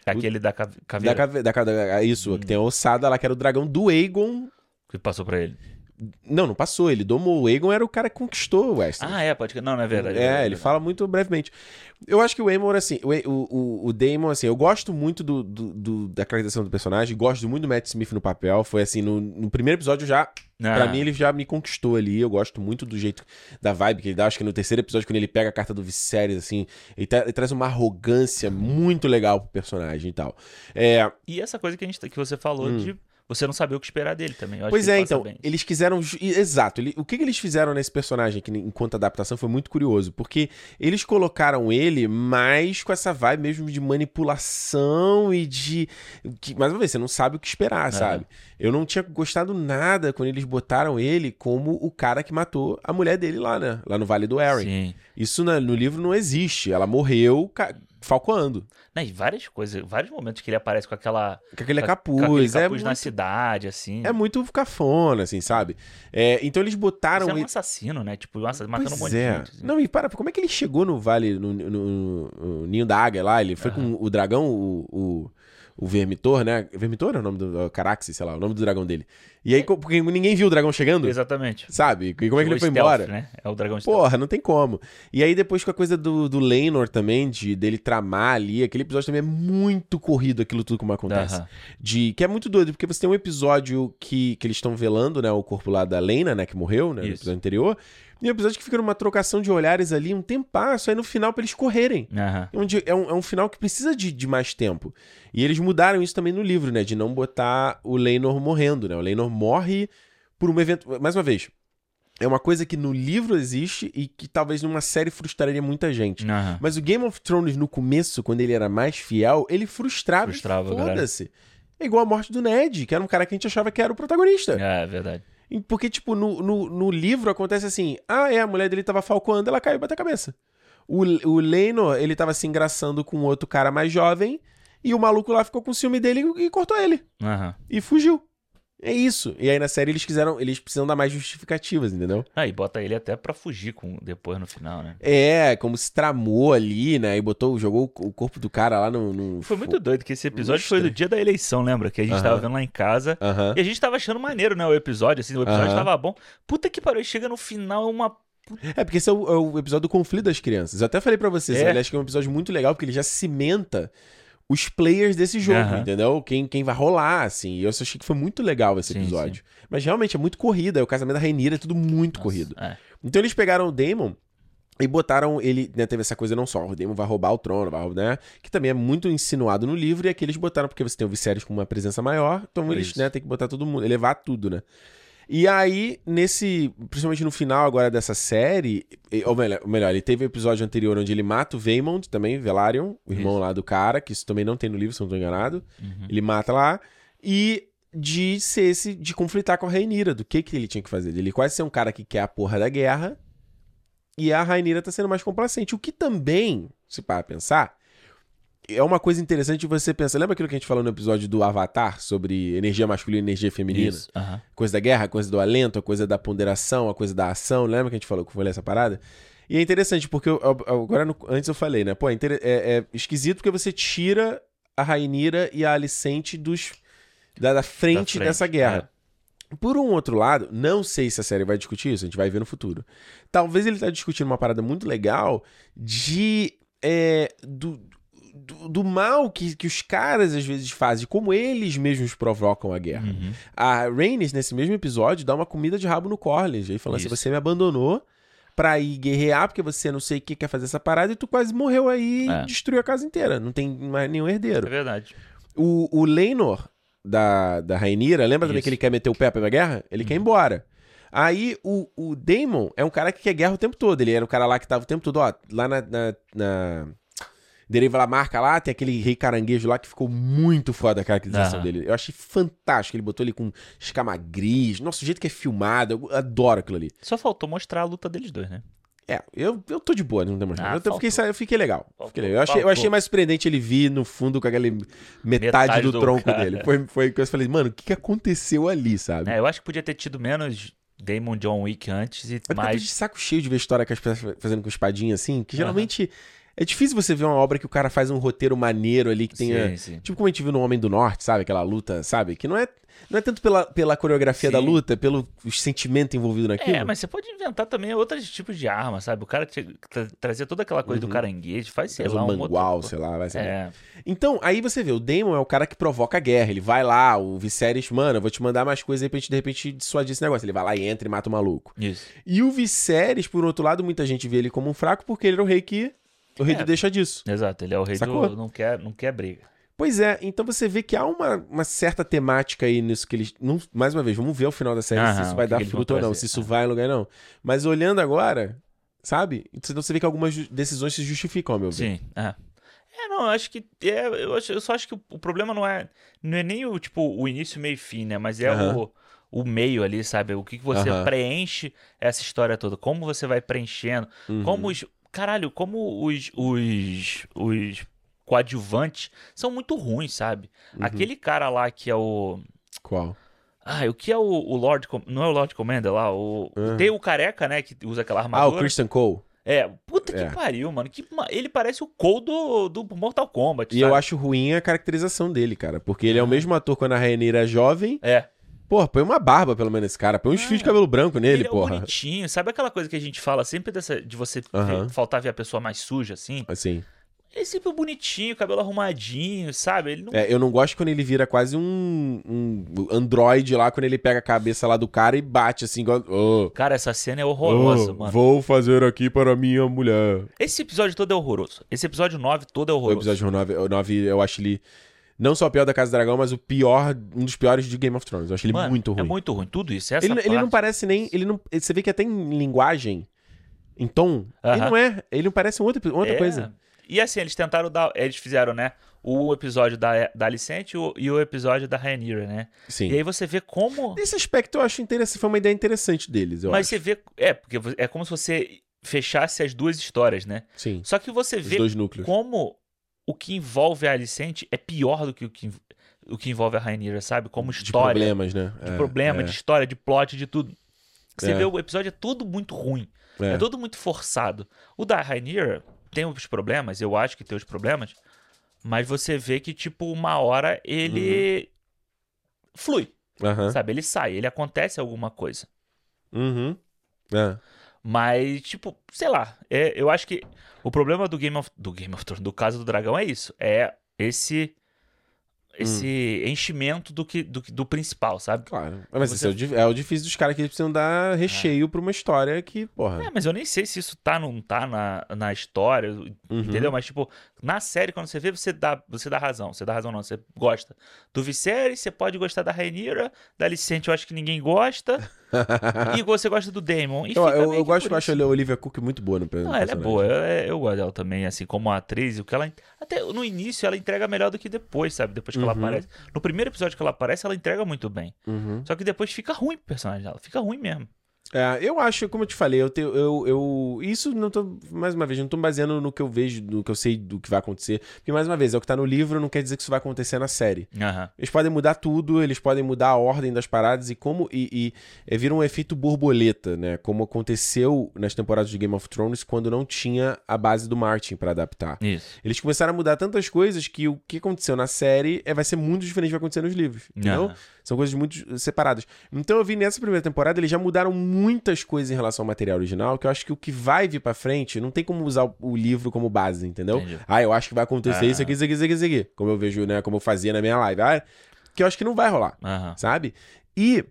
Aquele da cave- Da, caveira cave... da, ca- Isso, Hum. que tem a ossada lá, que era o dragão do Aegon. que passou pra ele. Não, não passou. Ele domou. O Aegon era o cara que conquistou o Westeros. Ah, é, pode... Não, não é verdade. É, verdade, ele fala muito brevemente. Eu acho que o Aemon, assim, o, o, o- Daemon, assim, eu gosto muito do, do- do- da caracterização do personagem, gosto muito do Matt Smith no papel. Foi assim, no, no primeiro episódio já, Ah, pra mim, ele já me conquistou ali. Eu gosto muito do jeito, da vibe que ele dá. Acho que no terceiro episódio, quando ele pega a carta do Viserys, assim, ele, tra- ele traz uma arrogância muito legal pro personagem e tal. É, E essa coisa que, a gente, que você falou Hum. de você não saber o que esperar dele também. Pois é, então, bem. eles quiseram. Exato, ele- o que, que eles fizeram nesse personagem, que enquanto adaptação foi muito curioso, porque eles colocaram ele mais com essa vibe mesmo de manipulação e de. Que, mais uma vez, você não sabe o que esperar, Aham. sabe? Eu não tinha gostado nada quando eles botaram ele como o cara que matou a mulher dele lá, né? Lá no Vale do. Sim. Isso na- no livro não existe. Ela morreu ca- falcoando. Não, e várias coisas, vários momentos que ele aparece com aquela. Com aquele com- capuz. com aquele é, capuz na muito, cidade, assim. é muito cafona, assim, sabe? É, então eles botaram Você é um assassino, né? Tipo, um assa- matando um monte Pois de é. gente. assim. Não, e para, como é que ele chegou no vale, no, no- no- no ninho da águia lá? Ele foi com o dragão, o, o, o Vermitor, né? Vermitor é o nome do. Caraxes, sei lá, o nome do dragão dele. E aí, porque ninguém viu o dragão chegando, Exatamente. sabe? E como é que O ele foi stealth, embora? Né? É o dragão stealth. Porra, não tem como. E aí depois com a coisa do, do Lenor também, de dele tramar ali, aquele episódio também é muito corrido aquilo tudo como acontece. Aham. De, que é muito doido, porque você tem um episódio que, que eles estão velando, né, o corpo lá da Lena, né, que morreu, né, no Isso. episódio anterior. E um episódio que fica numa trocação de olhares ali, um tempasso, aí no final pra eles correrem. Aham. Onde é um, é um final que precisa de, de mais tempo. E eles mudaram isso também no livro, né? De não botar o Leinor morrendo, né? O Leinor morre por um evento. Mais uma vez, é uma coisa que no livro existe e que talvez numa série frustraria muita gente. Aham. Mas o Game of Thrones, no começo, quando ele era mais fiel, ele frustrava. Frustrava. Foda-se. É igual a morte do Ned, que era um cara que a gente achava que era o protagonista. É, é verdade. E Porque, tipo, no, no, no livro acontece assim: ah, é, a mulher dele tava falcoando, ela caiu e bateu a cabeça. O, o Leno, ele tava se engraçando com outro cara mais jovem, e o maluco lá ficou com ciúme dele e cortou ele. Aham. E fugiu. É isso. E aí na série eles quiseram, eles precisam dar mais justificativas, entendeu? Ah, e bota ele até pra fugir com, depois no final, né? É, como se tramou ali, né? E botou, jogou o corpo do cara lá no. no Foi muito doido que esse episódio foi do dia da eleição, lembra? Que a gente Aham. tava vendo lá em casa. Aham. E a gente tava achando maneiro, né? O episódio, assim, o episódio Aham. tava bom. Puta que pariu, chega no final, é uma. É, porque esse é o, é o episódio do conflito das crianças. Eu até falei pra vocês, É. aliás, que é um episódio muito legal, porque ele já cimenta os players desse jogo, Aham. entendeu? Quem, quem vai rolar, assim. E eu só achei que foi muito legal esse Sim, episódio. Mas realmente é muito corrida, é o casamento da Rainira, é tudo muito Nossa, corrido. É. Então eles pegaram o Daemon e botaram ele, né, teve essa coisa não só, o Daemon vai roubar o trono, vai, roubar, né, que também é muito insinuado no livro, e aqui eles botaram porque você tem o Viserys com uma presença maior, então eles, Isso. né, tem que botar todo mundo, elevar tudo, né. E aí, nesse, principalmente no final agora dessa série, ou melhor, melhor, ele teve o episódio anterior onde ele mata o Vaemond, também, Velaryon, o irmão Isso. lá do cara, que isso também não tem no livro, se eu não tô enganado. Uhum. Ele mata lá. E de ser esse, de conflitar com a Rainira, do que que ele tinha que fazer. Ele quase ser um cara que quer a porra da guerra. E a Rainira tá sendo mais complacente. O que também, se para pensar, é uma coisa interessante você pensar. Lembra aquilo que a gente falou no episódio do Avatar sobre energia masculina e energia feminina? Isso. aham. Coisa da guerra, coisa do alento, a coisa da ponderação, a coisa da ação. Lembra que a gente falou que falei essa parada? E é interessante, porque eu- eu- agora no- antes eu falei, né? Pô, é, é- é esquisito porque você tira a Rainira e a Alicente dos, da, da frente, frente, dessa guerra. Por um outro lado, não sei se a série vai discutir isso, a gente vai ver no futuro. Talvez ele tá discutindo uma parada muito legal de. é, do, do, do mal que, que os caras às vezes fazem, como eles mesmos provocam a guerra. Uhum. A Rhaenys, nesse mesmo episódio, dá uma comida de rabo no Corlys. Aí falando assim, você me abandonou pra ir guerrear, porque você não sei o que quer fazer essa parada, e tu quase morreu aí É. e destruiu a casa inteira. Não tem mais nenhum É herdeiro. verdade. O, o Leinor, da, da Rainira, lembra também Isso. que ele quer meter o pé pra guerra? Ele quer ir embora. Aí o, o Daemon é um cara que quer guerra o tempo todo. Ele era o cara lá que tava o tempo todo, ó, lá na. na, na... Deriva La Marca lá, tem aquele rei caranguejo lá que ficou muito foda a caracterização Aham. dele. Eu achei fantástico. Ele botou ele com escama gris. Nossa, o jeito que é filmado, eu adoro aquilo ali. Só faltou mostrar a luta deles dois, né? É, eu, eu tô de boa, não demonstrando. Ah, eu, fiquei, eu fiquei legal. Faltou, Fiquei legal. Eu, achei, eu achei mais surpreendente ele vir no fundo com aquele metade, Metade do, do tronco cara. dele. Foi, foi que eu falei, mano, o que, que aconteceu ali, sabe? É, eu acho que podia ter tido menos Damon John Wick antes e Mas eu tô mais. de saco cheio de ver história que as pessoas fazendo com espadinha assim, que geralmente é difícil você ver uma obra que o cara faz um roteiro maneiro ali que tenha. Sim, sim. Tipo como a gente viu no Homem do Norte, sabe? Aquela luta, sabe? Que não é, não é tanto pela, pela coreografia Sim. da luta, pelo sentimento envolvido naquilo. É, mas você pode inventar também outros tipos de arma, sabe? O cara te- tra- trazer toda aquela coisa do caranguejo, faz, sei Faz lá, um um mangual, outro... sei lá, vai ser. É, Então, aí você vê, o Daemon é o cara que provoca a guerra. Ele vai lá, o Viserys, mano, eu vou te mandar mais coisas aí pra gente, de repente, dissuadir esse negócio. Ele vai lá e entra e mata o maluco. isso. E o Viserys, por outro lado, muita gente vê ele como um fraco porque ele era o rei que. O rei É. do deixa disso. Exato, ele é o rei Sacou? do não quer, não quer briga. Pois é, então você vê que há uma, uma certa temática aí nisso que eles. não- mais uma vez, vamos ver o final da série se isso vai que dar que fruto ou não, se isso Ah. vai em lugar não. Mas olhando agora, sabe? Então você vê que algumas decisões se justificam, meu ver. Sim, é. É, não, eu acho que. É, eu, acho- eu só acho que o, problema não é. Não é nem o, tipo, o início, meio e fim, né? Mas é o, o meio ali, sabe? O que, que você preenche essa história toda. Como você vai preenchendo. Uhum. Como os. Caralho, como os. Os. Os coadjuvantes são muito ruins, sabe? Uhum. Aquele cara lá que é o. Qual? Ah, o que é o, o Lord. Com- Não é o Lord Commander lá? O, Uhum. Tem o careca, né? Que usa aquela Ah, armadura. o Christian Cole. É, puta É. que pariu, mano. Que, ele parece o Cole do, do Mortal Kombat. E sabe? eu acho ruim a caracterização dele, cara. Porque ele é o mesmo ator quando a Rainha é jovem. É. Porra, põe uma barba pelo menos esse cara. Põe uns Ah, fios de cabelo branco nele, ele porra. é bonitinho. Sabe aquela coisa que a gente fala sempre dessa, de você ver- faltar ver a pessoa mais suja, assim? Assim. Ele é sempre bonitinho, cabelo arrumadinho, sabe? Ele não. É, eu não gosto quando ele vira quase um, um androide lá, quando ele pega a cabeça lá do cara e bate assim, igual. "Oh, Cara, essa cena é horrorosa, oh, mano. Vou fazer aqui para minha mulher. Esse episódio todo é horroroso. Esse episódio 9 todo é O horroroso. episódio 9, o 9, eu acho ele. Não só o pior da Casa do Dragão, mas o pior, um dos piores de Game of Thrones. Eu acho ele Mano, muito ruim. É muito ruim. Tudo isso. Essa ele, ele não parte- parece nem. Ele não, você vê que até em linguagem, em tom, ele Aham. não é. Ele não parece um outro, outra É. coisa. E assim, eles tentaram dar. Eles fizeram, né? O episódio da, da Alicente e o, e o episódio da Rhaenyra, né? Sim. E aí você vê como. Nesse aspecto eu acho interessante. Foi uma ideia interessante deles, eu Mas acho. você vê. É, porque é como se você fechasse as duas histórias, né? Sim. Só que você Os vê como o que envolve a Alicente é pior do que o que, o que envolve a Rainira, sabe? Como De história. problemas, né? de É, problema, é, de história, de plot, de tudo. Você É. vê o episódio é tudo muito ruim. é. É tudo muito forçado. O da Rainier tem os problemas, eu acho que tem os problemas, mas você vê que, tipo, uma hora ele flui, Aham. sabe? Ele sai, ele acontece alguma coisa. Uhum. É. Mas, tipo, sei lá, é, eu acho que o problema do Game of do Game of Thrones, do caso do dragão é isso, é esse esse enchimento do que do, do principal, sabe? Claro. Mas Você- esse é o, é o difícil dos caras que eles precisam dar recheio pra uma história que, porra. É, mas eu nem sei se isso tá não tá na, na história, Uhum. entendeu? Mas, tipo, na série, quando você vê, você dá, você dá razão. Você dá razão, não. Você gosta do Viserys, você pode gostar da Rhaenyra, da Alicente eu acho que ninguém gosta, e você gosta do Daemon. Eu, eu, eu gosto, eu acho a Olivia Cook muito boa no Não, ela é boa. Eu, é, eu gosto dela também, assim, como atriz. O que ela. Até no início ela entrega melhor do que depois, sabe? Depois que ela Uhum. aparece. No primeiro episódio que ela aparece, ela entrega muito bem. Uhum. Só que depois fica ruim o personagem dela. Fica ruim mesmo. É, eu acho, como eu te falei, eu, eu, eu. Isso não tô. Mais uma vez, não tô me baseando no que eu vejo, no que eu sei do que vai acontecer. Porque, mais uma vez, é o que tá no livro, não quer dizer que isso vai acontecer na série. Aham. Eles podem mudar tudo, eles podem mudar a ordem das paradas e como. E, e é, vira um efeito borboleta, né? Como aconteceu nas temporadas de Game of Thrones quando não tinha a base do Martin pra adaptar. Isso. Eles começaram a mudar tantas coisas que o que aconteceu na série é, vai ser muito diferente do que vai acontecer nos livros. Entendeu? Aham. São coisas muito separadas. Então eu vi nessa primeira temporada, eles já mudaram muitas coisas em relação ao material original, que eu acho que o que vai vir pra frente, não tem como usar o, livro como base, entendeu? Entendi. Ah, eu acho que vai acontecer Ah. isso aqui, isso aqui, isso aqui, isso aqui. Como eu vejo, né? Como eu fazia na minha live. Ah, que eu acho que não vai rolar, sabe? E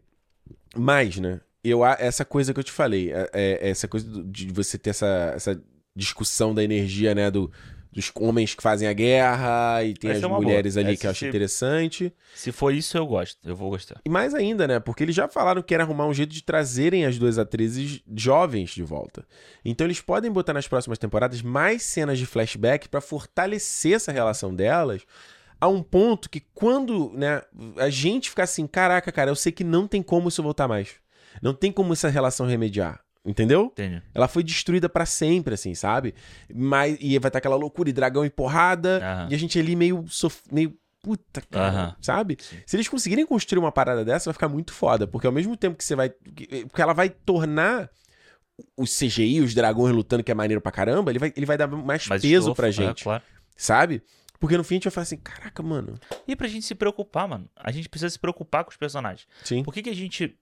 mais, né? Eu, essa coisa que eu te falei, é, é- essa coisa de você ter essa, essa discussão da energia, né? Do, dos homens que fazem a guerra e tem Essa as é mulheres boa. ali Essa que eu acho se- interessante. Se for isso, eu gosto. Eu vou gostar. E mais ainda, né? Porque eles já falaram que era arrumar um jeito de trazerem as duas atrizes jovens de volta. Então eles podem botar nas próximas temporadas mais cenas de flashback pra fortalecer essa relação delas a um ponto que quando, né, a gente ficar assim, caraca, cara, eu sei que não tem como isso voltar mais. Não tem como essa relação remediar. Entendeu? Entende? Ela foi destruída pra sempre, assim, sabe? Mas, e vai estar aquela loucura e dragão e porrada. Aham. E a gente ali meio, sof... meio puta, cara, Aham. sabe? Se eles conseguirem construir uma parada dessa, vai ficar muito foda. Porque ao mesmo tempo que você vai. que- Porque ela vai tornar os CGI, os dragões lutando, que é maneiro pra caramba, ele vai, ele vai dar mais Mas peso estofo, pra é, gente, claro. sabe? Porque no fim a gente vai falar assim: caraca, mano. E pra gente se preocupar, mano. A gente precisa se preocupar com os personagens. Sim. Por que, que a gente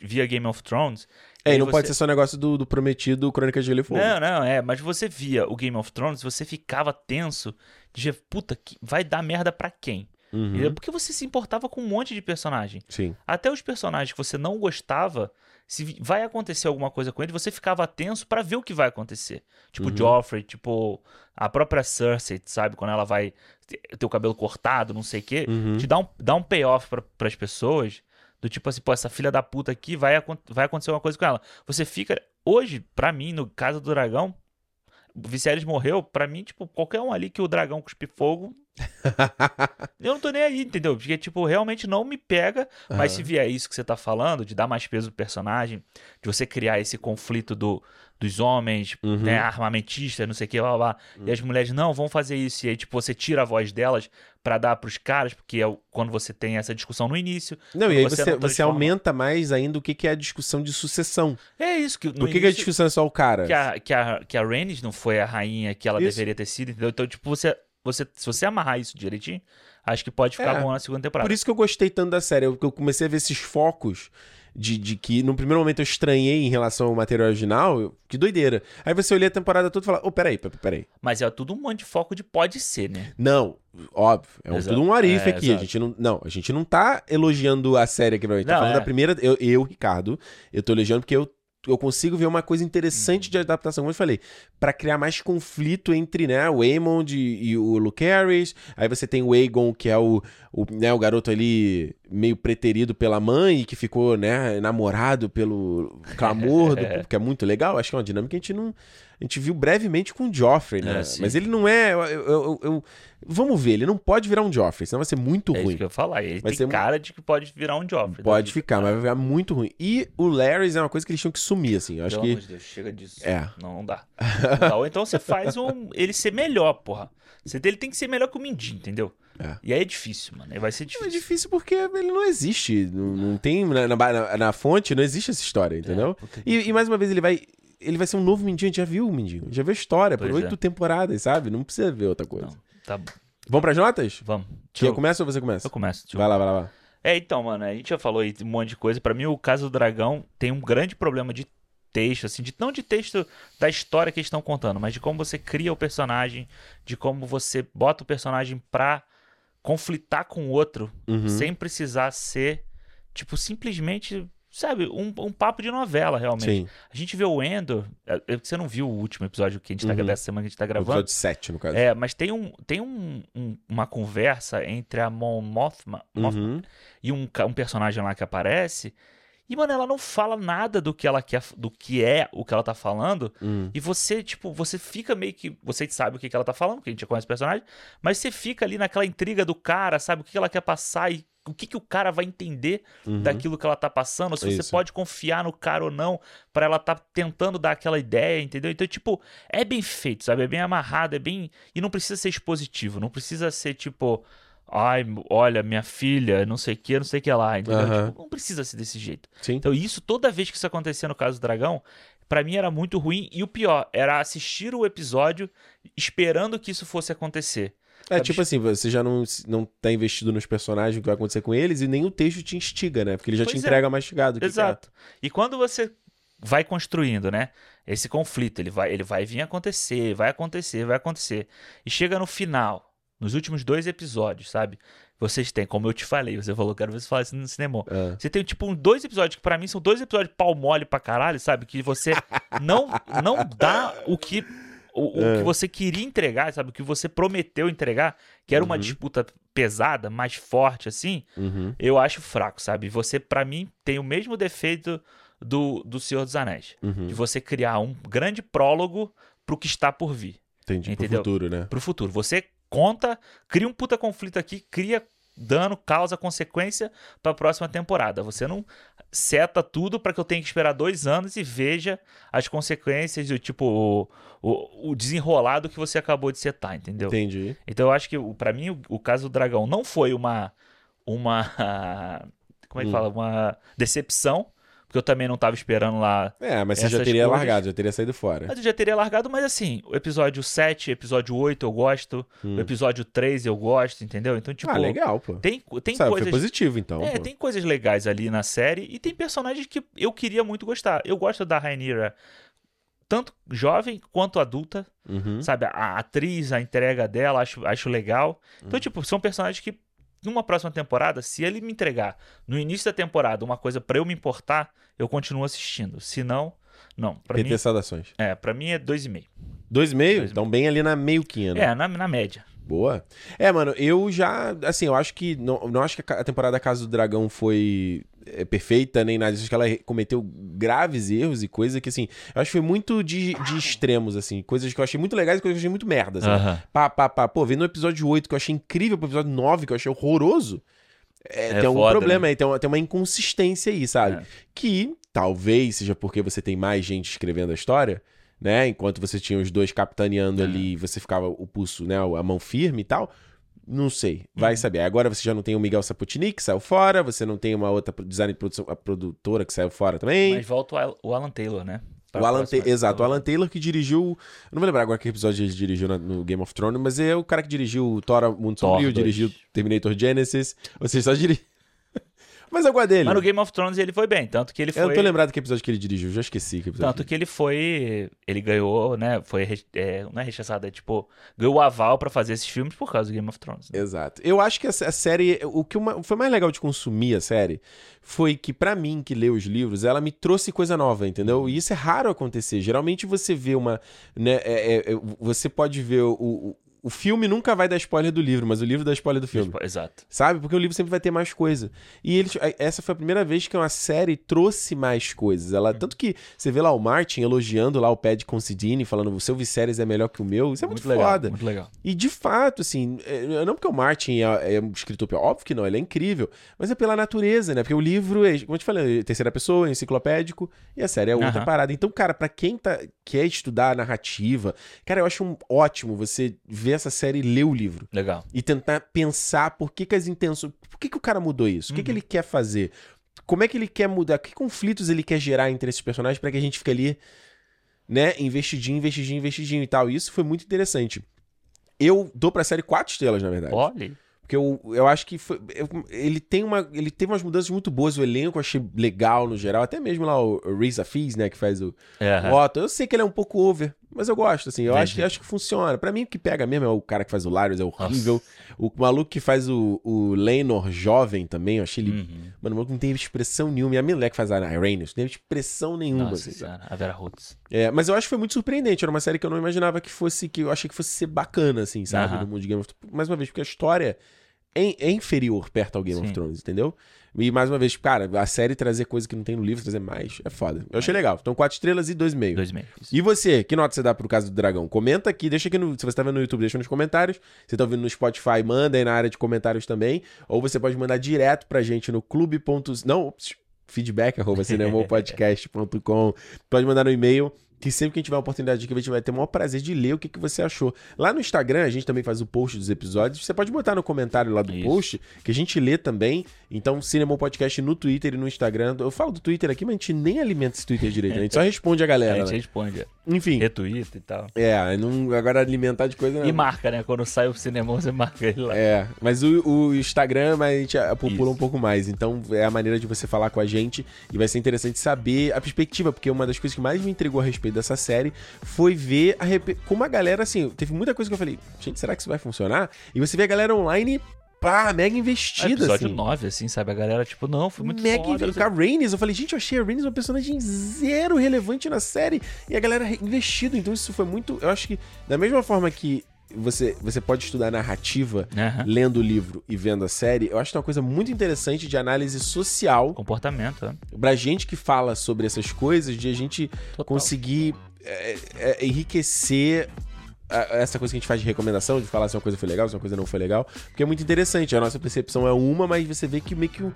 via Game of Thrones? É, e não você- pode ser só negócio do, do prometido Crônica de Gelo e Fogo. Não, não, é. Mas você via o Game of Thrones, você ficava tenso de puta, que vai dar merda pra quem? Uhum. Porque você se importava com um monte de personagem. Sim. Até os personagens que você não gostava, se vai acontecer alguma coisa com ele, você ficava tenso pra ver o que vai acontecer. Tipo Uhum. Joffrey, tipo a própria Cersei, sabe? Quando ela vai ter o cabelo cortado, não sei o quê. Uhum. Te dá um, dá um payoff pra, pras pessoas. Do tipo assim, pô, essa filha da puta aqui vai, vai acontecer uma coisa com ela. Você fica. Hoje, pra mim, no caso do dragão, o Viserys morreu, pra mim, tipo, qualquer um ali que o dragão cuspe fogo. eu não tô nem aí, entendeu? Porque, tipo, realmente não me pega. Mas se vier isso que você tá falando, de dar mais peso pro personagem, de você criar esse conflito do, dos homens, Uhum. né, armamentistas, não sei o que, blá, blá, blá, e as mulheres, não, vão fazer isso. E aí, tipo, você tira a voz delas pra dar pros caras, porque é quando você tem essa discussão no início. Não, e aí você, você transforma- aumenta mais ainda o que, que é a discussão de sucessão. É isso que Por que, que a discussão é só o cara? que a, que a, que a Rhaenys não foi a rainha que ela Isso. deveria ter sido, entendeu? Então, tipo, você, você, se você amarrar isso direitinho, acho que pode ficar É. bom na segunda temporada. Por isso que eu gostei tanto da série. Eu, eu comecei a ver esses focos de, de que no primeiro momento eu estranhei em relação ao material original. eu- que doideira. Aí você olha a temporada toda e fala: Ô, peraí, peraí, peraí. Mas é tudo um monte de foco de pode ser, né? Não, óbvio. É um, tudo um arife É, aqui. A gente não, não, a gente não tá elogiando a série aqui pra mim. Tá Não, falando é. da primeira. Eu, eu, Ricardo, eu tô elogiando porque eu. Eu consigo ver uma coisa interessante de adaptação, como eu falei, pra criar mais conflito entre, né, o Aemond e, e o Lucerys. Aí você tem o Aegon, que é o, o, né, o garoto ali meio preterido pela mãe e que ficou, né, namorado pelo clamor, do, que é muito legal. Acho que é uma dinâmica que a gente não. A gente viu brevemente com o Joffrey, né? É. Mas ele não é. eu- eu- eu- vamos ver, ele não pode virar um Joffrey, senão vai ser muito É isso ruim. que eu falar. Ele Vai tem ser um- cara de que pode virar um Joffrey. Pode ficar, mas vai virar muito ruim. E o Larry é uma coisa que eles tinham que sumir, assim. Eu acho Pelo que. amor de Deus, chega disso. É. Não, não dá. Não dá. Ou então você faz um. Ele ser melhor, porra. Ele tem que ser melhor que o Mindinho, entendeu? É. E aí é difícil, mano. Aí vai ser É difícil. difícil porque ele não existe. Não, não tem. Na, na, na fonte não existe essa história, entendeu? puta E, e mais uma vez ele vai. Ele vai ser um novo Mindinho, a gente já viu o Mindinho. Já viu a história por Pois é. oito temporadas, sabe? Não precisa ver outra coisa. Não, tá bom. Vamos pras notas? Vamos. Eu, começa ou você começa? eu começo. eu- Vai lá, vai lá, vai lá. É, então, mano, a gente já falou aí um monte de coisa. Pra mim, o caso do dragão tem um grande problema de texto, assim, de, não de texto da história que eles estão contando, mas de como você cria o personagem, de como você bota o personagem pra conflitar com o outro, Uhum. sem precisar ser, tipo, simplesmente, sabe, um, um papo de novela, realmente. Sim. A gente vê o Endo, é, é, você não viu o último episódio que a gente tá, Uhum. dessa semana que a gente tá O gravando? episódio 7, no caso. É, mas tem, um, tem um, um- uma conversa entre a Mon Mothma, Mothma Uhum. e um, um personagem lá que aparece. E, mano, ela não fala nada do que ela quer, do que é o que ela tá falando. Hum. E você, tipo, você fica meio que. Você sabe o que, que ela tá falando, porque a gente já conhece o personagem, mas você fica ali naquela intriga do cara, sabe? O que que ela quer passar e o que, que o cara vai entender Uhum. daquilo que ela tá passando, ou se você pode confiar no cara ou não, pra ela tá tentando dar aquela ideia, entendeu? Então, tipo, é bem feito, sabe? É bem amarrado, é bem. E não precisa ser expositivo, não precisa ser tipo. Ai, olha, minha filha, não sei o que, não sei o que lá, entendeu? Aham. Tipo, não precisa ser desse jeito. Sim. Então, isso, toda vez que isso acontecia no caso do dragão, pra mim era muito ruim. E o pior, era assistir o episódio esperando que isso fosse acontecer. É tipo assim, você já não, não tá investido nos personagens, o que vai acontecer com eles, e nem o texto te instiga, né? Porque ele já te Pois é. entrega mastigado. o que Exato. E quando você vai construindo, né? Esse conflito, ele vai, ele vai vir acontecer, vai acontecer, vai acontecer. E chega no final, nos últimos dois episódios, sabe? Vocês têm, como eu te falei, você falou, quero ver você falar isso no cinema. é. Você tem, tipo, dois episódios que pra mim são dois episódios pau mole pra caralho, sabe? Que você não, não dá o que. O, o É. que você queria entregar, sabe? O que você prometeu entregar, que era uma Uhum. disputa pesada, mais forte, assim. Uhum. eu acho fraco, sabe? Você, pra mim, tem o mesmo defeito do, do Senhor dos Anéis. Uhum. De você criar um grande prólogo pro que está por vir, Entendi. Pro Entendeu? futuro, né? pro futuro. Você conta, cria um puta conflito aqui, cria dano, causa, consequência pra próxima temporada. Você não seta tudo pra que eu tenha que esperar dois anos e veja as consequências do tipo o, o, o desenrolado que você acabou de setar, entendeu? Entendi. Então eu acho que pra mim o, o caso do dragão não foi uma uma como é que Hum. fala, uma decepção, porque eu também não tava esperando lá É, mas você já teria coisas- largado, já teria saído fora. mas eu já teria largado, mas assim, o episódio 7, episódio 8 eu gosto, Hum. o episódio 3 eu gosto, entendeu? Então, tipo, ah, legal, pô. tem, tem Sabe, coisas. Foi positivo, então. é, pô. tem coisas legais ali na série e tem personagens que eu queria muito gostar. Eu gosto da Rhaenyra, tanto jovem quanto adulta, Uhum. sabe? A, atriz, a entrega dela, acho, acho legal. Então, tipo, são personagens que, numa próxima temporada, se ele me entregar no início da temporada uma coisa pra eu me importar, eu continuo assistindo. Se não, não. Pra PT mim, Saudações. é, pra mim é dois e meio. Dois e meio? Dois e Então bem ali na meio-quinha, né? É, na, na média. Boa. É, mano, eu já. Assim, eu acho que. Não, não acho que a temporada Casa do Dragão foi é, perfeita, nem nada. Acho que ela cometeu graves erros e coisa que, assim. Eu acho que foi muito de, de extremos, assim. Coisas que eu achei muito legais e coisas que eu achei muito merda. Assim. Aham. Pá, pá, pá. Pô, vendo no episódio 8 que eu achei incrível pro episódio 9 que eu achei horroroso. É, É tem foda, problema aí, tem uma, tem uma inconsistência aí, sabe? É. Que talvez seja porque você tem mais gente escrevendo a história, né? Enquanto você tinha os dois capitaneando É. ali você ficava o pulso, né? A mão firme e tal. Não sei, vai Uhum. saber. Agora você já não tem o Miguel Sapotini, que saiu fora, você não tem uma outra design de produção, a produtora que saiu fora também. Mas volta o Al- o Alan Taylor, né? Pra O Alan Exato, o Alan Taylor que dirigiu. Eu não vou lembrar agora que episódio ele dirigiu na- no Game of Thrones, mas é o cara que dirigiu o Thor Mundo Sombrio, 2. dirigiu Terminator Genesis. Ou seja, só dirigiu. Mas eu gosto dele. Mas no Game of Thrones ele foi bem, tanto que ele Eu não foi. tô lembrado que episódio que ele dirigiu, já esqueci que episódio. Tanto que ele foi. Ele ganhou, né? Foi. É, não é rechaçado, é tipo. Ganhou o aval pra fazer esses filmes por causa do Game of Thrones. né? Exato. Eu acho que a, a série. O que uma- foi mais legal de consumir a série foi que, pra mim, que lê os livros, ela me trouxe coisa nova, entendeu? E isso é raro acontecer. Geralmente você vê uma. Né, é- é- é- você pode ver o. o- o filme nunca vai dar spoiler do livro, mas o livro dá spoiler do filme. Exato. Sabe? Porque o livro sempre vai ter mais coisa. E eles, essa foi a primeira vez que uma série trouxe mais coisas. Ela, Uhum. Tanto que você vê lá o Martin elogiando lá o Pad Considine, falando o seu Viserys é melhor que o meu. Isso é muito, legal. foda. Muito legal. E de fato, assim, é- não porque o Martin é, é um escritor pior, óbvio que não, ele é incrível, mas é pela natureza, né? Porque o livro é, como eu te falei, é terceira pessoa, é enciclopédico, e a série é outra Aham. parada. Então, cara, pra quem tá, quer estudar a narrativa, cara, eu acho um- ótimo você ver essa série e ler o livro. Legal. E tentar pensar por que, que as intenções. Por que, que o cara mudou isso? O que, que Uhum. ele quer fazer? Como é que ele quer mudar? Que conflitos ele quer gerar entre esses personagens pra que a gente fique ali, né, investidinho, investidinho, investidinho e tal. E isso foi muito interessante. Eu dou pra série quatro estrelas, na verdade. Olha. Porque eu, eu acho que foi- eu- ele tem uma. Ele teve umas mudanças muito boas. O elenco eu achei legal no geral. Até mesmo lá o Reza Fiz, né? Que faz o, É, o Otto. Eu sei que ele é um pouco over, mas eu gosto, assim. Eu Entendi. acho que, acho que funciona. Pra mim, o que pega mesmo é o cara que faz o Larius, é horrível. O maluco que faz o, o Lenor jovem também, eu achei ele. Uhum. Mano, o maluco não tem expressão nenhuma. E a mulher que faz a Iranius não teve expressão nenhuma. Nossa assim, a Vera Roots. É, mas eu acho que foi muito surpreendente. Era uma série que eu não imaginava que fosse. que eu achei que fosse ser bacana, assim, sabe? Aham. No mundo de Game of Thrones. Mais uma vez, porque a história é, é inferior perto ao Game of Sim. Thrones, entendeu? E mais uma vez, cara, a série trazer coisa que não tem no livro, trazer mais, é foda. Eu achei legal. Então, quatro estrelas e dois e meio. Dois meses. E você, que nota você dá pro caso do dragão? Comenta aqui, deixa aqui no. Se você tá vendo no YouTube, deixa nos comentários. Se tá ouvindo no Spotify, manda aí na área de comentários também. Ou você pode mandar direto pra gente no clube. pontos- Não, feedback, arroba cinemopodcast.com. Pode mandar no e-mail. Que sempre que a gente tiver a oportunidade aqui, a gente vai ter o maior prazer de ler o que, que você achou. Lá no Instagram, a gente também faz o post dos episódios. Você pode botar no comentário lá do Isso. post, que a gente lê também. Então, Cinema Podcast no Twitter e no Instagram. Eu falo do Twitter aqui, mas a gente nem alimenta esse Twitter direito. A gente só responde a A galera. gente né? responde. Enfim. Retuita e tal. É, não, agora alimentar de coisa não. E marca, né? Quando sai o cinema, você marca ele lá. É, mas o, o Instagram a gente popula Isso. um pouco mais. Então é a maneira de você falar com a gente e vai ser interessante saber a perspectiva, porque uma das coisas que mais me intrigou a respeito dessa série foi ver a rep... como a galera, assim, teve muita coisa que eu falei, gente, será que isso vai funcionar? E você vê a galera online, pá, mega É, investida, episódio assim. 9, assim, sabe? A galera, tipo, não, foi muito Mega foda. inve- A Rhaenys, eu falei, gente, eu achei a Rhaenys uma personagem zero relevante na série e a galera investida, então isso foi muito, eu acho que da mesma forma que você, você pode estudar narrativa lendo o livro e vendo a série, eu acho que é uma coisa muito interessante de análise social Comportamento, né? pra gente que fala sobre essas coisas, de a gente Total. conseguir é, é, enriquecer a- essa coisa que a gente faz de recomendação, de falar se uma coisa foi legal, se uma coisa não foi legal, porque é muito interessante. A nossa percepção é uma, mas você vê que meio que um,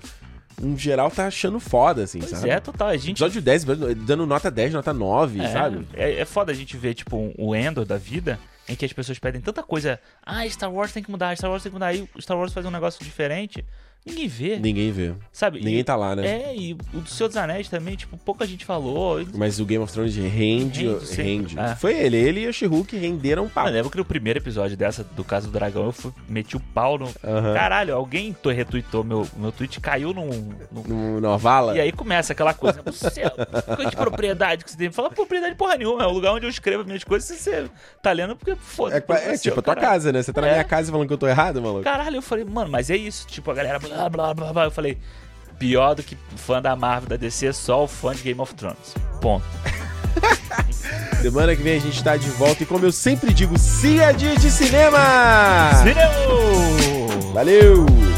um geral tá achando foda, assim, Pois sabe? é, total. A gente. Episódio 10, dando nota 10, nota 9, é, sabe? É, é foda a gente ver, tipo, um- o Endor da vida, em que as pessoas pedem tanta coisa. Ah, Star Wars tem que mudar, Star Wars tem que mudar. Aí Star Wars faz um negócio diferente. Ninguém vê, Ninguém vê. sabe? Ninguém E- tá lá, né? É, e o do Senhor dos Anéis também, tipo, pouca gente falou. Mas o Game of Thrones rende, Rende rende. É. Foi ele, ele e o She-Hulk renderam papo. Eu lembro que no primeiro episódio dessa, do caso do dragão, eu fui, meti o pau no. Caralho, alguém to- retweetou meu, meu tweet, caiu num. num- No, Vala. E aí começa aquela coisa, você, coisa de propriedade que você tem. Fala propriedade porra nenhuma, é o lugar onde eu escrevo minhas coisas, você tá lendo, porque foda-se. É, é seu, tipo a tua caralho. casa, né? Você tá na É. minha casa falando que eu tô errado, maluco. Caralho, eu falei, mano, mas é isso. Tipo, a galera blá blá blá blá. Eu falei, pior do que fã da Marvel da DC, é só o fã de Game of Thrones. Ponto. Semana que vem a gente tá de volta e como eu sempre digo, siga dia de cinema! Cinema! Valeu!